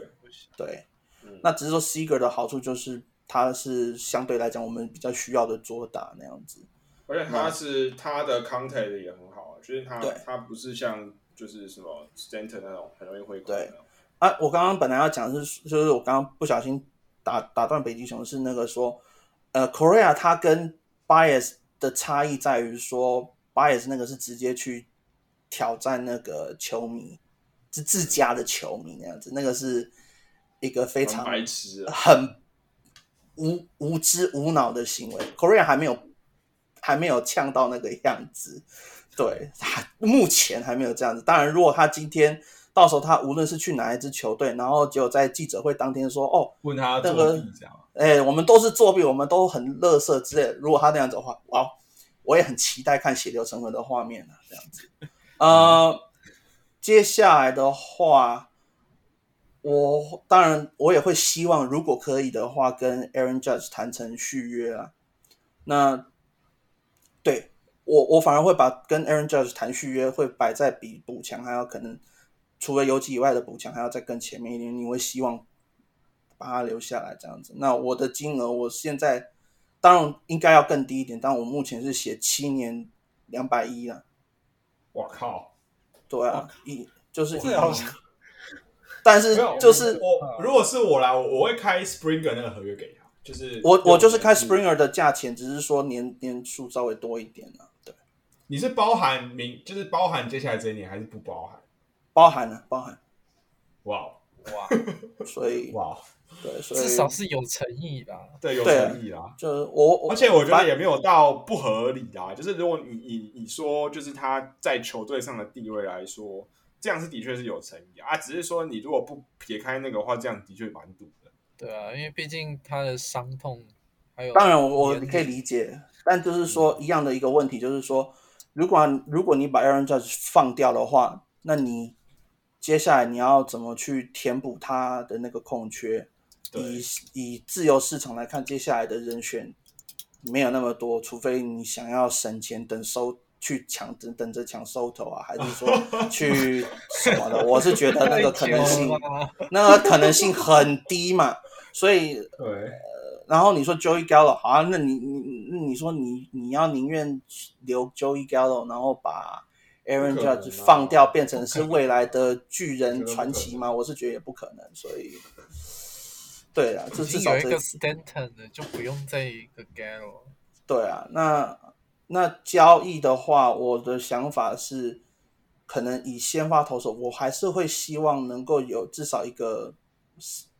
对嗯，那只是说 Seager 的好处就是他是相对来讲我们比较需要的左打那样子。而且他是他的 contact 也很好啊，就是他对。他不是像就是什么 Stanton 那种很容易挥空对。的，啊，我刚刚本来要讲的是，就是我刚刚不小心打打断北极熊是那个说，呃，Korea 他跟 Bias 的差异在于说，Bias 那个是直接去挑战那个球迷，是自家的球迷那样子，那个是一个非常很白痴啊，很无无知无脑的行为。Korea 还没有还没有呛到那个样子，对，还目前还没有这样子。当然，如果他今天到时候他无论是去哪一支球队，然后结果在记者会当天说，哦，问他那个哎，我们都是作弊，我们都很乐色之类的。如果他那样子的话，哇，我也很期待看血流成河的画面啊，这样子。呃，接下来的话，我当然我也会希望，如果可以的话，跟 Aaron Judge 谈成续约啊。那对我我反而会把跟 Aaron Judge 谈续约会摆在比补强还要可能除了游击以外的补强还要再更前面一点，你会希望把他留下来这样子。那我的金额我现在当然应该要更低一点，但我目前是写七年两百一了。我靠！对啊，一就是这好像但是就是我，如果是我来，我我会开 Springer 那个合约给他，就是我我就是开 Springer 的价钱，只是说年年数稍微多一点啊，对，你是包含明，就是包含接下来这一年，还是不包含？包含了包含，哇哦哇，所以哇哦，对，所以至少是有诚意的。对，有诚意啦。就是我，我而且我觉得也没有到不合理啊，就是如果你你你说就是他在球队上的地位来说，这样是的确是有诚意啊，啊只是说你如果不撇开那个话，这样的确蛮堵的。对啊，因为毕竟他的伤痛还有当然我我你可以理解，但就是说一样的一个问题，就是说，如果如果你把 Aaron Judge 放掉的话，那你接下来你要怎么去填补他的那个空缺？以以自由市场来看，接下来的人选没有那么多，除非你想要省钱，等收去抢等等着抢收头啊，还是说 去什么的？我是觉得那个可能性那个可能性很低嘛，所以对，然后你说 Joey Gallo 好啊，那你你你你说你你要宁愿留 Joey Gallo，然后把 Aaron Judge 放掉，变成是未来的巨人传奇吗？我是觉得也不可能，所以对啊，就至少这有一个 Stanton 的，就不用再一个 Gallo。对啊，那那交易的话，我的想法是，可能以先发投手，我还是会希望能够有至少一个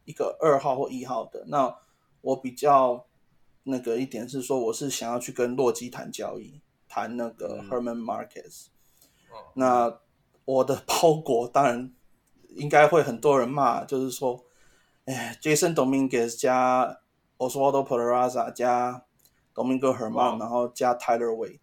一个二号或一号的。那我比较那个一点是说，我是想要去跟洛基谈交易，谈那个嗯 Herman Marquez。哦，那我的包裹当然应该会很多人骂，就是说，哎，Jason Dominguez 加 Oswaldo Peraza 加 Domingo Herman，然后加 Tyler Wade，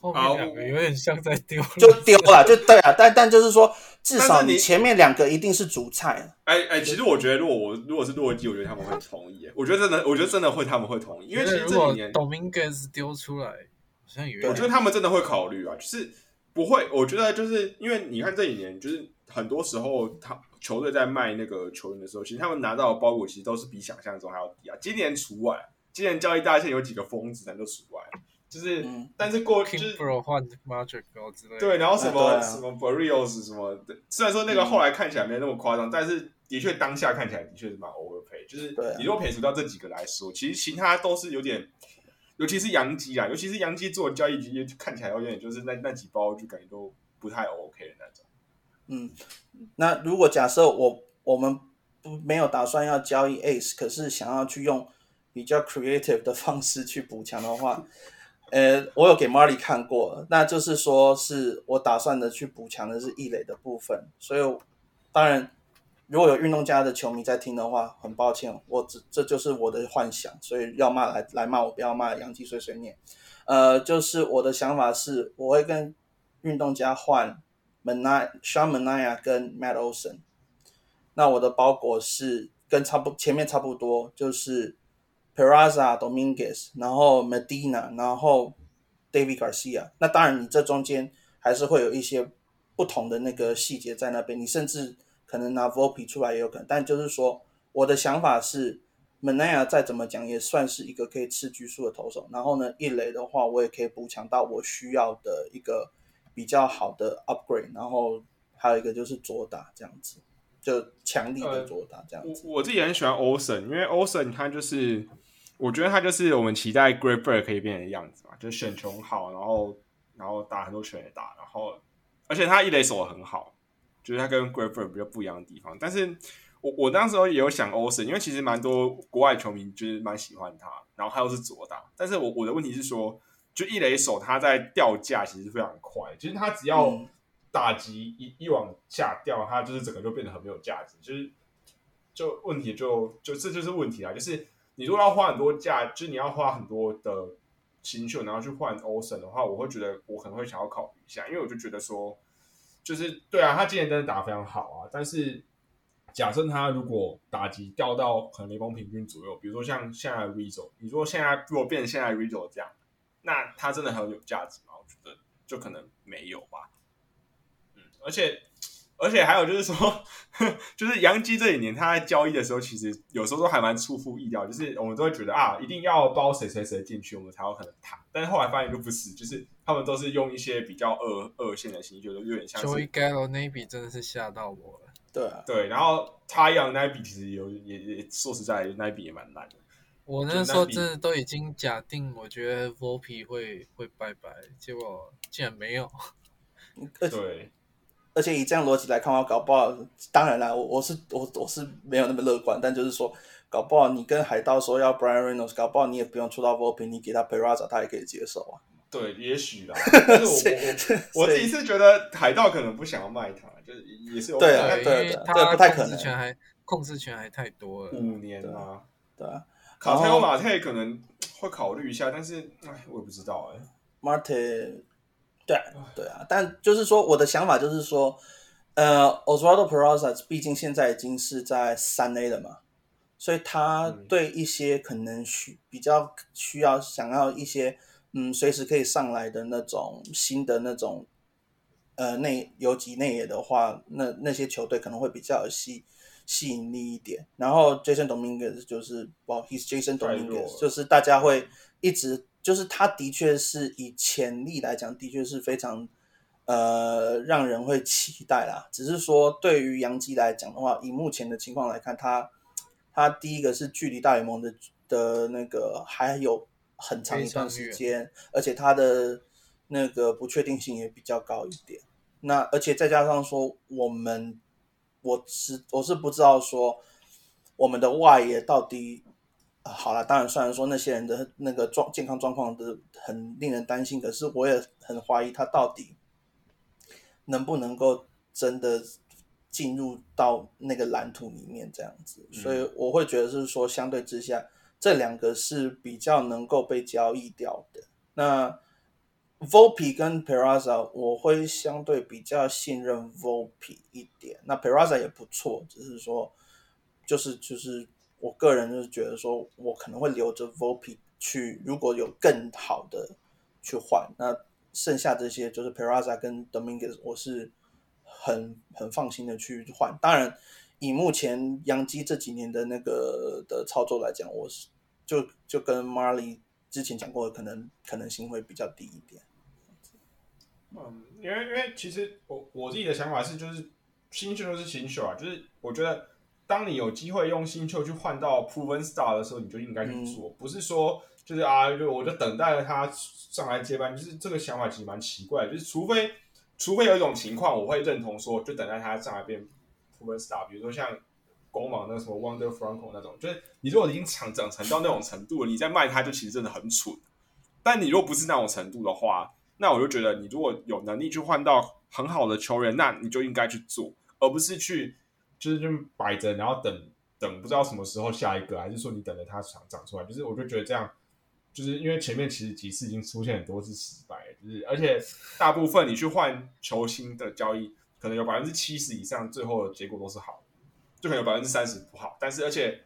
后面两个有点像在丢，就丢了，就对啊。但但就是说，至少你你前面两个一定是主菜。哎哎，其实我觉得，如果我如果是洛基，我觉得他们会 同意耶。我觉得真的，我觉得真的会，他们会同意，因为其实这几年，Dominguez 丢出来，好像有一我觉得他们真的会考虑啊，就是不会。我觉得就是因为你看这几年，就是很多时候他球队在卖那个球员的时候，其实他们拿到的包裹其实都是比想象中还要低啊。今年除外，今年交易大线有几个疯子，咱就除外。就是，嗯但是过就是 Bro 换 Magic 高之类的。对，然后什么、啊啊什么 Barrios 什么的，虽然说那个后来看起来没那么夸张，但是的确当下看起来的确是蛮 overpay。就是你如果撇除掉这几个来说，其实其他都是有点，尤其是杨基啊，尤其是杨基做的交易，其实看起来有点就是那那几包就感觉都不太 OK 的那种。嗯，那如果假设我我们不没有打算要交易 Ace，可是想要去用比较 creative 的方式去补强的话，呃，我有给 Marley 看过，那就是说是我打算的去补强的是异垒的部分，所以当然如果有运动家的球迷在听的话，很抱歉，我这这就是我的幻想，所以要骂来来骂我，不要骂杨基碎碎念。呃，就是我的想法是，我会跟运动家换 Manaya、Sean Manaya 跟 Matt Olson。那我的包裹是跟差不前面差不多，就是 Peraza、Dominguez，然后 Medina，然后 David Garcia。那当然，你这中间还是会有一些不同的那个细节在那边，你甚至可能拿 Volpe 出来也有可能。但就是说，我的想法是，Manaya 再怎么讲也算是一个可以吃局数的投手。然后呢，一垒的话，我也可以补强到我需要的一个比较好的 upgrade。然后还有一个就是左打这样子，就强力的左打这样子。我我自己很喜欢 Olsen，因为 Olsen 他就是，我觉得他就是我们期待 Great Bird 可以变成的样子嘛，就是选球好，然后然后打很多球也打，然后而且他一垒手很好，就是他跟 Great Bird 比较不一样的地方。但是我我当时候也有想 Olsen，因为其实蛮多国外球迷就是蛮喜欢他，然后他又是左打，但是我我的问题是说，就一垒手他在掉价其实非常快，就是他只要嗯打击一一往下掉，他就是整个就变得很没有价值，就是就问题就就这就是问题啊，就是你如果要花很多价，就是你要花很多的新秀，然后去换欧森的话，我会觉得我可能会想要考虑一下，因为我就觉得说，就是对啊，他今年真的打得非常好啊。但是假设他如果打击掉到可能联盟平均左右，比如说像现在 Rizzo，你说现在如果变成现在 Rizzo 这样，那他真的很有价值吗？我觉得就可能没有吧。嗯，而且。而且还有就是说，就是杨基这几年他在交易的时候，其实有时候都还蛮出乎意料。就是我们都会觉得啊，一定要包谁谁谁进去，我们才有可能谈。但是后来发现就不是，就是他们都是用一些比较恶恶性的新秀，就有点像。Joey Gallo 那笔真的是吓到我了。对啊对，然后他养那笔其实有也也说实在，那笔也蛮烂的。我那时候真的都已经假定，我觉得 Volpe 会会拜拜，结果竟然没有。对。而且以这样逻辑来看的话，搞不好，当然啦，我我是我我是没有那么乐观，但就是说，搞不好你跟海盗说要 Brian Reynolds，搞不好你也不用出到 Volpe，你给他 Peraza，他也可以接受啊。对，也许啦。但是我我我自己是觉得海盗可能不想要卖他，就是也是有对对对，他不太可能，权还控制权还太多了，五年啊，对啊。卡特欧马特可能会考虑一下，但是哎，我也不知道哎。Martin。对对啊，但就是说，我的想法就是说，呃，Oswaldo Peraza 毕竟现在已经是在三 A 了嘛，所以他对一些可能需比较需要想要一些嗯随时可以上来的那种新的那种呃内游击内野的话，那那些球队可能会比较有吸吸引力一点。然后 Jason Dominguez 就是哇，He's Jason Dominguez，就是大家会一直。就是他的确是以潜力来讲，的确是非常呃让人会期待啦。只是说对于杨基来讲的话，以目前的情况来看，他他第一个是距离大联盟的的那个还有很长一段时间，而且他的那个不确定性也比较高一点。那而且再加上说，我们我是我是不知道说我们的外野到底。好了，当然，虽然说那些人的那个状健康状况的很令人担心，可是我也很怀疑他到底能不能够真的进入到那个蓝图里面这样子。所以我会觉得是说，相对之下，这两个是比较能够被交易掉的。那 Volpe 跟 Peraza，我会相对比较信任 Volpe 一点。那 Peraza 也不错，只是说，就是就是。我个人就是觉得说，我可能会留着 Volpe 去，如果有更好的去换，那剩下这些就是 Peraza 跟 Dominguez，我是很很放心的去换。当然，以目前杨基这几年的那个的操作来讲，我是就就跟 Marley 之前讲过的，可能可能性会比较低一点。嗯，因为因为其实我我自己的想法是，就是新秀都是新秀啊，就是我觉得。当你有机会用新秀去换到 Proven Star 的时候，你就应该去做，不是说就是啊，就我就等待着他上来接班。就是这个想法其实蛮奇怪，就是除非除非有一种情况，我会认同说，就等待他上来变 Proven Star。比如说像光芒那个什么 Wonder Franco 那种，就是你如果已经长长成到那种程度了，你再卖他就其实真的很蠢。但你如果不是那种程度的话，那我就觉得你如果有能力去换到很好的球员，那你就应该去做，而不是去。就是就摆着，然后等等，不知道什么时候下一个，还是说你等着它长长出来？就是我就觉得这样，就是因为前面其实几次已经出现很多次失败，就是而且大部分你去换球星的交易，可能有百分之七十以上最后的结果都是好，就可能有百分之三十不好。但是而且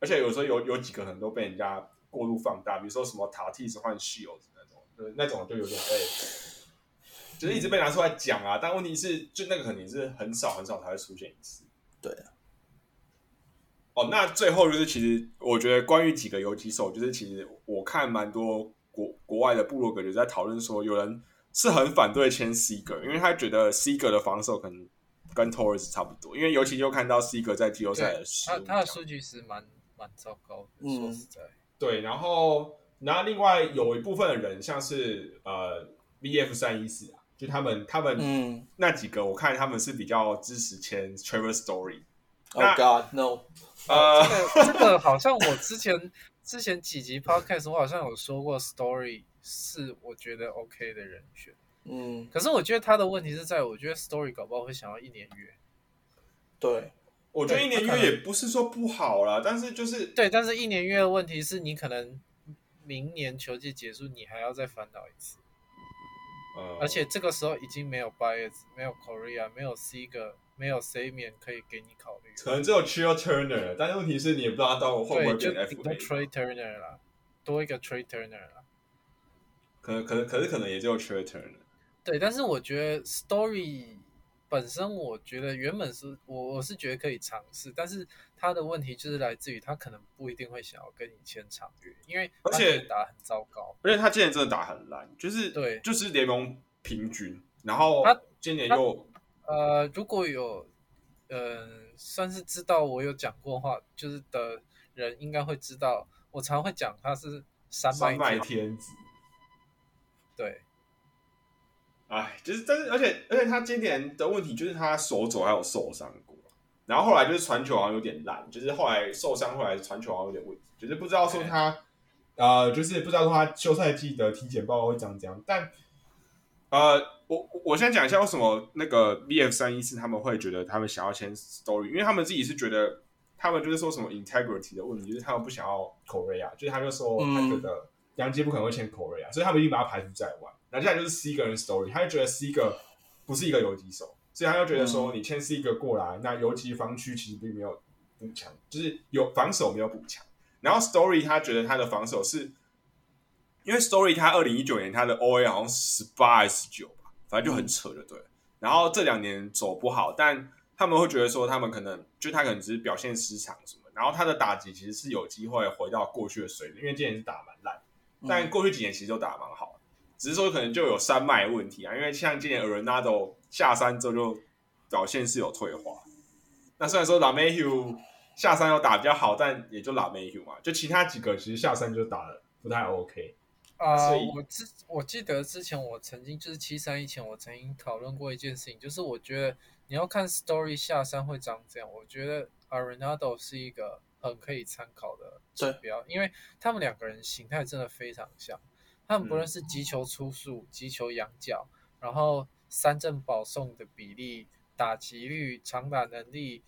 而且有时候有有几个可能都被人家过度放大，比如说什么塔蒂斯换西游那种，呃那种就有点被，就是一直被拿出来讲啊。但问题是，就那个肯定是很少很少才会出现一次。对，哦，那最后就是，其实我觉得关于几个游击手，就是其实我看蛮多国国外的部落格就在讨论说，有人是很反对签 C 格，因为他觉得 C 格的防守可能跟 Torres 差不多，因为尤其就看到 C 格在季后赛的时他他的数据是蛮蛮糟糕的，说实在，对，然后然后另外有一部分的人，像是呃 VF 三一四啊。就他们，他们嗯那几个，我看他们是比较支持签 Trevor Story。Oh God, no！呃，这个这个好像我之前 之前几集 Podcast 我好像有说过，Story 是我觉得 OK 的人选。嗯，可是我觉得他的问题是在，我觉得 Story 搞不好会想要一年约。对，我觉得一年约也不是说不好啦，但是就是对，但是一年约的问题是你可能明年球季结束，你还要再烦恼一次。呃而且这个时候已经没有 Bias，没有 Korea，没有 Seager，没有 Samian 可以给你考虑。可能只有 t r i l Turner，但是问题是你也不知道他到会不会对，就变顶多 FA，Trey Turner 啦，多一个 Trey Turner 啦。可能可能可是可能也只有 Chill Turner。对，但是我觉得 Story 本身，我觉得原本是我我是觉得可以尝试，但是他的问题就是来自于他可能不一定会想要跟你签长约，因为而且打很糟糕。而且他今年真的打很烂，就是对就是联盟平均，然后他今年又呃，如果有呃算是知道我有讲过话，就是的人应该会知道，我常会讲他是山脉天天子，对哎，就是但是而且而且他今年的问题就是他手肘还有受伤过，然后后来就是传球好像有点烂，就是后来受伤，后来传球好像有点问题，就是不知道说他呃，就是不知道说他休赛季的体检报告会长怎样，但呃，我我先讲一下为什么那个 VF 三一四他们会觉得他们想要签 Story，因为他们自己是觉得他们就是说什么 integrity 的问题，就是他们不想要 Korea，就是他就说他觉得杨杰不可能会签 Korea，所以他们已经把他排除在外。然后接下来就是 C 个人 Story，他就觉得 C 个不是一个游击手，所以他就觉得说你签 C 个过来，那游击防区其实并没有补强，就是有防守没有补强。然后 Story 他觉得他的防守是，因为 Story 他二零一九年他的 OA 好像十八还是十九吧，反正就很扯，就对了。然后这两年走不好，但他们会觉得说他们可能就他可能只是表现失常什么，然后他的打击其实是有机会回到过去的水平，因为今年是打蛮烂，但过去几年其实都打得蛮好的，只是说可能就有山脉问题啊，因为像今年 a r o n a d o 下山之后就表现是有退化。那虽然说 Lamehue 下山要打比较好，但也就 Lamehue 嘛，就其他几个其实下山就打的不太 OK。啊、所以我之我记得之前我曾经就是七三以前我曾经讨论过一件事情，就是我觉得你要看 Story 下山会长这样，我觉得 Arenado 是一个很可以参考的指标，因为他们两个人形态真的非常像，他们不论是击球出速、击球仰角，然后三振保送的比例、打击率、长打能力，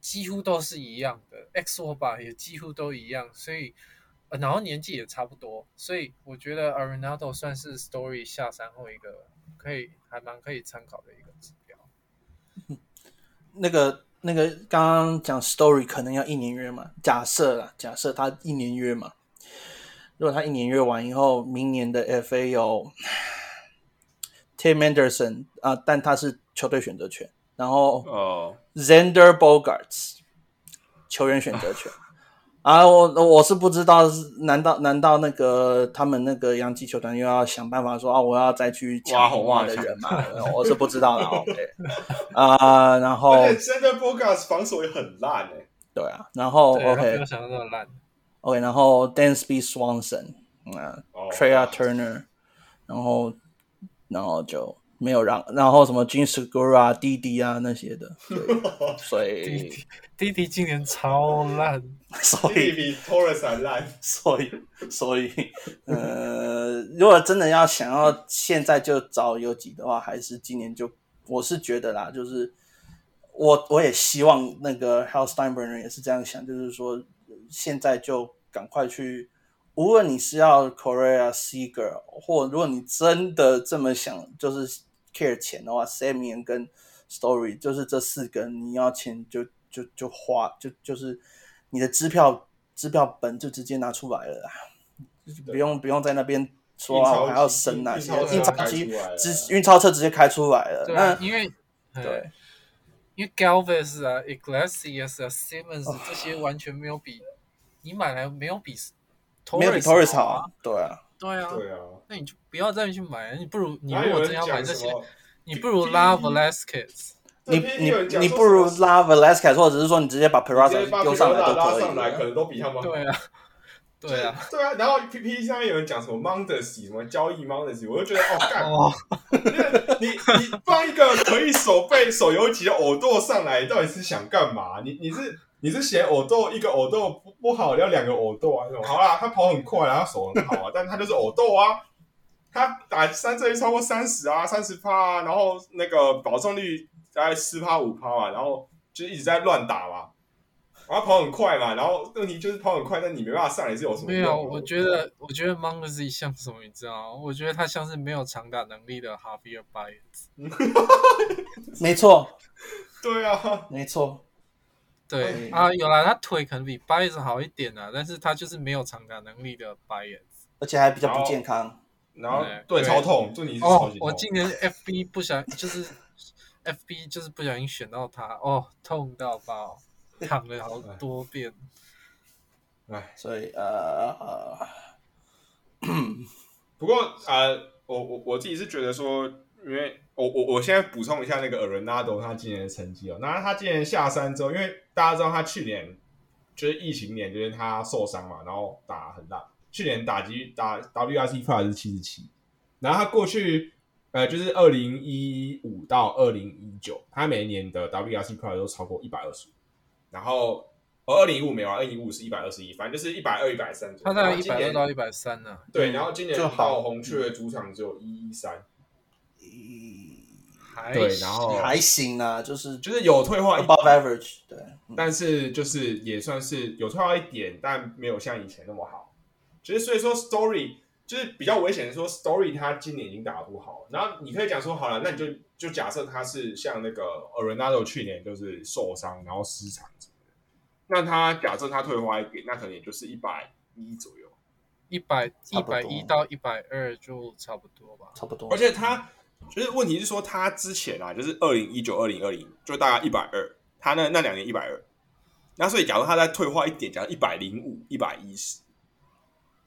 几乎都是一样的，X 握把也几乎都一样，所以。呃，然后年纪也差不多，所以我觉得 Arenado 算是 Story 下山后一个可以还蛮可以参考的一个指标。那个那个刚刚讲 story 可能要一年约嘛，假设啦，假设他一年约嘛，如果他一年约完以后，明年的 FA 有 Tim Anderson 啊、但他是球队选择权，然后哦，Xander Bogarts 球员选择权。啊，我我是不知道，难道难道那个他们那个洋基球团又要想办法说啊，我要再去挖红抢红袜的人嘛？我是不知道的。OK，啊、然后而且 Center Bogarts 防守也很烂哎、对啊，然后 OK 没有想到那么烂。OK，然后 Dansby Swanson，嗯、哦 t r e y a Turner，然后然后就没有让，然后什么 Jin Segura、滴滴啊那些的，所以 弟弟今年超烂，所以所以比 Torres 还烂。所以所以呃，如果真的要想要现在就找游击的话，还是今年就我是觉得啦，就是我我也希望那个 Hal Steinbrenner 也是这样想，就是说现在就赶快去，无论你是要 Korea Seager，或如果你真的这么想，就是 care 钱的话，Samian 跟 Story 就是这四个你要钱就就就花就就是你的支票支票本就直接拿出来了啦，不用不用在那边说啊我还要升哪些印钞机直运钞车直接开出来了，对啊，那因为对。因为 Galvez 啊、Iglesias 啊、Simmons 这些完全没有比你买来没有比 Torres 没有比 Torres 好对啊，对啊，对啊，那你就不要再去买了，你不如你如果真要买这些？你不如拉 Velasquez。你你你不如拉 Velasquez，或者是说你直接把 Peraza 把丢上来都可以拉上来，可。能都比他们好。对啊，对啊，对啊，然后 P P 上面有人讲什么 Mondesi 什么交易 Mondesi，我就觉得哦干，哦，你你放一个可以手背手游级的偶豆上来，到底是想干嘛？你你是你是嫌偶豆一个偶豆不不好，要两个偶豆啊？那种 好啦，他跑很快然后手很好啊，但他就是偶豆啊。他打三振率超过三十啊，三十趴啊，然后那个保送率大概四趴五趴嘛，然后就一直在乱打嘛。然后跑很快嘛，然后问题就是跑很快，但你没办法上来是有什么用？没有，我觉得我觉得 Mongezy 像什么，你知道吗？我觉得他像是没有长打能力的 Javier Baez。没错，对啊，没错，对啊，有啦，他腿可能比 Baez 好一点啊，但是他就是没有长打能力的 Baez。而且还比较不健康。然后对对超痛，就你是超哦级，痛我今年 FB 不小就是 FB 就是不小心选到他，哦，痛到爆，躺了好多遍。哎，所以呃呃，不过呃，我我我自己是觉得说，因为我我我现在补充一下那个 Arenado 他今年的成绩哦，那他今年下山之后，因为大家知道他去年就是疫情年，就是他受伤嘛，然后打很烂，去年打击打 WRC Plus 是七十七，然后他过去呃就是二零一五到二零一九，他每一年的 WRC Plus 都超过一百二十五，然后。哦，二零一五没有啊，二零一五是一百二十一，反正就是一百二、一百三。他大概一百二到一百三呢。对，然后今年就到红雀的主场只有一一三，还对然后还行啊，就是就是有退化一 above，average，对，嗯但是就是也算是有退化一点，但没有像以前那么好。其实所以说，Story 就是比较危险的说，Story 他今年已经打得不好了，然后你可以讲说，好了，那你就就假设他是像那个 Arenado 去年就是受伤然后失常什么的，那他假设他退化一点，那可能也就是一百一左右。一百一百一到一百二就差不多吧。差不多。而且他就是问题是说，他之前啊，就是二零一九、二零二零，就大概一百二，他那那两年一百二，那所以假如他再退化一点，假如一百零五、一百一十，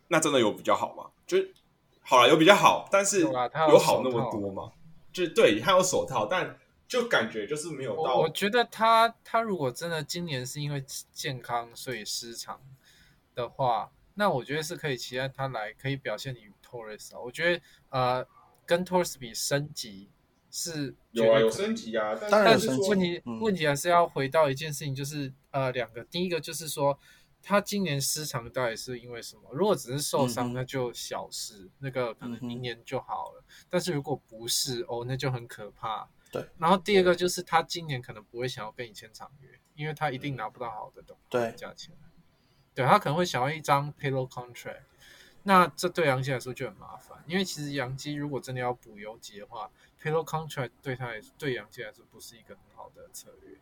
那真的有比较好吗？就是好了，有比较好，但是有好那么多吗？就是对他有手套，但就感觉就是没有到我我觉得他他如果真的今年是因为健康所以失常的话，那我觉得是可以期待他来可以表现你 Torres 啊。我觉得呃跟 Torres 比升级是有啊有升级啊，但是问题、嗯问题还是要回到一件事情，就是呃两个，第一个就是说他今年失常到底是因为什么？如果只是受伤，嗯那就小事，那个可能明年就好了。但是如果不是哦，那就很可怕。对。然后第二个就是他今年可能不会想要跟你签长约，因为他一定拿不到好的东对价钱。对他可能会想要一张 payroll contract，那这对杨基来说就很麻烦，因为其实杨基如果真的要补游击的话，payroll contract 对他来对杨基来说不是一个很好的策略。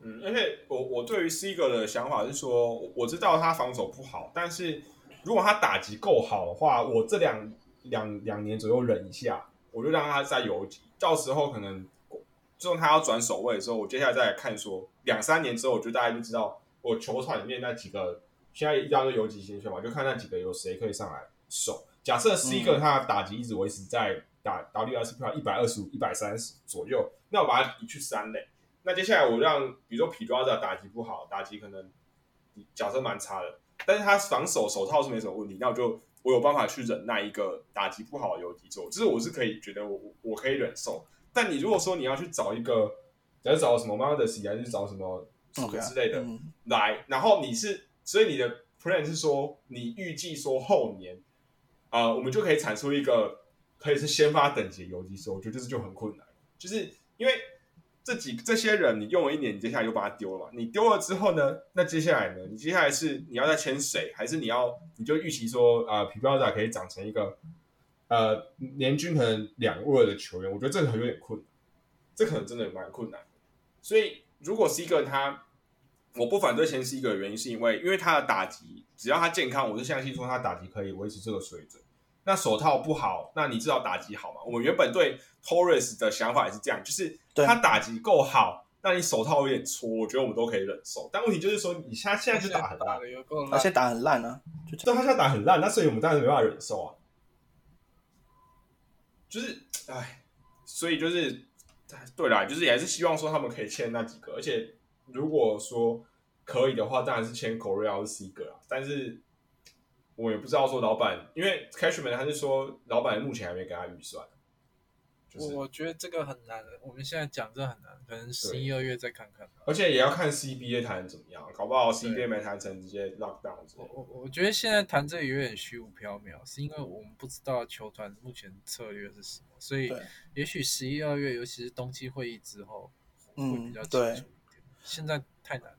嗯，而且我我对于 Sig 的想法是说，我知道他防守不好，但是如果他打击够好的话，我这两两两年左右忍一下，我就让他再游击，到时候可能最后他要转守卫的时候，我接下来再来看说，两三年之后，我就大概就知道我球场里面那几个现在一大堆游击新选嘛，就看那几个有谁可以上来守。假设 Seager 他的打击一直维持在打票一百二十五、一百三十左右，那我把它移去三垒。那接下来我让，比如说皮抓的打击不好，打击可能假设蛮差的，但是他防守手套是没什么问题，那我就我有办法去忍耐一个打击不好的游击手，就是我是可以觉得我我我可以忍受。但你如果说你要去找一个，假如找什么 m o d e s 还是找什么什么之类的嗯来，然后你是，所以你的 plan 是说，你预计说后年，啊，我们就可以产出一个可以是先发等级的游击手，我觉得这就很困难，就是因为。这几这些人你用了一年，你接下来就把他丢了嘛？你丢了之后呢？那接下来呢？你接下来是你要再签谁，还是你要你就预期说啊，皮标仔可以长成一个呃年均可能两位的球员？我觉得这个很有点困难，这可能真的蛮困难。所以如果是一个他，我不反对签是一个原因，是因为因为他的打击只要他健康，我是相信说他打击可以维持这个水准。那手套不好，那你至少打击好嘛？我们原本对 Torres 的想法也是这样，就是他打击够好，那你手套有点搓，我觉得我们都可以忍受。但问题就是说，你他现在就打很烂，而且打很烂啊，就他现在打很烂，那所以我们当然没办法忍受啊。就是，哎，所以就是，对啦，就是也还是希望说他们可以签那几个，而且如果说可以的话，当然是签 Korea 或 C 个啊，但是。我也不知道说老板，因为 Cashman 他是说老板目前还没给他预算，就是我我觉得这个很难，我们现在讲这很难，可能十一二月再看看。而且也要看 CBA 谈怎么样，搞不好 CBA 没谈成直接 lock down。我我我觉得现在谈这个有点虚无缥缈，是因为我们不知道球团目前策略是什么，所以也许十一二月，尤其是冬季会议之后，会比较清嗯对楚。现在太难了。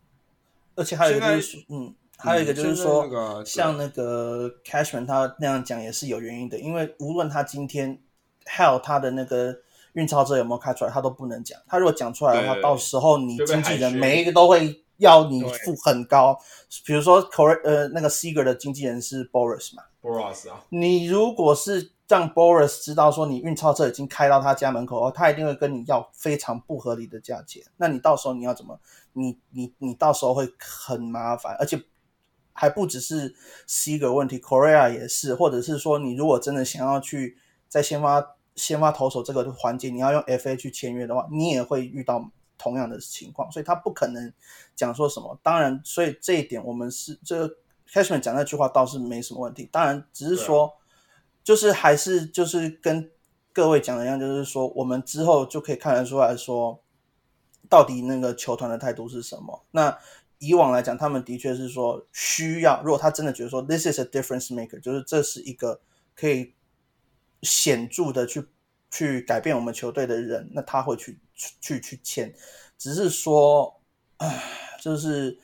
而且还有一个就现是，嗯，还有一个就是说，像那个 Cashman 他那样讲也是有原因的，因为无论他今天 Hell 他的那个运钞车有没有开出来，他都不能讲。他如果讲出来的话，到时候你经纪人每一个都会要你付很高，比如说 Cor 呃那个 Seager 的经纪人是 Boris 嘛，，Boris 啊，你如果是让 Boris 知道说你运钞车已经开到他家门口哦，他一定会跟你要非常不合理的价钱。那你到时候你要怎么？你你你到时候会很麻烦，而且还不只是 C 哥问题，Korea 也是，或者是说你如果真的想要去在先发先发投手这个环节，你要用 FA 去签约的话，你也会遇到同样的情况，所以他不可能讲说什么。当然，所以这一点我们是这个 Cashman 讲那句话倒是没什么问题，当然只是说。就是还是就是跟各位讲的一样，就是说我们之后就可以看得出来说，到底那个球团的态度是什么。那以往来讲，他们的确是说需要，如果他真的觉得说 this is a difference maker，就是这是一个可以显著的去去改变我们球队的人，那他会去去去签。只是说，就是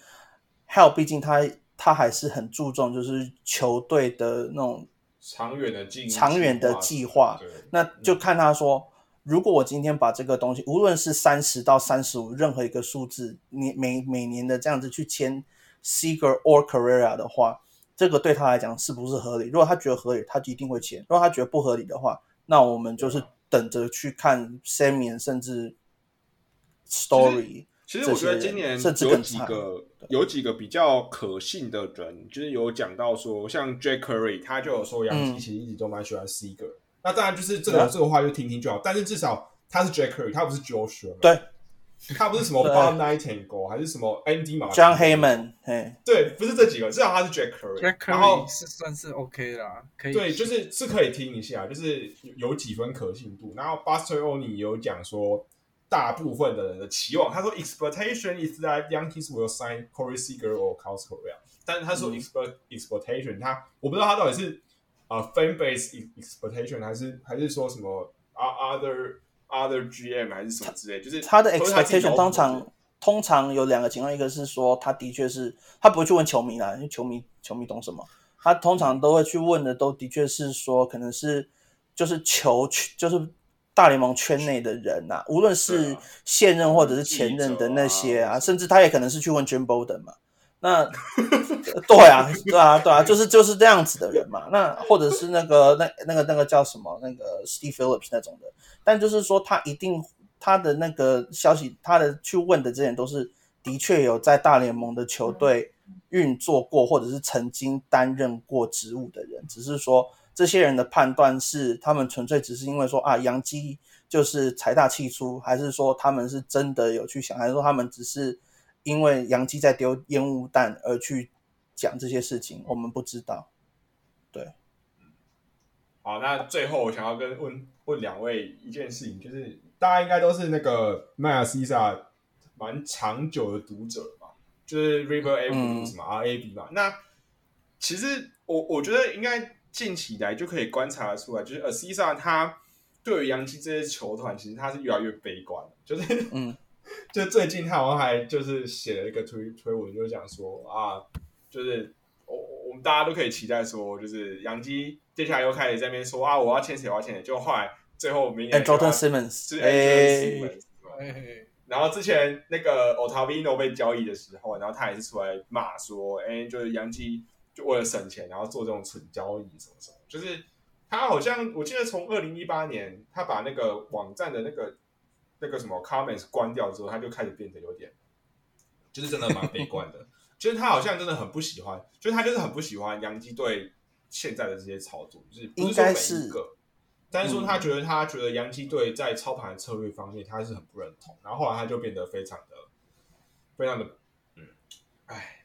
Hell，毕竟他他还是很注重就是球队的那种。长远的计长远的计划对那就看他说，如果我今天把这个东西，无论是三十到三十五，任何一个数字，你每每年的这样子去签 Seager or Carrera 的话，这个对他来讲是不是合理？如果他觉得合理，他就一定会签；如果他觉得不合理的话，那我们就是等着去看 Samian 甚至 Story。其实我觉得今年有几个有几个比较可信的人，就是有讲到说，像 Jack Curry，他就有说杨基其实一直都蛮喜欢 Seager、嗯。那当然就是这个这个话就听听就好，但是至少他是 Jack Curry，他不是 Joe Sherman，对，他不是什么 Bob Nightingale 还是什么 Andy 马 John Heyman，对，不是这几个，至少他是 Jack Curry。Jack 然后 Curry 是算是 OK 啦，可以对，就是是可以听一下，就是有几分可信度。然后 Buster Olney 有讲说。大部分的人的期望，他说 expectation is that Yankees will sign Corey Seager or Carlos Correa，但是他说 expect expectation，他我不知道他到底是啊、呃、fan base expectation 还是还是说什么 other other GM 还是什么之类，就是他的 expectation 通常通常有两个情况，一个是说他的确是他不会去问球迷啦，因为球迷球迷懂什么，他通常都会去问的都的确是说可能是就是球就是。大联盟圈内的人呐、啊，无论是现任或者是前任的那些啊，甚至他也可能是去问 Jim Bowden 嘛。那 对啊，对啊，对啊，就是就是这样子的人嘛。那或者是那个那那个那个叫什么那个 Steve Phillips 那种的，但就是说他一定他的那个消息，他的去问的这些人都是的确有在大联盟的球队运作过，或者是曾经担任过职务的人，只是说。这些人的判断是，他们纯粹只是因为说啊，杨基就是财大气粗，还是说他们是真的有去想，还是说他们只是因为杨基在丢烟雾弹而去讲这些事情？我们不知道。对，好，那最后我想要跟问问两位一件事情，就是大家应该都是那个迈尔西萨蛮长久的读者嘛，就是 River A Blues 嘛、嗯、，RAB 嘛。那其实我我觉得应该。近期来就可以观察得出来，就是 Asisa 他对于洋基这些球团，其实他是越来越悲观。就是，嗯，就最近他好像还就是写了一个推推文，就讲说啊，就是我我们大家都可以期待说，就是洋基接下来又开始在那边说啊，我要签谁，我要签谁，就后来最后明年 Jordan Simmons 是 Jordan Simmons，哎，然后之前那个 Otavino 被交易的时候，然后他也是出来骂说，哎，就是洋基。就为了省钱，然后做这种蠢交易什么什么，就是他好像我记得从二零一八年他把那个网站的那个那个什么 comments 关掉之后，他就开始变得有点，就是真的蛮悲观的。就是他好像真的很不喜欢，就是他就是很不喜欢洋基队现在的这些操作，就是不是说每一个，但是说他觉得他觉得洋基队在操盘策略方面他是很不认同，然后后来他就变得非常的非常的。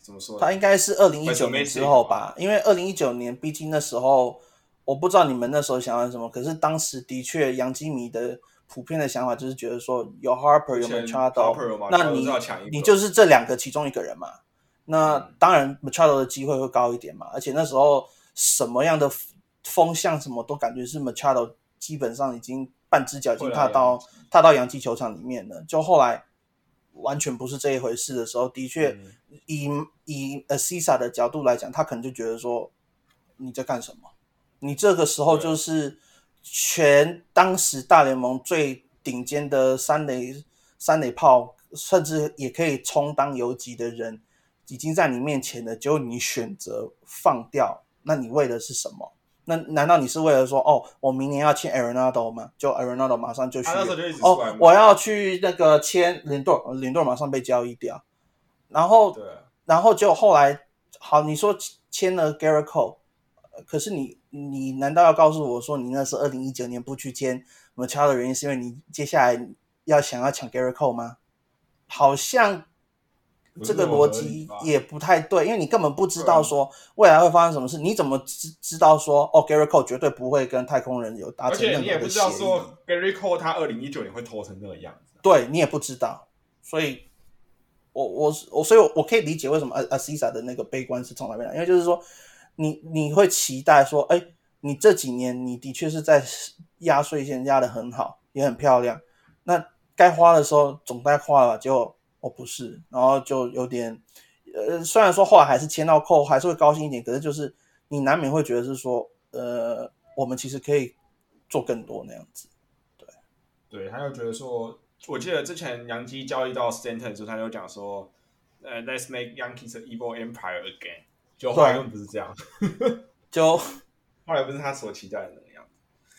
哎，怎么说？他应该是二零一九年之后吧，因为二零一九年，毕竟那时候我不知道你们那时候想要什么，可是当时的确杨基迷的普遍的想法就是觉得说有 Harper 有 Machado，那你你就是这两个其中一个人嘛。那当然 Machado 的机会会高一点嘛，而且那时候什么样的风向什么都感觉是 Machado 基本上已经半只脚已经踏到踏到洋基球场里面了，就后来。完全不是这一回事的时候，的确嗯以以呃 CISA 的角度来讲，他可能就觉得说你在干什么？你这个时候就是全当时大联盟最顶尖的三垒三垒炮，甚至也可以充当游击的人，已经在你面前了，结果你选择放掉，那你为的是什么？那难道你是为了说，哦，我明年要签 Arenado 吗？就 Arenado 马上就去哦骂，我要去那个签林顿，林顿马上被交易掉，然后对啊，然后就后来好，你说签了 Garrett Cole，呃可是你你难道要告诉我说你那是二零一九年不去签 Machado 的原因是因为你接下来要想要抢 Garrett Cole 吗？好像这个逻辑也不太对，因为你根本不知道说未来会发生什么事，你怎么知知道说哦 Garrett Cole 绝对不会跟太空人有达成任何的且你也不知道协议。说 Gary Cole 他二零一九年会投成那个样子啊，对你也不知道，所以我我我所以我，我可以理解为什么阿阿西萨的那个悲观是从哪边来，因为就是说，你你会期待说，哎，你这几年你的确是在压岁线压的很好，也很漂亮，那该花的时候总该花了吧，结果我、哦、不是，然后就有点，呃，虽然说后来还是签到扣，还是会高兴一点，可是就是你难免会觉得是说，呃，我们其实可以做更多那样子。对，对他就觉得说，我记得之前杨基交易到 Stanton 的时候，他就讲说，呃，Let's make Yankees an evil empire again。就后来根本不是这样，就 后来不是他所期待的那个样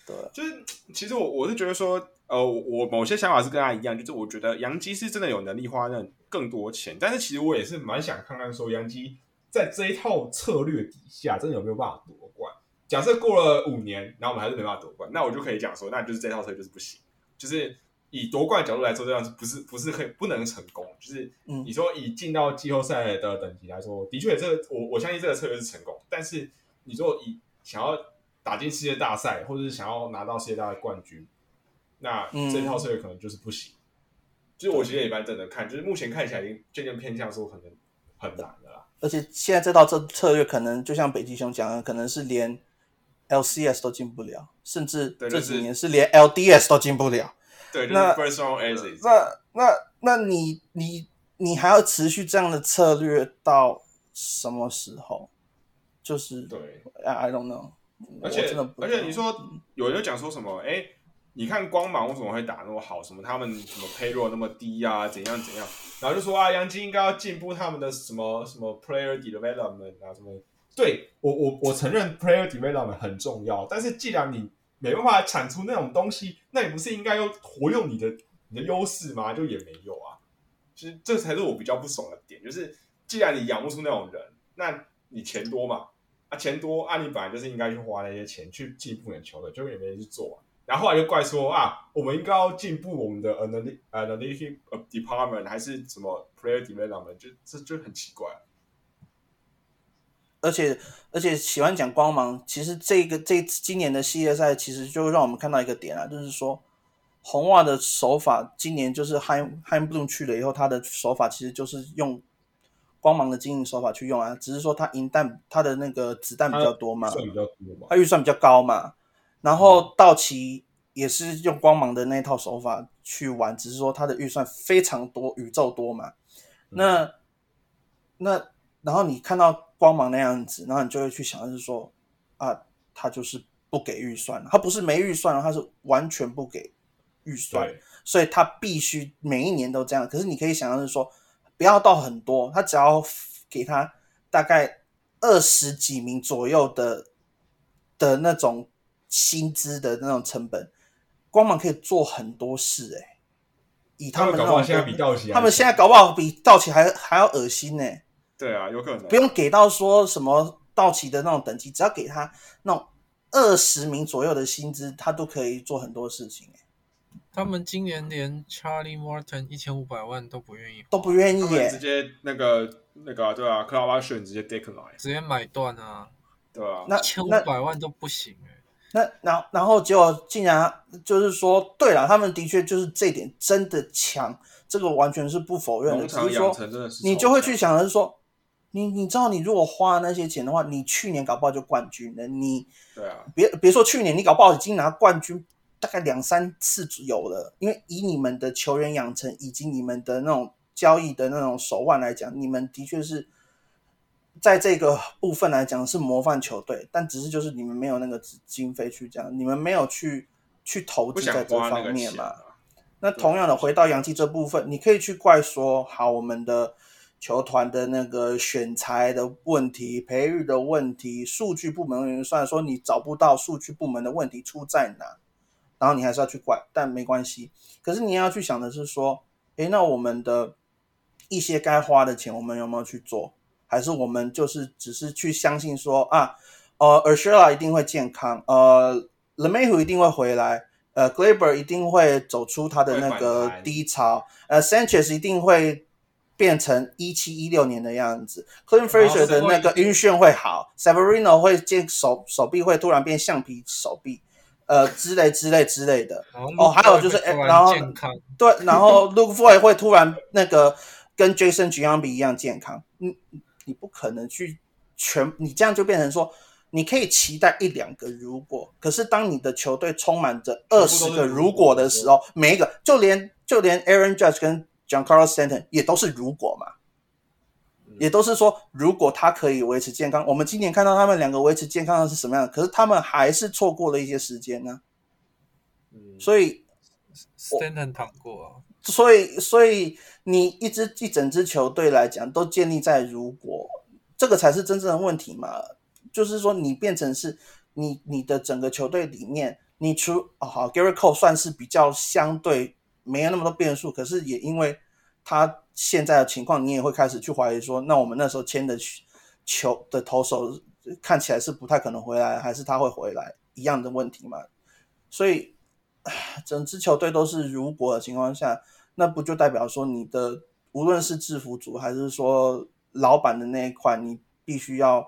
子。对，就是其实我我是觉得说，呃，我某些想法是跟他一样，就是我觉得杨基是真的有能力花那更多钱，但是其实我也是蛮想看看说杨基在这一套策略底下，真的有没有办法夺冠。假设过了五年，然后我们还是没办法夺冠，那我就可以讲说，那就是这套策略就是不行。就是以夺冠角度来说，这样是不是不是可以不能成功？就是嗯你说以进到季后赛的等级来说，的确这个我我相信这个策略是成功，但是你说以想要打进世界大赛，或者是想要拿到世界大赛冠军，那嗯这套策略可能就是不行。就是我其实也蛮等着看，就是目前看起来已经渐渐偏向说可能很难的啦。而且现在这套策策略可能就像北极熊讲的，可能是连 LCS 都进不了，甚至这几年是连 LDS 都进不了。对，就是那 first round exit。那那那你你你还要持续这样的策略到什么时候？就是对，I don't know，而且真的不而且你说有人就讲说什么？哎，你看光芒为什么会打那么好？什么他们什么 payroll 那么低啊？怎样怎样？然后就说啊，杨基应该要进步他们的什么什么 player development 啊什么？对我我我承认 player development 很重要，但是既然你没办法产出那种东西，那你不是应该要活用你的你的优势吗？就也没有啊。其实这才是我比较不爽的点，就是既然你养不出那种人，那你钱多嘛，啊钱多，啊你本来就是应该去花那些钱去进步你的球队，结果也没人去做、啊。然后后来就怪说啊，我们应该要进步我们的 analytic analytic department 还是什么 player development，就这就很奇怪。而且而且喜欢讲光芒，其实这个这今年的系列赛，其实就让我们看到一个点啊，就是说红袜的手法，今年就是 Heim Heim Bloom 去了以后，他的手法其实就是用光芒的经营手法去用啊，只是说他银弹他的那个子弹比较多嘛，算比较多嘛。他预算比较高嘛，然后道奇也是用光芒的那套手法去玩，只是说他的预算非常多，宇宙多嘛。那那然后你看到光芒那样子，然后你就会去想就是说啊，他就是不给预算，他不是没预算，他是完全不给预算，所以他必须每一年都这样。可是你可以想象是说，不要到很多，他只要给他大概二十几名左右的的那种薪资的那种成本，光芒可以做很多事哎、以他们那种搞不好现在比道奇他们现在搞不好比道奇还还要恶心呢、对啊，有可能不用给到说什么道奇的那种等级，只要给他那种二十名左右的薪资，他都可以做很多事情、欸，他们今年连 Charlie Morton 一千五百万都不愿意，都不愿意他耶、们直接那个那个啊对啊 c l a v a s h 直接 decline，直接买断啊，对啊，那一千五百万都不行哎、那然后然后结果竟然就是说，对了，他们的确就是这点真的强，这个完全是不否认的。只是说你就会去想的是说，你你知道你如果花那些钱的话，你去年搞不好就冠军了。你对啊，别别说去年，你搞不好已经拿冠军大概两三次有了，因为以你们的球员养成以及你们的那种交易的那种手腕来讲，你们的确是在这个部分来讲是模范球队，但只是就是你们没有那个资经费去这样，你们没有去去投资在这方面嘛。那同样的，回到洋基这部分，你可以去怪说，好，我们的球团的那个选材的问题、培育的问题、数据部门运算，说你找不到数据部门的问题出在哪，然后你还是要去怪，但没关系。可是你要去想的是说，诶，那我们的一些该花的钱，我们有没有去做？还是我们就是只是去相信说啊，呃 a r s h a 一定会健康，呃 l e m a y h 一定会回来。呃，Glaber 一定会走出他的那个低潮，呃，Sanchez 一定会变成一七一六年的样子，Clint Fraser 的那个晕眩会好，Severino 会见手手臂会突然变橡皮手臂，呃，之类之类之类的。哦还有就是然然后对，然后 Luke Voigt 会突然那个跟 Jason Giambi 一样健康，你你不可能去全，你这样就变成说，你可以期待一两个如果，可是当你的球队充满着二十个如果的时候，每一个就连就连 Aaron Judge 跟 Giancarlo Stanton 也都是如果嘛。也都是说，如果他可以维持健康，我们今年看到他们两个维持健康的是什么样的？可是他们还是错过了一些时间呢、嗯，所以 Stanton 躺过啊，所以，所以你一支一整支球队来讲，都建立在如果这个才是真正的问题嘛？就是说，你变成是你你的整个球队里面，你除哦好，Gary Cole 算是比较相对没有那么多变数，可是也因为他现在的情况，你也会开始去怀疑说，那我们那时候签的球的投手看起来是不太可能回来，还是他会回来一样的问题嘛？所以。整支球队都是如果的情况下，那不就代表说你的无论是制服组还是说老板的那一块，你必须要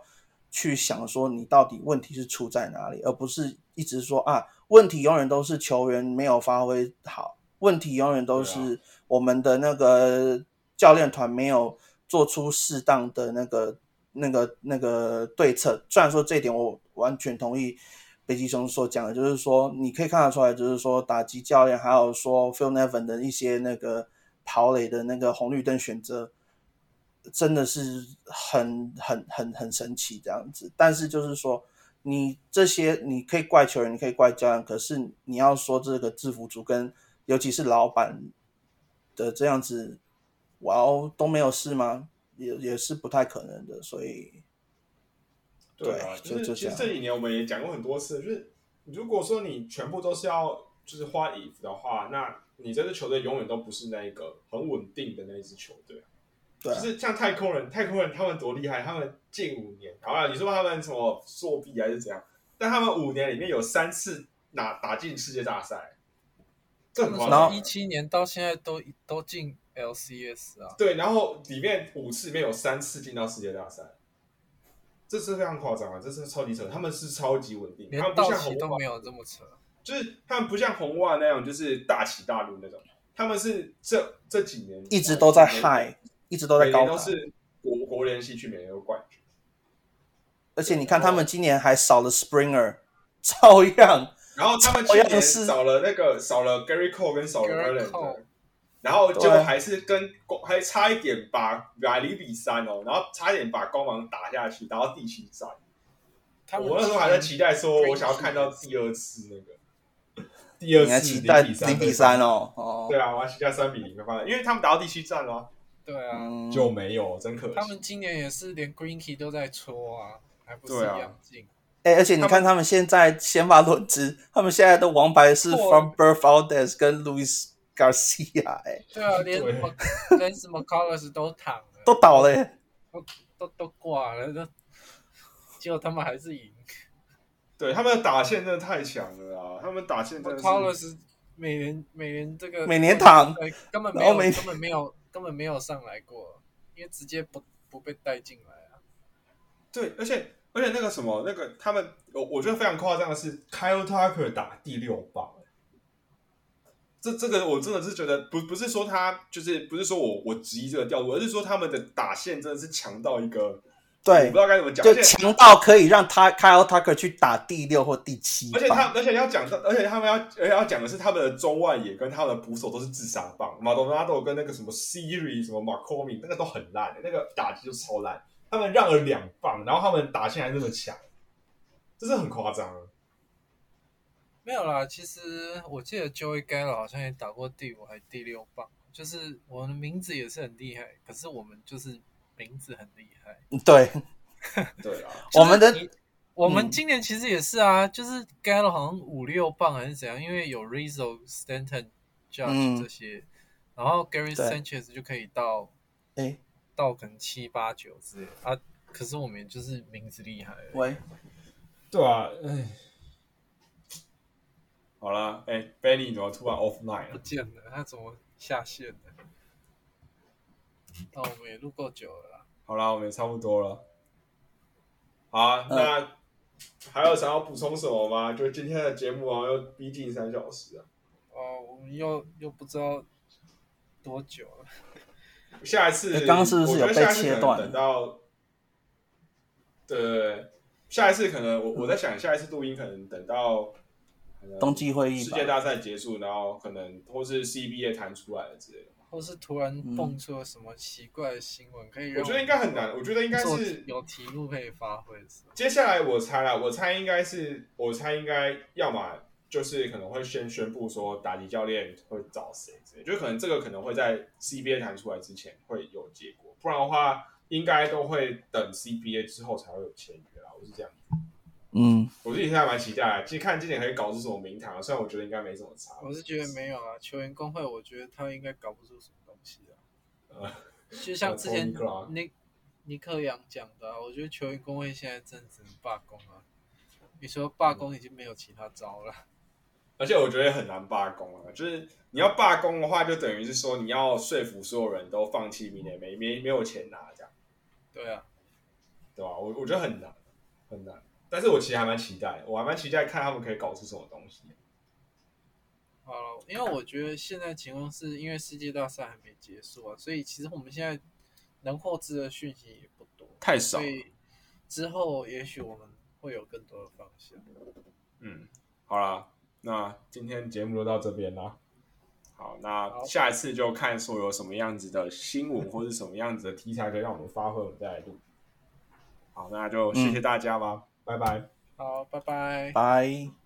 去想说你到底问题是出在哪里，而不是一直说啊问题永远都是球员没有发挥好，问题永远都是我们的那个教练团没有做出适当的那个那个那个对策。虽然说这一点我完全同意。北极熊所讲的，就是说，你可以看得出来，就是说，打击教练还有说 Phil Nevin 的一些那个跑垒的那个红绿灯选择，真的是很很很很神奇这样子。但是就是说，你这些你可以怪球员，你可以怪教练，可是你要说这个制服组跟尤其是老板的这样子，哇哦都没有事吗？也也是不太可能的，所以。对啊，就是其实这几年我们也讲过很多次，就是如果说你全部都是要就是花 if 的话，那你这支球队永远都不是那一个很稳定的那一支球队。对啊就是像太空人，太空人他们多厉害，他们近五年，好了，你说他们什么作弊还是怎样？但他们五年里面有三次拿打进世界大赛，这很夸张他们从。一七年到现在都都进 LCS 啊，对，然后里面五次里面有三次进到世界大赛，这是非常夸张啊！这是超级扯，他们是超级稳定，他们不道像红袜，没有这么扯。就是他们不像红袜那样，就是大起大落那种，他们是这这几年一直都在每 high，一直都在高都是国国联西区每年都冠军。而且你看，他们今年还少了 Springer，照样然后他们同去年少了那个少了 Gary Cole 跟少了 Cole 然后就还是跟还差一点把把零比三哦，然后差一点把光芒打下去，打到第七战。他我那时候还在期待说，我想要看到第二次那个 第二次期待零零比三。哦，哦，对啊，我要期待三比零的方案，因为他们打到第七战了啊，对啊，嗯，就没有，真可惜。他们今年也是连 Greenkey 都在搓啊，还不是一样进。哎、而且你看他们现在先发轮值，他们现在的王牌是 From Bert Valdez 跟 Luis Garcia，哎、对啊，连连什么 Colors 都躺了，都倒了、欸。都都挂了，都结果他们还是赢。对他们的打线真的太强了啊！他们打线真的是 Colors 每年每年这个每年躺，根本没有没根本没有根本没有上来过，因为直接不不被带进来啊。对，而且而且那个什么，那个他们，我我觉得非常夸张的是，Kyle Tucker 打第六棒，这这个我真的是觉得不不是说他就是不是说我我质疑这个调度，而是说他们的打线真的是强到一个对我不知道该怎么讲，就强到可以让他 Kyle Tucker 去打第六或第七而且他。而且要讲到，而且他们要而且要讲的是他们的中外野跟他们的捕手都是自杀棒，马多纳多跟那个什么 Siri 什么 McCormick 那个都很烂、那个打击就超烂，他们让了两棒，然后他们打线还那么强，这是很夸张啊。没有啦，其实我记得 Joey Gallo 好像也打过第五还第六棒，就是我的名字也是很厉害，可是我们就是名字很厉害。对，对 啊，我们的我们嗯。今年其实也是啊，就是 Gallo 好像五六棒还是怎样，因为有 Rizzo、Stanton、Judge 嗯。这些，然后 Gary Sanchez 就可以到哎，到可能七八九之类啊，可是我们就是名字厉害。喂，对啊，哎，好了，哎，Benny 怎么突然 off line 了？不见了，他怎么下线的？那我们也录够久了啦。好了，我们也差不多了。好啊，嗯那还有想要补充什么吗？就今天的节目好像，又逼近三小时啊。哦，我们又又不知道多久了。下一次哎刚刚是不是我觉得有被下一次可能切断等到，对对对，下一次可能我我在想，下一次录音可能等到冬季会议世界大赛结束，然后可能或是 CBA 弹出来了之类的。或是突然蹦出了什么奇怪的新闻，可以让我觉得应该很难，我觉得应该是有题目可以发挥。接下来我猜啦，我猜应该是，我猜应该要么就是可能会先宣布说打击教练会找谁之类，就可能这个可能会在 CBA 弹出来之前会有结果，不然的话应该都会等 CBA 之后才会有签约啦。我是这样，嗯，我自己现在蛮期待的，其实看今年可以搞出什么名堂啊，虽然我觉得应该没什么差。我是觉得没有啊，球员工会，我觉得他应该搞不出什么东西啊。呃就像之前尼尼克杨讲的、啊，我觉得球员工会现在真的只能罢工啊。你说罢工已经没有其他招了，而且我觉得很难罢工啊，就是你要罢工的话，就等于是说你要说服所有人都放弃明年没没没有钱拿这样。对啊，对吧？我我觉得很难，很难。但是我其实还蛮期待，我还蛮期待看他们可以搞出什么东西。好了，因为我觉得现在情况是因为世界大赛还没结束啊，所以其实我们现在能获知的讯息也不多，太少所以之后也许我们会有更多的方向。嗯，好啦，那今天节目就到这边啦。好，那下一次就看说有什么样子的新闻或是什么样子的题材可以让我们发挥，我们再来录。好，那就谢谢大家吧，拜拜。好，拜拜。拜。